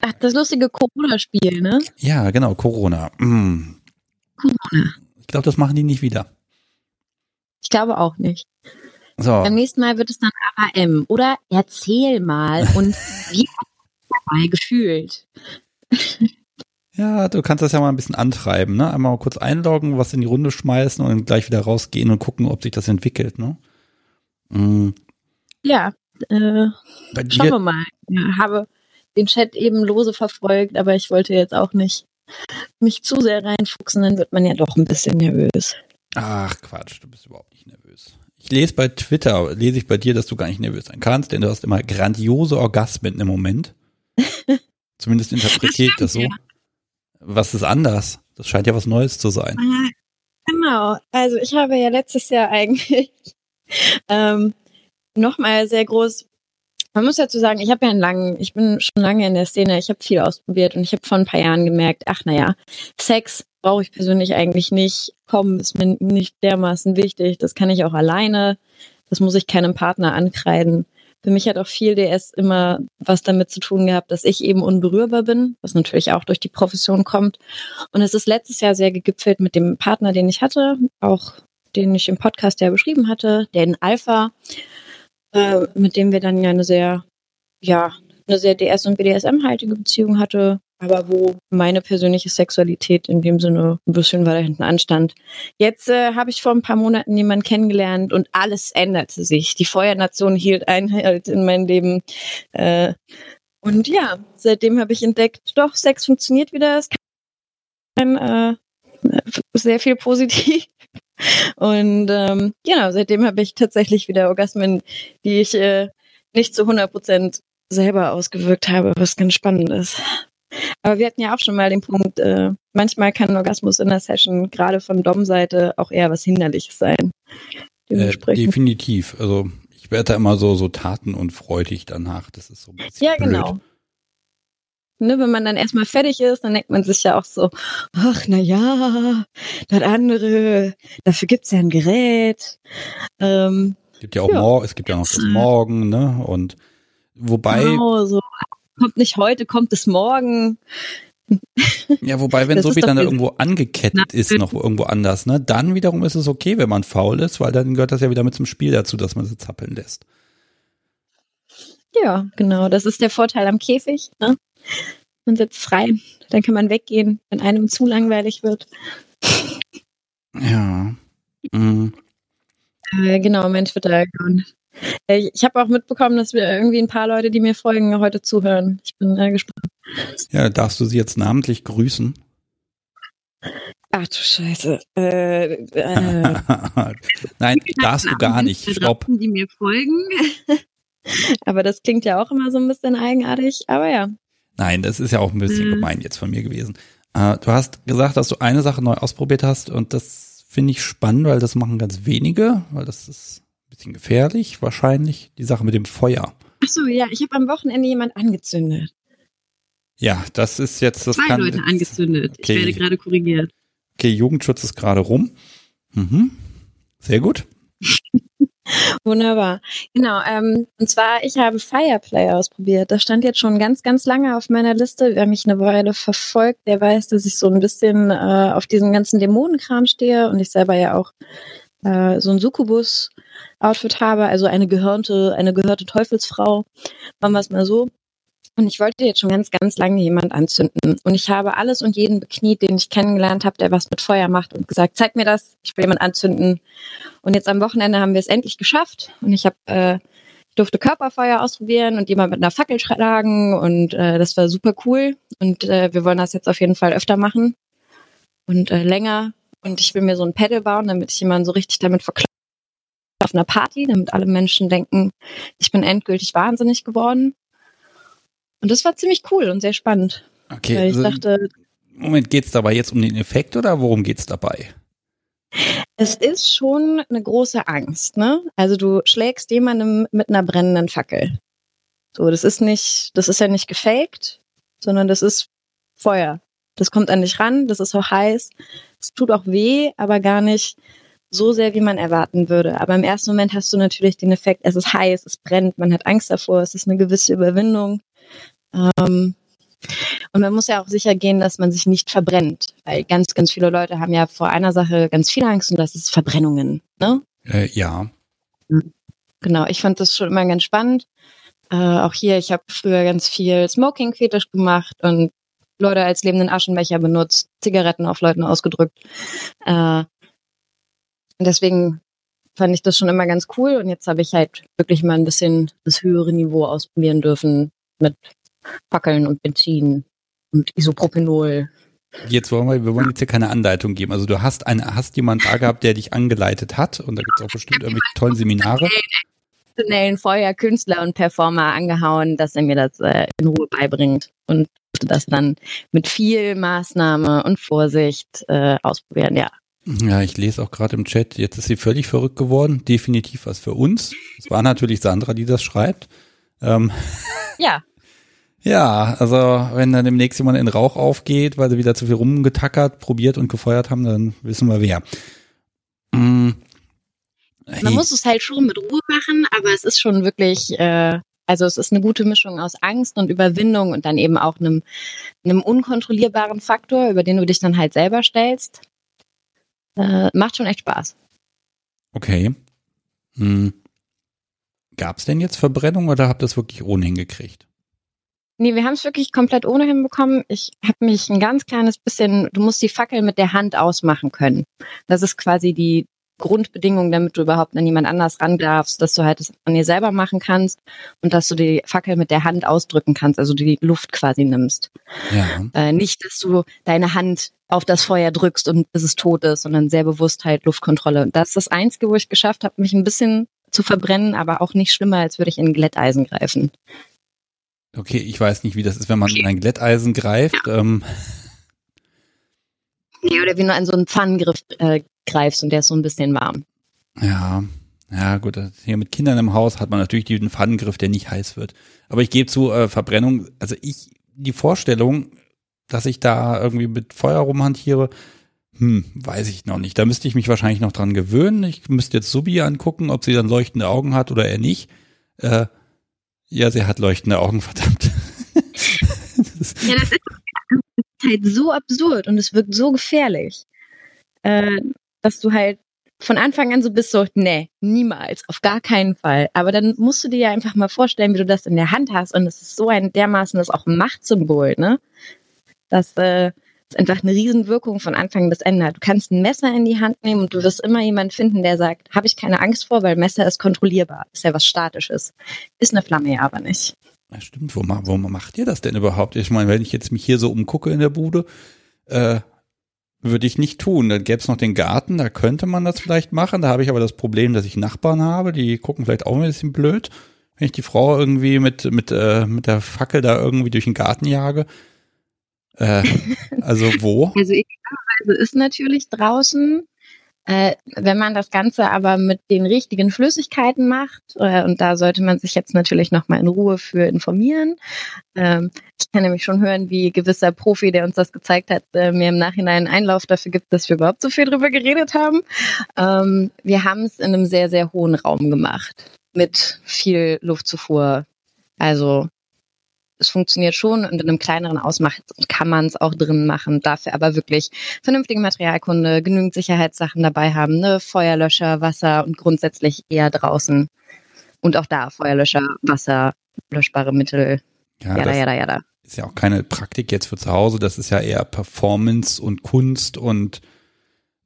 Ach, das lustige Corona-Spiel, ne? Ja, genau, Corona. Mm. Corona. Ich glaube, das machen die nicht wieder. Ich glaube auch nicht. So, Beim nächsten Mal wird es dann AHM. Oder erzähl mal und wie hast du dabei gefühlt? Ja, du kannst das ja mal ein bisschen antreiben, ne? Einmal kurz einloggen, was in die Runde schmeißen und gleich wieder rausgehen und gucken, ob sich das entwickelt, ne? Mm. Ja, äh, schauen wir mal. Ja, habe den Chat eben lose verfolgt, aber ich wollte jetzt auch nicht mich zu sehr reinfuchsen, dann wird man ja doch ein bisschen nervös. ach Quatsch, du bist überhaupt nicht nervös. Ich lese bei Twitter, lese ich bei dir, dass du gar nicht nervös sein kannst, denn du hast immer grandiose Orgasmen im Moment. Zumindest interpretiere ich das so. ja. Was ist anders? Das scheint ja was Neues zu sein. Ah, Genau, also ich habe ja letztes Jahr eigentlich ähm, nochmal sehr groß, man muss dazu sagen, ich habe ja einen langen, ich bin schon lange in der Szene, ich habe viel ausprobiert und ich habe vor ein paar Jahren gemerkt, ach naja, Sex brauche ich persönlich eigentlich nicht, kommen ist mir nicht dermaßen wichtig, das kann ich auch alleine, das muss ich keinem Partner ankreiden. Für mich hat auch viel DS immer was damit zu tun gehabt, dass ich eben unberührbar bin, was natürlich auch durch die Profession kommt. Und es ist letztes Jahr sehr gegipfelt mit dem Partner, den ich hatte, auch den ich im Podcast ja beschrieben hatte, den Alpha, äh, mit dem wir dann ja eine sehr, ja, eine sehr DS- und BDSM-haltige Beziehung hatte, aber wo meine persönliche Sexualität in dem Sinne ein bisschen weiter hinten anstand. Jetzt äh, habe ich vor ein paar Monaten jemanden kennengelernt und alles änderte sich. Die Feuernation hielt Einhalt in mein Leben. Äh, und ja, seitdem habe ich entdeckt, doch, Sex funktioniert wieder. Es kann äh, sehr viel positiv. Und ähm, genau, seitdem habe ich tatsächlich wieder Orgasmen, die ich äh, nicht zu 100 Prozent selber ausgewirkt habe, was ganz spannend ist. Aber wir hatten ja auch schon mal den Punkt, äh, manchmal kann ein Orgasmus in der Session gerade von Dom-Seite auch eher was Hinderliches sein. Äh, definitiv. Also ich werde da immer so so taten und freudig danach. Das ist so ein bisschen ja, blöd. genau. Ne, wenn man dann erstmal fertig ist, dann denkt man sich ja auch so, ach na ja, das andere, dafür gibt's ja ein Gerät. Ähm, Es gibt ja auch Ja. morgen, es gibt ja noch das Morgen, ne? Und wobei, genau, so. Kommt nicht heute, kommt es morgen. ja, wobei, wenn Das so ist wie doch dann irgendwo angekettet ist, noch irgendwo anders, ne? Dann wiederum ist es okay, wenn man faul ist, weil dann gehört das ja wieder mit zum Spiel dazu, dass man sie zappeln lässt. Ja, genau. Das ist der Vorteil am Käfig. Ne? Man sitzt frei. Dann kann man weggehen, wenn einem zu langweilig wird. Ja. Mhm. Äh, genau, mein Twitter-Account. Äh, Ich, ich habe auch mitbekommen, dass wir irgendwie ein paar Leute, die mir folgen, heute zuhören. Ich bin äh, gespannt. Ja, darfst du sie jetzt namentlich grüßen? Ach du Scheiße. Äh, äh. Nein, darfst du gar nicht. Stopp. Die mir folgen. aber das klingt ja auch immer so ein bisschen eigenartig. Aber ja. Nein, das ist ja auch ein bisschen äh. gemein jetzt von mir gewesen. Äh, du hast gesagt, dass du eine Sache neu ausprobiert hast und das finde ich spannend, weil das machen ganz wenige, weil das ist bisschen gefährlich wahrscheinlich, die Sache mit dem Feuer. Ach so, ja, ich habe am Wochenende jemand angezündet. Ja, das ist jetzt das Zwei kann, Leute angezündet. Okay. Ich werde gerade korrigiert. Okay, Jugendschutz ist gerade rum. Mhm. Sehr gut. Wunderbar. Genau. Ähm, und zwar, ich habe Fireplay ausprobiert. Das stand jetzt schon ganz, ganz lange auf meiner Liste. Wer mich eine Weile verfolgt, der weiß, dass ich so ein bisschen äh, auf diesen ganzen Dämonenkram stehe und ich selber ja auch äh, so ein Succubus-Outfit habe, also eine gehörnte, eine gehörte Teufelsfrau. Machen wir es mal so. Und ich wollte jetzt schon ganz, ganz lange jemand anzünden. Und ich habe alles und jeden bekniet, den ich kennengelernt habe, der was mit Feuer macht und gesagt, zeig mir das, ich will jemand anzünden. Und jetzt am Wochenende haben wir es endlich geschafft. Und ich habe, äh, ich durfte Körperfeuer ausprobieren und jemand mit einer Fackel schlagen. Und äh, das war super cool. Und äh, wir wollen das jetzt auf jeden Fall öfter machen. Und äh, länger. Und ich will mir so ein Pedal bauen, damit ich jemanden so richtig damit verkleide auf einer Party, damit alle Menschen denken, ich bin endgültig wahnsinnig geworden. Und das war ziemlich cool und sehr spannend. Okay. Weil ich also, dachte. Moment, geht's dabei jetzt um den Effekt oder worum geht's dabei? Es ist schon eine große Angst, ne? Also du schlägst jemandem mit einer brennenden Fackel. So, das ist nicht, das ist ja nicht gefaked, sondern das ist Feuer. Das kommt an dich ran, das ist auch heiß. Es tut auch weh, aber gar nicht so sehr, wie man erwarten würde. Aber im ersten Moment hast du natürlich den Effekt, es ist heiß, es brennt, man hat Angst davor, es ist eine gewisse Überwindung. Ähm, und man muss ja auch sicher gehen, dass man sich nicht verbrennt, weil ganz, ganz viele Leute haben ja vor einer Sache ganz viel Angst und das ist Verbrennungen. Ne? Äh, ja. Genau, ich fand das schon immer ganz spannend. Äh, auch hier, ich habe früher ganz viel Smoking-Fetisch gemacht und Leute als lebenden Aschenbecher benutzt, Zigaretten auf Leuten ausgedrückt. Äh, deswegen fand ich das schon immer ganz cool und jetzt habe ich halt wirklich mal ein bisschen das höhere Niveau ausprobieren dürfen mit Fackeln und Benzin und Isopropenol. Jetzt wollen wir, wir wollen jetzt hier keine Anleitung geben. Also du hast eine, hast jemand da gehabt, der dich angeleitet hat und da gibt es auch bestimmt irgendwelche tollen Seminare. professionellen Feuerkünstler und Performer angehauen, dass er mir das äh, in Ruhe beibringt und das dann mit viel Maßnahme und Vorsicht äh, ausprobieren, ja. Ja, ich lese auch gerade im Chat, jetzt ist sie völlig verrückt geworden. Definitiv was für uns. Es war natürlich Sandra, die das schreibt. Ähm, ja. Ja, also wenn dann demnächst jemand in Rauch aufgeht, weil sie wieder zu viel rumgetackert, probiert und gefeuert haben, dann wissen wir wer. Mm. Hey. Man muss es halt schon mit Ruhe machen, aber es ist schon wirklich, äh, also es ist eine gute Mischung aus Angst und Überwindung und dann eben auch einem, einem unkontrollierbaren Faktor, über den du dich dann halt selber stellst. Äh, macht schon echt Spaß. Okay. Hm. Gab es denn jetzt Verbrennung oder habt ihr das wirklich ohne hingekriegt? Nee, wir haben es wirklich komplett ohne hinbekommen. Ich habe mich ein ganz kleines bisschen, du musst die Fackel mit der Hand ausmachen können. Das ist quasi die Grundbedingung, damit du überhaupt an jemand anders ran darfst, dass du halt es an dir selber machen kannst und dass du die Fackel mit der Hand ausdrücken kannst, also die Luft quasi nimmst. Ja. Äh, nicht, dass du deine Hand auf das Feuer drückst und bis es tot ist, sondern sehr bewusst halt Luftkontrolle. Und das ist das Einzige, wo ich geschafft habe, mich ein bisschen zu verbrennen, aber auch nicht schlimmer, als würde ich in Glätteisen greifen. Okay, ich weiß nicht, wie das ist, wenn man okay. in ein Glätteisen greift. Ja. Ähm. Nee, oder wie du an so einen Pfannengriff äh, greifst und der ist so ein bisschen warm. Ja, ja gut, hier mit Kindern im Haus hat man natürlich den Pfannengriff, der nicht heiß wird. Aber ich gebe zu, äh, Verbrennung, also ich, die Vorstellung, dass ich da irgendwie mit Feuer rumhantiere, hm, weiß ich noch nicht. Da müsste ich mich wahrscheinlich noch dran gewöhnen. Ich müsste jetzt Subi angucken, ob sie dann leuchtende Augen hat oder er nicht. Äh, ja, sie hat leuchtende Augen, verdammt. das ja, das ist halt so absurd und es wirkt so gefährlich, äh, dass du halt von Anfang an so bist so, nee, niemals, auf gar keinen Fall. Aber dann musst du dir ja einfach mal vorstellen, wie du das in der Hand hast und es ist so ein dermaßen, das ist auch ein Machtsymbol, ne? Dass äh, es einfach eine Riesenwirkung von Anfang bis Ende. Du kannst ein Messer in die Hand nehmen und du wirst immer jemanden finden, der sagt, habe ich keine Angst vor, weil Messer ist kontrollierbar, ist ja was Statisches. Ist eine Flamme ja aber nicht. Ja, stimmt, wo, wo macht ihr das denn überhaupt? Ich meine, wenn ich jetzt mich hier so umgucke in der Bude, äh, Würde ich nicht tun. Dann gäbe es noch den Garten, da könnte man das vielleicht machen. Da habe ich aber das Problem, dass ich Nachbarn habe, die gucken vielleicht auch ein bisschen blöd, wenn ich die Frau irgendwie mit, mit, äh, mit der Fackel da irgendwie durch den Garten jage. Äh, also wo? Also idealerweise ist natürlich draußen. Äh, wenn man das Ganze aber mit den richtigen Flüssigkeiten macht, äh, und da sollte man sich jetzt natürlich nochmal in Ruhe für informieren. Ähm, ich kann nämlich schon hören, wie gewisser Profi, der uns das gezeigt hat, äh, mir im Nachhinein Einlauf dafür gibt, dass wir überhaupt so viel drüber geredet haben. Ähm, wir haben es in einem sehr, sehr hohen Raum gemacht mit viel Luftzufuhr. Also es funktioniert schon und in einem kleineren Ausmaß kann man es auch drin machen. Dafür aber wirklich vernünftige Materialkunde, genügend Sicherheitssachen dabei haben, ne? Feuerlöscher, Wasser und grundsätzlich eher draußen. Und auch da Feuerlöscher, Wasser, löschbare Mittel. Ja, jada, jada, jada. Ist ja auch keine Praktik jetzt für zu Hause, das ist ja eher Performance und Kunst und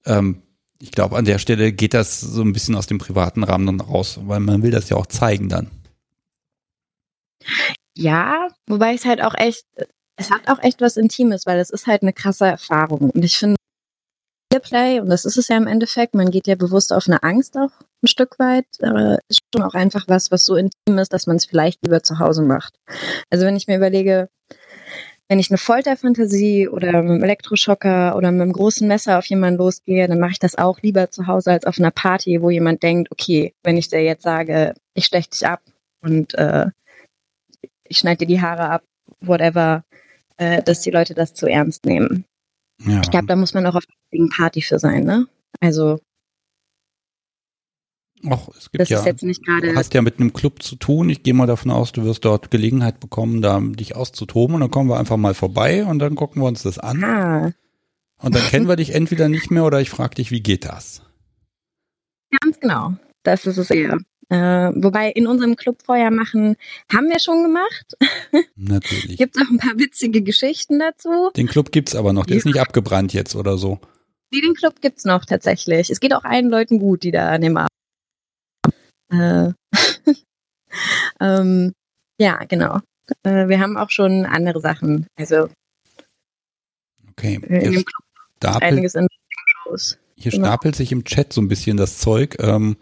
ähm, ich glaube, an der Stelle geht das so ein bisschen aus dem privaten Rahmen dann raus, weil man will das ja auch zeigen dann. Ja, wobei es halt auch echt, es hat auch echt was Intimes, weil es ist halt eine krasse Erfahrung. Und ich finde, Play, und das ist es ja im Endeffekt, man geht ja bewusst auf eine Angst auch ein Stück weit, aber ist schon auch einfach was, was so intim ist, dass man es vielleicht lieber zu Hause macht. Also wenn ich mir überlege, wenn ich eine Folterfantasie oder mit einem Elektroschocker oder mit einem großen Messer auf jemanden losgehe, dann mache ich das auch lieber zu Hause als auf einer Party, wo jemand denkt, okay, wenn ich dir jetzt sage, ich stech dich ab und äh, ich schneide dir die Haare ab, whatever, äh, dass die Leute das zu ernst nehmen. Ja. Ich glaube, da muss man auch auf der Party für sein, ne? Also Ach, es gibt das ja, ist jetzt nicht gerade. Hast ja mit einem Club zu tun. Ich gehe mal davon aus, du wirst dort Gelegenheit bekommen, da dich auszutoben. Und dann kommen wir einfach mal vorbei und dann gucken wir uns das an. Ah. Und dann kennen wir dich entweder nicht mehr oder ich frage dich, wie geht das? Ganz genau. Das ist es eher. Äh, wobei in unserem Club Feuer machen haben wir schon gemacht. Natürlich. Gibt auch ein paar witzige Geschichten dazu. Den Club gibt's aber noch. Der ja. ist nicht abgebrannt jetzt oder so. Nee, den Club gibt's noch tatsächlich. Es geht auch allen Leuten gut, die da an dem Abend. Äh, ähm, ja, genau. Äh, wir haben auch schon andere Sachen. Also okay. In dem Club stapelt, einiges in Shows. Hier genau. stapelt sich im Chat so ein bisschen das Zeug. Ähm,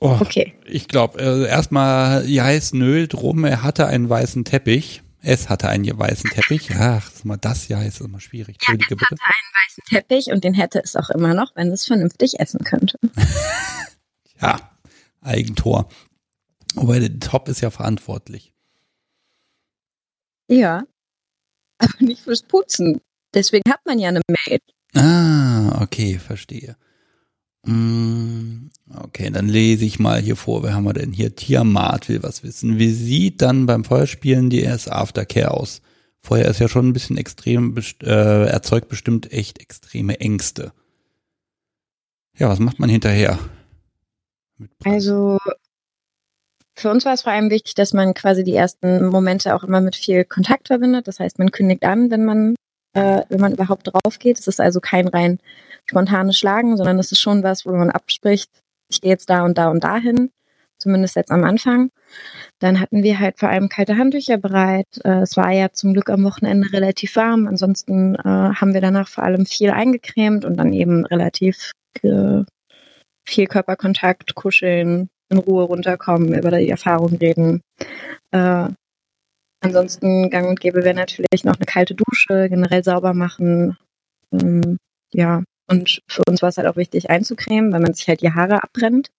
Oh, okay. Ich glaube, äh, erstmal Jais nölt rum, er hatte einen weißen Teppich. Es hatte einen weißen Teppich. Ach, das ist mal das ja, ist immer schwierig. Ja, es hatte einen weißen Teppich und den hätte es auch immer noch, wenn es vernünftig essen könnte. ja, Eigentor. Wobei der Top ist ja verantwortlich. Ja, aber nicht fürs Putzen. Deswegen hat man ja eine Maid. Ah, okay, verstehe. Mm, okay, dann lese ich mal hier vor. Wer haben wir denn hier? Tiamat will was wissen. Wie sieht dann beim Feuerspielen die erste Aftercare aus? Feuer ist ja schon ein bisschen extrem, äh, erzeugt bestimmt echt extreme Ängste. Ja, was macht man hinterher? Also für uns war es vor allem wichtig, dass man quasi die ersten Momente auch immer mit viel Kontakt verbindet. Das heißt, man kündigt an, wenn man, äh, wenn man überhaupt drauf geht. Es ist also kein rein spontanes Schlagen, sondern es ist schon was, wo man abspricht, ich gehe jetzt da und da und dahin, zumindest jetzt am Anfang. Dann hatten wir halt vor allem kalte Handtücher bereit. Äh, es war ja zum Glück am Wochenende relativ warm. Ansonsten äh, haben wir danach vor allem viel eingecremt und dann eben relativ äh, viel Körperkontakt, kuscheln, in Ruhe runterkommen, über die Erfahrung reden. Äh, ansonsten gang und gäbe wäre natürlich noch eine kalte Dusche, generell sauber machen. Ähm, ja, und für uns war es halt auch wichtig einzucremen, weil man sich halt die Haare abbrennt.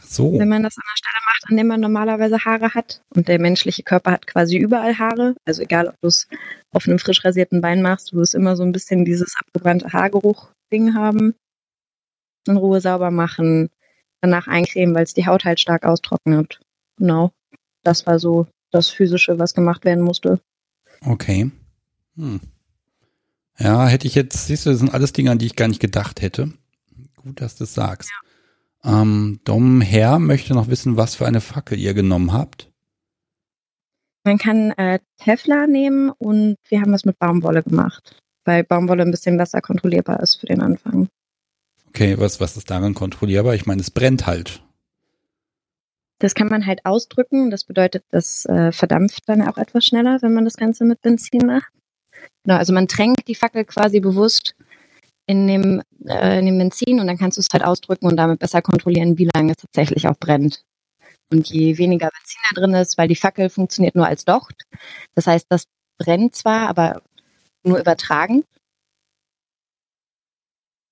So. Wenn man das an der Stelle macht, an dem man normalerweise Haare hat. Und der menschliche Körper hat quasi überall Haare. Also egal, ob du es auf einem frisch rasierten Bein machst, du wirst immer so ein bisschen dieses abgebrannte Haargeruch-Ding haben. In Ruhe sauber machen, danach eincremen, weil es die Haut halt stark austrocknet. Genau. Das war so das Physische, was gemacht werden musste. Okay. Hm. Ja, hätte ich jetzt, siehst du, das sind alles Dinge, an die ich gar nicht gedacht hätte. Gut, dass du es sagst. Ja. Ähm, Dom Herr möchte noch wissen, was für eine Fackel ihr genommen habt. Man kann äh, Teflar nehmen und wir haben das mit Baumwolle gemacht, weil Baumwolle ein bisschen besser kontrollierbar ist für den Anfang. Okay, was, was ist daran kontrollierbar? Ich meine, es brennt halt. Das kann man halt ausdrücken. Das bedeutet, das äh, verdampft dann auch etwas schneller, wenn man das Ganze mit Benzin macht. Genau, also man tränkt die Fackel quasi bewusst in dem, äh, in dem Benzin und dann kannst du es halt ausdrücken und damit besser kontrollieren, wie lange es tatsächlich auch brennt. Und je weniger Benzin da drin ist, weil die Fackel funktioniert nur als Docht. Das heißt, das brennt zwar, aber nur übertragen.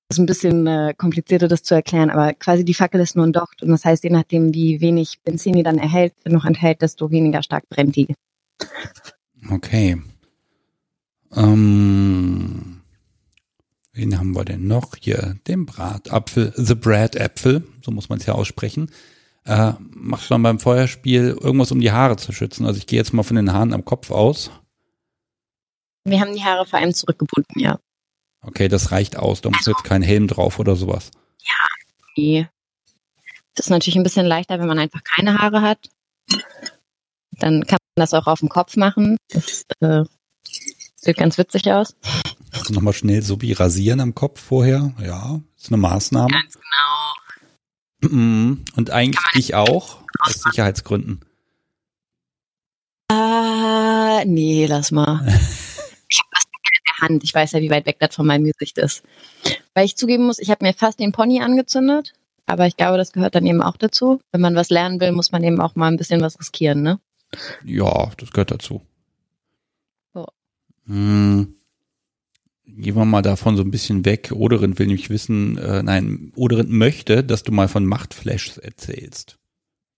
Das ist ein bisschen äh, komplizierter, das zu erklären, aber quasi die Fackel ist nur ein Docht. Und das heißt, je nachdem, wie wenig Benzin die dann erhält, noch enthält, desto weniger stark brennt die. Okay. Ähm, wen haben wir denn noch? Hier, den Bratapfel, The Brad Apfel, so muss man es ja aussprechen. Äh, macht man beim Feuerspiel irgendwas, um die Haare zu schützen? Also ich gehe jetzt mal von den Haaren am Kopf aus. Wir haben die Haare vor allem zurückgebunden, ja. Okay, das reicht aus. Da muss jetzt kein Helm drauf oder sowas. Ja, nee. Das ist natürlich ein bisschen leichter, wenn man einfach keine Haare hat. Dann kann man das auch auf dem Kopf machen. Das äh, sieht ganz witzig aus. Also nochmal schnell so wie rasieren am Kopf vorher. Ja, ist eine Maßnahme. Ganz genau. Mhm. Und eigentlich dich auch, aus Sicherheitsgründen. Äh, nee, lass mal. ich habe das in der Hand. Ich weiß ja, wie weit weg das von meinem Gesicht ist. Weil ich zugeben muss, ich habe mir fast den Pony angezündet. Aber ich glaube, das gehört dann eben auch dazu. Wenn man was lernen will, muss man eben auch mal ein bisschen was riskieren, ne? Ja, das gehört dazu. So. Hm. Gehen wir mal davon so ein bisschen weg. Oderin will nämlich wissen, äh, nein, Oderin möchte, dass du mal von Machtflashs erzählst.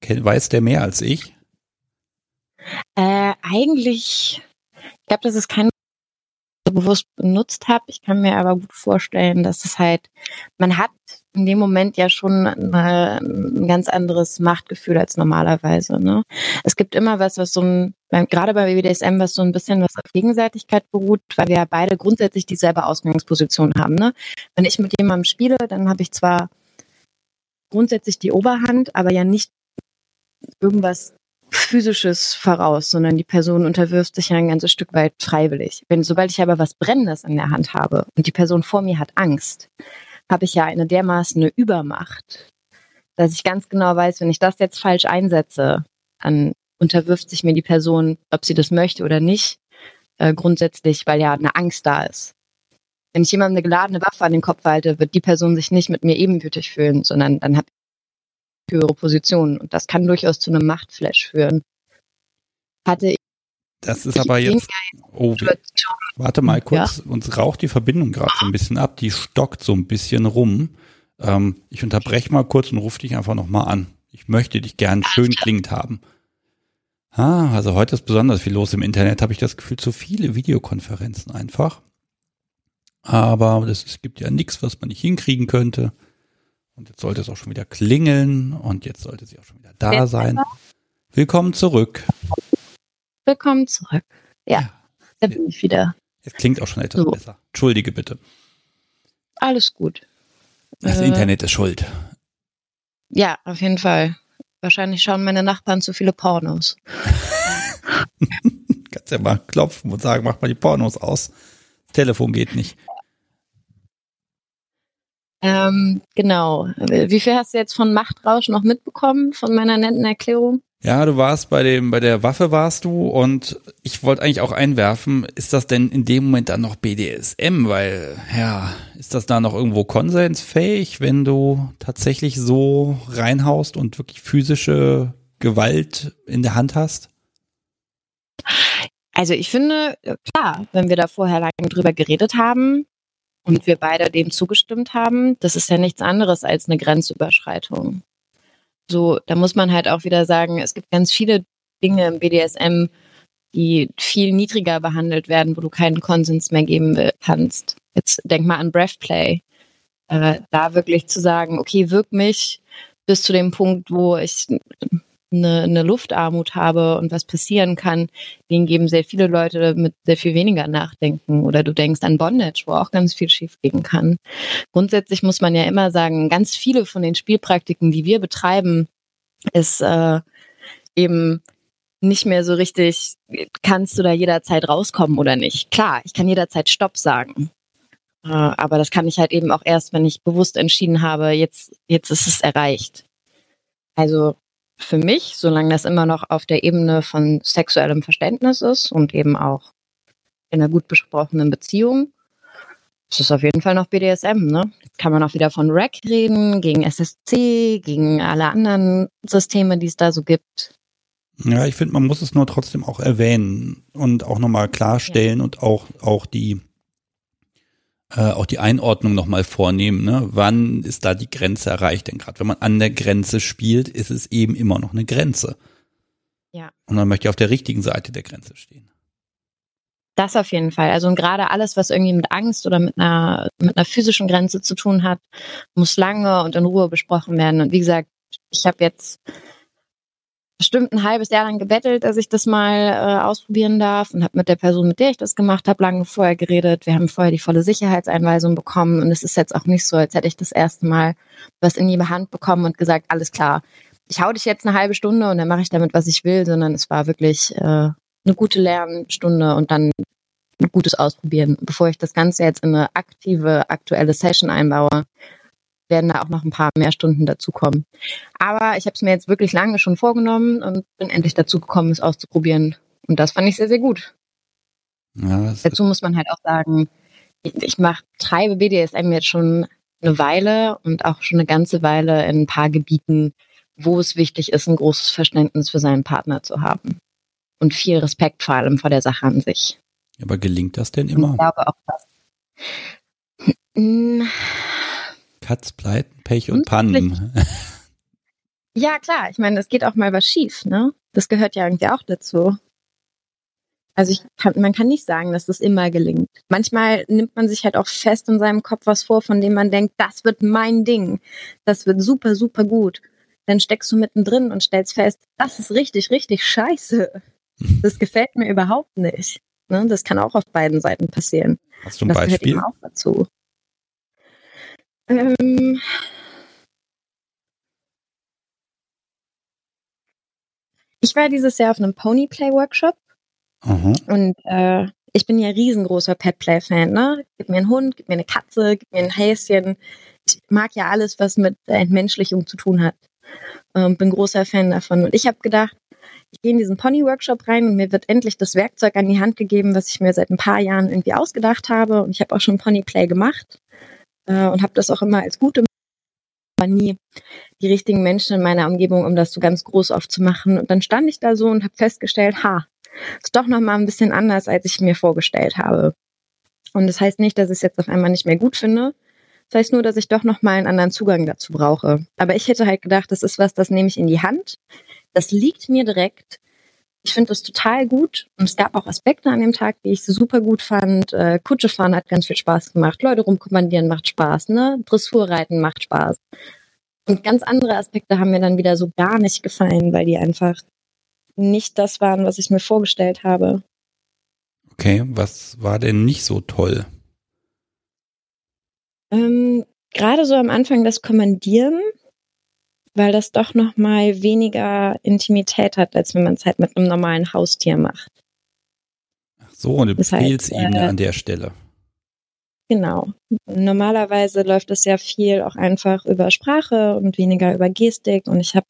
Weiß der mehr als ich? Äh, eigentlich, ich glaube, das ist kein bewusst benutzt habe. Ich kann mir aber gut vorstellen, dass es halt, man hat in dem Moment ja schon eine, ein ganz anderes Machtgefühl als normalerweise. Ne? Es gibt immer was, was so ein, gerade bei BDSM, was so ein bisschen was auf Gegenseitigkeit beruht, weil wir ja beide grundsätzlich dieselbe Ausgangsposition haben. Ne? Wenn ich mit jemandem spiele, dann habe ich zwar grundsätzlich die Oberhand, aber ja nicht irgendwas physisches voraus, sondern die Person unterwirft sich ja ein ganzes Stück weit freiwillig. Wenn, sobald ich aber was Brennendes in der Hand habe und die Person vor mir hat Angst, habe ich ja eine dermaßen eine Übermacht, dass ich ganz genau weiß, wenn ich das jetzt falsch einsetze, dann unterwirft sich mir die Person, ob sie das möchte oder nicht, äh, grundsätzlich, weil ja eine Angst da ist. Wenn ich jemandem eine geladene Waffe an den Kopf halte, wird die Person sich nicht mit mir ebenbürtig fühlen, sondern dann habe ich höhere Positionen. Und das kann durchaus zu einem Machtflash führen. Hatte Das ist aber jetzt. Oh, warte mal kurz. Uns raucht die Verbindung gerade so ein bisschen ab. Die stockt so ein bisschen rum. Ähm, ich unterbreche mal kurz und rufe dich einfach nochmal an. Ich möchte dich gern schön klingend haben. Ah, also heute ist besonders viel los im Internet, habe ich das Gefühl, zu viele Videokonferenzen einfach. Aber es gibt ja nichts, was man nicht hinkriegen könnte. Und jetzt sollte es auch schon wieder klingeln und jetzt sollte sie auch schon wieder da sein. Willkommen zurück. Willkommen zurück. Ja, da bin ich wieder. Es klingt auch schon etwas So. besser. Entschuldige bitte. Alles gut. Das Äh, Internet ist schuld. Ja, auf jeden Fall. Wahrscheinlich schauen meine Nachbarn zu viele Pornos. Kannst ja mal klopfen und sagen, mach mal die Pornos aus. Das Telefon geht nicht. Ähm, genau. Wie viel hast du jetzt von Machtrausch noch mitbekommen von meiner netten Erklärung? Ja, du warst bei dem, bei der Waffe warst du und ich wollte eigentlich auch einwerfen, ist das denn in dem Moment dann noch BDSM? Weil, ja, ist das da noch irgendwo konsensfähig, wenn du tatsächlich so reinhaust und wirklich physische Gewalt in der Hand hast? Also ich finde, klar, wenn wir da vorher lange drüber geredet haben und wir beide dem zugestimmt haben, das ist ja nichts anderes als eine Grenzüberschreitung. So, da muss man halt auch wieder sagen, es gibt ganz viele Dinge im BDSM, die viel niedriger behandelt werden, wo du keinen Konsens mehr geben kannst. Jetzt denk mal an Breathplay. Äh, da wirklich zu sagen, okay, wirk mich bis zu dem Punkt, wo ich eine, eine Luftarmut habe und was passieren kann, den geben sehr viele Leute mit sehr viel weniger nachdenken. Oder du denkst an Bondage, wo auch ganz viel schiefgehen kann. Grundsätzlich muss man ja immer sagen, ganz viele von den Spielpraktiken, die wir betreiben, ist äh, eben nicht mehr so richtig, kannst du da jederzeit rauskommen oder nicht. Klar, ich kann jederzeit Stopp sagen. Äh, aber das kann ich halt eben auch erst, wenn ich bewusst entschieden habe, jetzt, jetzt ist es erreicht. Also für mich, solange das immer noch auf der Ebene von sexuellem Verständnis ist und eben auch in einer gut besprochenen Beziehung. Das ist auf jeden Fall noch BDSM, ne? Jetzt kann man auch wieder von Rack reden, gegen SSC, gegen alle anderen Systeme, die es da so gibt. Ja, ich finde, man muss es nur trotzdem auch erwähnen und auch nochmal klarstellen ja. und auch, auch die, äh, auch die Einordnung nochmal vornehmen. Ne? Wann ist da die Grenze erreicht? Denn gerade wenn man an der Grenze spielt, ist es eben immer noch eine Grenze. Ja. Und man möchte auf der richtigen Seite der Grenze stehen. Das auf jeden Fall. Also und gerade alles, was irgendwie mit Angst oder mit einer, mit einer physischen Grenze zu tun hat, muss lange und in Ruhe besprochen werden. Und wie gesagt, ich habe jetzt bestimmt ein halbes Jahr lang gebettelt, dass ich das mal äh, ausprobieren darf und habe mit der Person, mit der ich das gemacht habe, lange vorher geredet. Wir haben vorher die volle Sicherheitseinweisung bekommen und es ist jetzt auch nicht so, als hätte ich das erste Mal was in die Hand bekommen und gesagt, alles klar, ich hau dich jetzt eine halbe Stunde und dann mache ich damit, was ich will, sondern es war wirklich äh, eine gute Lernstunde und dann ein gutes Ausprobieren. Bevor ich das Ganze jetzt in eine aktive, aktuelle Session einbaue, werden da auch noch ein paar mehr Stunden dazukommen. Aber ich habe es mir jetzt wirklich lange schon vorgenommen und bin endlich dazu gekommen, es auszuprobieren. Und das fand ich sehr, sehr gut. Ja, dazu muss man halt auch sagen, ich, mach, treibe BDSM jetzt schon eine Weile und auch schon eine ganze Weile in ein paar Gebieten, wo es wichtig ist, ein großes Verständnis für seinen Partner zu haben. Und viel Respekt vor allem vor der Sache an sich. Aber gelingt das denn immer? Ich glaube auch das. Katz, Pleiten, Pech und Pannen. Ja, klar. Ich meine, es geht auch mal was schief, ne? Das gehört ja irgendwie auch dazu. Also ich kann, man kann nicht sagen, dass das immer gelingt. Manchmal nimmt man sich halt auch fest in seinem Kopf was vor, von dem man denkt, das wird mein Ding. Das wird super, super gut. Dann steckst du mittendrin und stellst fest, das ist richtig, richtig scheiße. Das gefällt mir überhaupt nicht. Ne? Das kann auch auf beiden Seiten passieren. Hast du ein das Beispiel? Gehört eben auch dazu. Ähm, ich war dieses Jahr auf einem Ponyplay-Workshop mhm. und äh, ich bin ja riesengroßer Petplay-Fan. Ne? Gib mir einen Hund, gib mir eine Katze, gib mir ein Häschen. Ich mag ja alles, was mit Entmenschlichung zu tun hat. Ähm, bin großer Fan davon. Und ich habe gedacht, ich gehe in diesen Pony-Workshop rein und mir wird endlich das Werkzeug an die Hand gegeben, was ich mir seit ein paar Jahren irgendwie ausgedacht habe. Und ich habe auch schon Ponyplay gemacht äh, und habe das auch immer als gute aber nie die richtigen Menschen in meiner Umgebung, um das so ganz groß aufzumachen. Und dann stand ich da so und habe festgestellt, ha, ist doch noch mal ein bisschen anders, als ich mir vorgestellt habe. Und das heißt nicht, dass ich es jetzt auf einmal nicht mehr gut finde. Das heißt nur, dass ich doch noch mal einen anderen Zugang dazu brauche. Aber ich hätte halt gedacht, das ist was, das nehme ich in die Hand. Das liegt mir direkt. Ich finde das total gut. Und es gab auch Aspekte an dem Tag, die ich super gut fand. Äh, Kutsche fahren hat ganz viel Spaß gemacht. Leute rumkommandieren macht Spaß, ne? Dressurreiten macht Spaß. Und ganz andere Aspekte haben mir dann wieder so gar nicht gefallen, weil die einfach nicht das waren, was ich mir vorgestellt habe. Okay, was war denn nicht so toll? Ähm, Gerade so am Anfang das Kommandieren weil das doch noch mal weniger Intimität hat, als wenn man es halt mit einem normalen Haustier macht. Ach so, eine Befehlsebene äh, an der Stelle. Genau. Normalerweise läuft es ja viel auch einfach über Sprache und weniger über Gestik und ich habe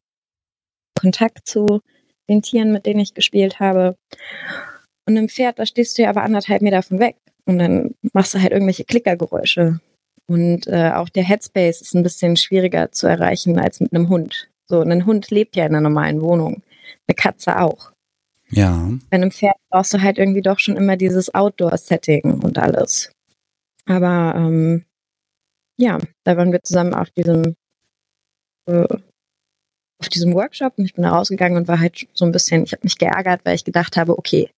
Kontakt zu den Tieren, mit denen ich gespielt habe. Und im Pferd, da stehst du ja aber anderthalb Meter von weg und dann machst du halt irgendwelche Klickergeräusche. Und äh, auch der Headspace ist ein bisschen schwieriger zu erreichen als mit einem Hund. So, ein Hund lebt ja in einer normalen Wohnung. Eine Katze auch. Ja. Bei einem Pferd brauchst du halt irgendwie doch schon immer dieses Outdoor-Setting und alles. Aber ähm, ja, da waren wir zusammen auf diesem äh, auf diesem Workshop und ich bin da rausgegangen und war halt so ein bisschen, ich habe mich geärgert, weil ich gedacht habe, okay,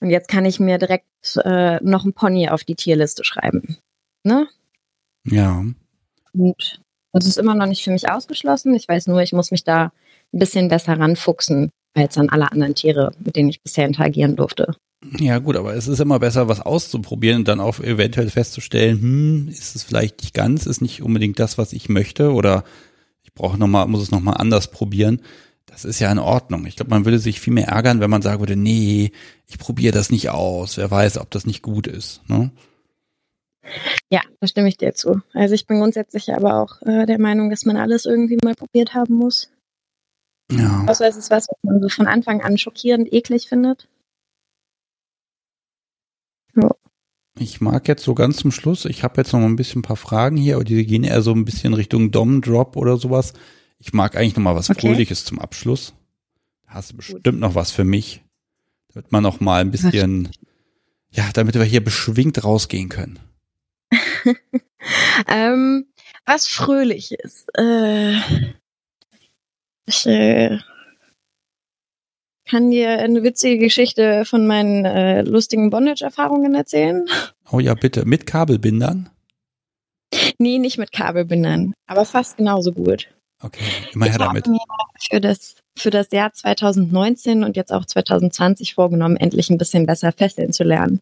und jetzt kann ich mir direkt äh, noch ein Pony auf die Tierliste schreiben. Ne? Ja. Und das ist immer noch nicht für mich ausgeschlossen. Ich weiß nur, ich muss mich da ein bisschen besser ranfuchsen als an alle anderen Tiere, mit denen ich bisher interagieren durfte. Ja, gut, aber es ist immer besser, was auszuprobieren und dann auch eventuell festzustellen, hm, ist es vielleicht nicht ganz, ist nicht unbedingt das, was ich möchte oder ich brauche nochmal, muss es nochmal anders probieren. Das ist ja in Ordnung. Ich glaube, man würde sich viel mehr ärgern, wenn man sagen würde, nee, ich probiere das nicht aus. Wer weiß, ob das nicht gut ist. Ne? Ja, da stimme ich dir zu. Also ich bin grundsätzlich aber auch äh, der Meinung, dass man alles irgendwie mal probiert haben muss. Ja. Außer es ist was, was man so von Anfang an schockierend eklig findet. Ich mag jetzt so ganz zum Schluss, ich habe jetzt noch mal ein bisschen ein paar Fragen hier, aber die gehen eher so ein bisschen Richtung Dom-Drop oder sowas. Ich mag eigentlich noch mal was Okay. Fröhliches zum Abschluss. Da hast du bestimmt noch was für mich. Damit man noch mal ein bisschen, ja, damit wir hier beschwingt rausgehen können. Ähm, was Fröhliches. Äh, ich äh, kann dir eine witzige Geschichte von meinen äh, lustigen Bondage-Erfahrungen erzählen. Oh ja, bitte. Mit Kabelbindern? Nee, nicht mit Kabelbindern, aber fast genauso gut. Okay, immer her ich habe damit. mir für das, für das Jahr 2019 und jetzt auch 2020 vorgenommen, endlich ein bisschen besser fesseln zu lernen.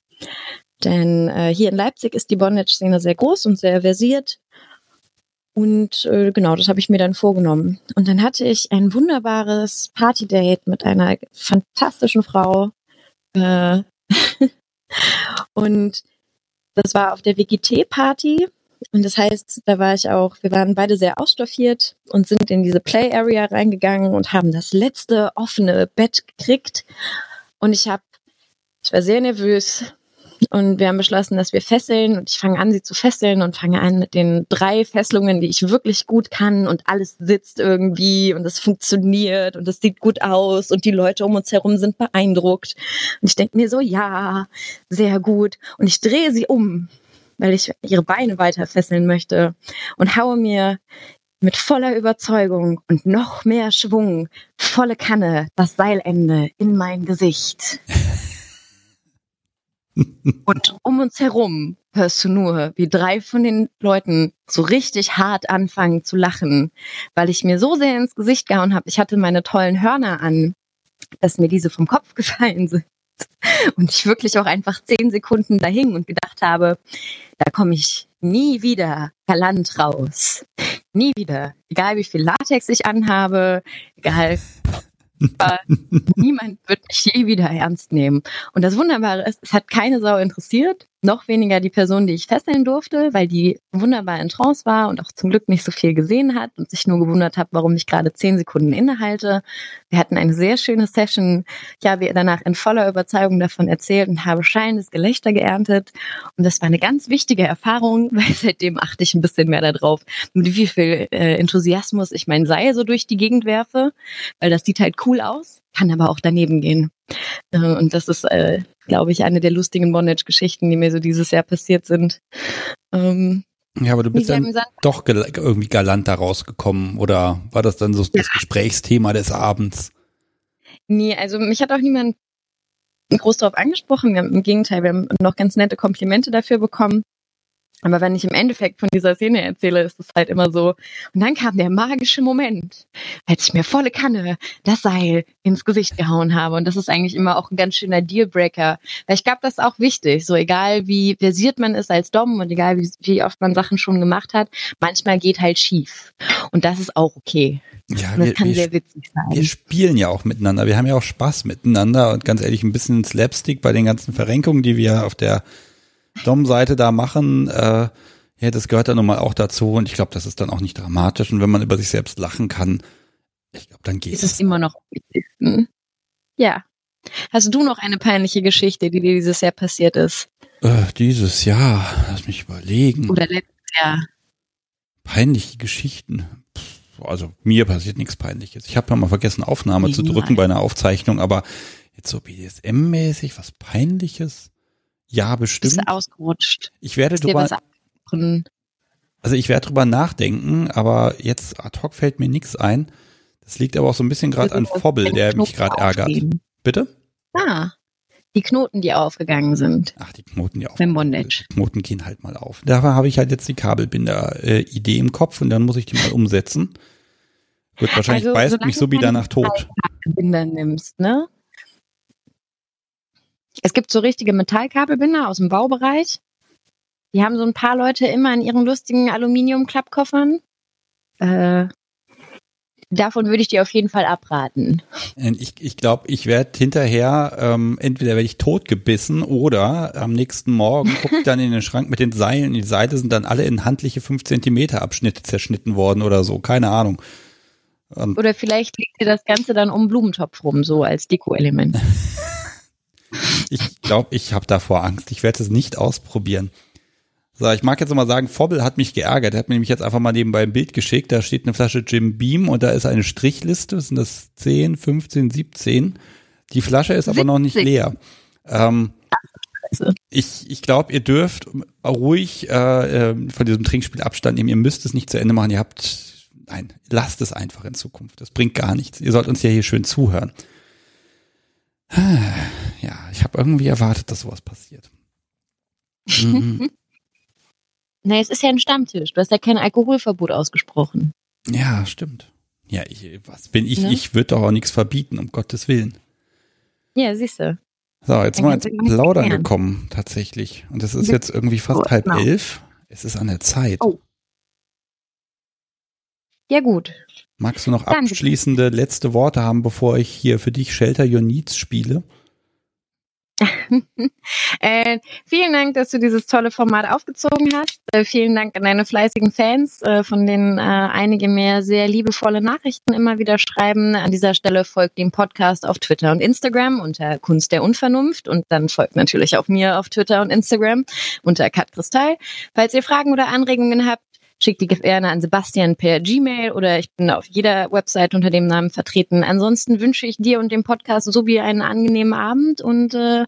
Denn äh, hier in Leipzig ist die Bondage-Szene sehr groß und sehr versiert. Und äh, genau, das habe ich mir dann vorgenommen. Und dann hatte ich ein wunderbares Partydate mit einer fantastischen Frau. Äh, und das war auf der WGT-Party. Und das heißt, da war ich auch, wir waren beide sehr ausstaffiert und sind in diese Play Area reingegangen und haben das letzte offene Bett gekriegt. Und ich habe, ich war sehr nervös und wir haben beschlossen, dass wir fesseln und ich fange an, sie zu fesseln und fange an mit den drei Fesselungen, die ich wirklich gut kann und alles sitzt irgendwie und es funktioniert und es sieht gut aus und die Leute um uns herum sind beeindruckt. Und ich denke mir so, ja, sehr gut. Und ich drehe sie um weil ich ihre Beine weiter fesseln möchte und haue mir mit voller Überzeugung und noch mehr Schwung volle Kanne das Seilende in mein Gesicht. Und um uns herum hörst du nur, wie drei von den Leuten so richtig hart anfangen zu lachen, weil ich mir so sehr ins Gesicht gehauen habe. Ich hatte meine tollen Hörner an, dass mir diese vom Kopf gefallen sind. Und ich wirklich auch einfach zehn Sekunden da hing und gedacht habe, da komme ich nie wieder galant raus. Nie wieder. Egal wie viel Latex ich anhabe, egal. Niemand wird mich je wieder ernst nehmen. Und das Wunderbare ist, es hat keine Sau interessiert. Noch weniger die Person, die ich fesseln durfte, weil die wunderbar in Trance war und auch zum Glück nicht so viel gesehen hat und sich nur gewundert hat, warum ich gerade zehn Sekunden innehalte. Wir hatten eine sehr schöne Session. Ich habe danach in voller Überzeugung davon erzählt und habe schallendes Gelächter geerntet. Und das war eine ganz wichtige Erfahrung, weil seitdem achte ich ein bisschen mehr darauf, mit wie viel äh, Enthusiasmus ich mein Seil so durch die Gegend werfe, weil das sieht halt cool aus, kann aber auch daneben gehen. Äh, und das ist, äh, glaube ich, eine der lustigen Bondage-Geschichten, die mir so dieses Jahr passiert sind. Ähm, Ja, aber du bist dann amüsant. doch gel- irgendwie galant da rausgekommen oder war das dann so das Gesprächsthema des Abends? Nee, also mich hat auch niemand groß darauf angesprochen. Wir haben, Im Gegenteil, wir haben noch ganz nette Komplimente dafür bekommen. Aber wenn ich im Endeffekt von dieser Szene erzähle, ist es halt immer so. Und dann kam der magische Moment, als ich mir volle Kanne das Seil ins Gesicht gehauen habe. Und das ist eigentlich immer auch ein ganz schöner Dealbreaker. Weil ich glaube, das ist auch wichtig. So egal wie versiert man ist als Dom und egal wie, wie oft man Sachen schon gemacht hat, manchmal geht halt schief. Und das ist auch okay. Ja, Und das wir, kann wir, sehr witzig sein. wir spielen ja auch miteinander. Wir haben ja auch Spaß miteinander und ganz ehrlich, ein bisschen Slapstick bei den ganzen Verrenkungen, die wir auf der Dom-Seite da machen. Äh, ja, das gehört dann nun mal auch dazu und ich glaube, das ist dann auch nicht dramatisch. Und wenn man über sich selbst lachen kann, ich glaube, dann geht ist es es. immer noch. Ja. Hast du noch eine peinliche Geschichte, die dir dieses Jahr passiert ist? Äh, dieses Jahr, lass mich überlegen. Oder letztes Jahr? Peinliche Geschichten. Pff, Also mir passiert nichts Peinliches. Ich habe ja mal vergessen, Aufnahme zu Nein. drücken bei einer Aufzeichnung, aber jetzt so BDSM-mäßig, was Peinliches? Ja, Bist bestimmt. du ausgerutscht? Ich werde drüber, also ich werde drüber nachdenken, aber jetzt ad hoc fällt mir nichts ein. Das liegt aber auch so ein bisschen gerade an Fobbel, der mich gerade ärgert. Bitte? Ah, die Knoten, die aufgegangen sind. Ach, die Knoten, die auf. Beim Bondage. Die Knoten gehen halt mal auf. Dafür habe ich halt jetzt die Kabelbinder-Idee im Kopf und dann muss ich die mal umsetzen. Gut, wahrscheinlich Also, beißt mich so du wieder keine nach tot. Binder nimmst, ne? Es gibt so richtige Metallkabelbinder aus dem Baubereich. Die haben so ein paar Leute immer in ihren lustigen Aluminium-Klappkoffern. Äh, davon würde ich dir auf jeden Fall abraten. Ich, ich glaube, ich werde hinterher, ähm, entweder werde ich totgebissen oder am nächsten Morgen gucke ich dann in den Schrank mit den Seilen. Die Seile sind dann alle in handliche 5 Zentimeter Abschnitte zerschnitten worden oder so. Keine Ahnung. Und Oder vielleicht liegt dir das Ganze dann um den Blumentopf rum, so als Deko-Element. Ich glaube, ich habe davor Angst. Ich werde es nicht ausprobieren. So, ich mag jetzt mal sagen, Fobbel hat mich geärgert. Er hat mir nämlich jetzt einfach mal nebenbei ein Bild geschickt. Da steht eine Flasche Jim Beam und da ist eine Strichliste. Das sind das 10, 15, 17. Die Flasche ist aber noch nicht leer. Ähm, ich ich glaube, ihr dürft ruhig äh, äh, von diesem Trinkspiel Abstand nehmen. Ihr müsst es nicht zu Ende machen. Ihr habt, nein, lasst es einfach in Zukunft. Das bringt gar nichts. Ihr sollt uns ja hier schön zuhören. Ja, ich habe irgendwie erwartet, dass sowas passiert. Mhm. nee, es ist ja ein Stammtisch. Du hast ja kein Alkoholverbot ausgesprochen. Ja, stimmt. Ja, ich, was bin ich? Ne? Ich würde doch auch nichts verbieten, um Gottes Willen. Ja, siehst du. So, jetzt sind wir ins Plaudern gekommen, tatsächlich. Und es ist jetzt irgendwie fast oh, halb genau. elf. Es ist an der Zeit. Oh. Ja, gut. Magst du noch abschließende letzte Worte haben, bevor ich hier für dich Shelter Your Needs spiele? äh, vielen Dank, dass du dieses tolle Format aufgezogen hast. Äh, vielen Dank an deine fleißigen Fans, äh, von denen äh, einige mir sehr liebevolle Nachrichten immer wieder schreiben. An dieser Stelle folgt dem Podcast auf Twitter und Instagram unter Kunst der Unvernunft und dann folgt natürlich auch mir auf Twitter und Instagram unter Kat Kristall. Falls ihr Fragen oder Anregungen habt, schickt die gerne an Sebastian per Gmail oder ich bin auf jeder Website unter dem Namen vertreten. Ansonsten wünsche ich dir und dem Podcast so wie einen angenehmen Abend und äh,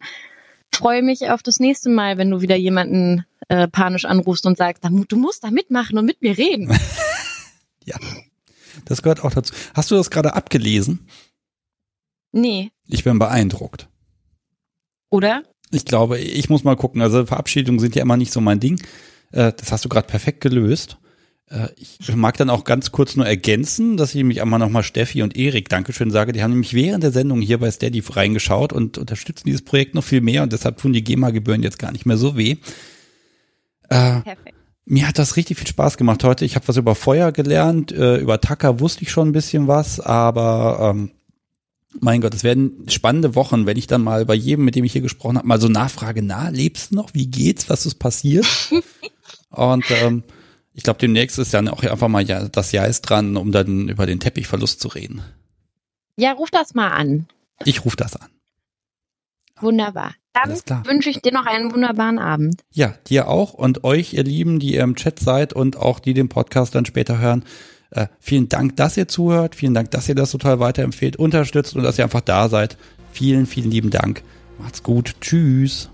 freue mich auf das nächste Mal, wenn du wieder jemanden äh, panisch anrufst und sagst, du musst da mitmachen und mit mir reden. ja, das gehört auch dazu. Hast du das gerade abgelesen? Nee. Ich bin beeindruckt. Oder? Ich glaube, ich muss mal gucken. Also Verabschiedungen sind ja immer nicht so mein Ding. Äh, das hast du gerade perfekt gelöst. Äh, ich mag dann auch ganz kurz nur ergänzen, dass ich mich einmal nochmal Steffi und Erik Dankeschön sage. Die haben nämlich während der Sendung hier bei Steady reingeschaut und unterstützen dieses Projekt noch viel mehr und deshalb tun die GEMA-Gebühren jetzt gar nicht mehr so weh. Äh, Perfekt. Mir hat das richtig viel Spaß gemacht heute. Ich habe was über Feuer gelernt, äh, über Tacker wusste ich schon ein bisschen was, aber ähm, mein Gott, es werden spannende Wochen, wenn ich dann mal bei jedem, mit dem ich hier gesprochen habe, mal so nachfrage, na, lebst du noch? Wie geht's? Was ist passiert? und ähm, ich glaube, demnächst ist dann auch einfach mal ja, das Jahr ist dran, um dann über den Teppichverlust zu reden. Ja, ruf das mal an. Ich ruf das an. Wunderbar. Dann wünsche ich dir noch einen wunderbaren Abend. Ja, dir auch und euch, ihr Lieben, die ihr im Chat seid und auch die den Podcast dann später hören. Äh, vielen Dank, dass ihr zuhört. Vielen Dank, dass ihr das total weiterempfehlt, unterstützt und dass ihr einfach da seid. Vielen, vielen lieben Dank. Macht's gut. Tschüss.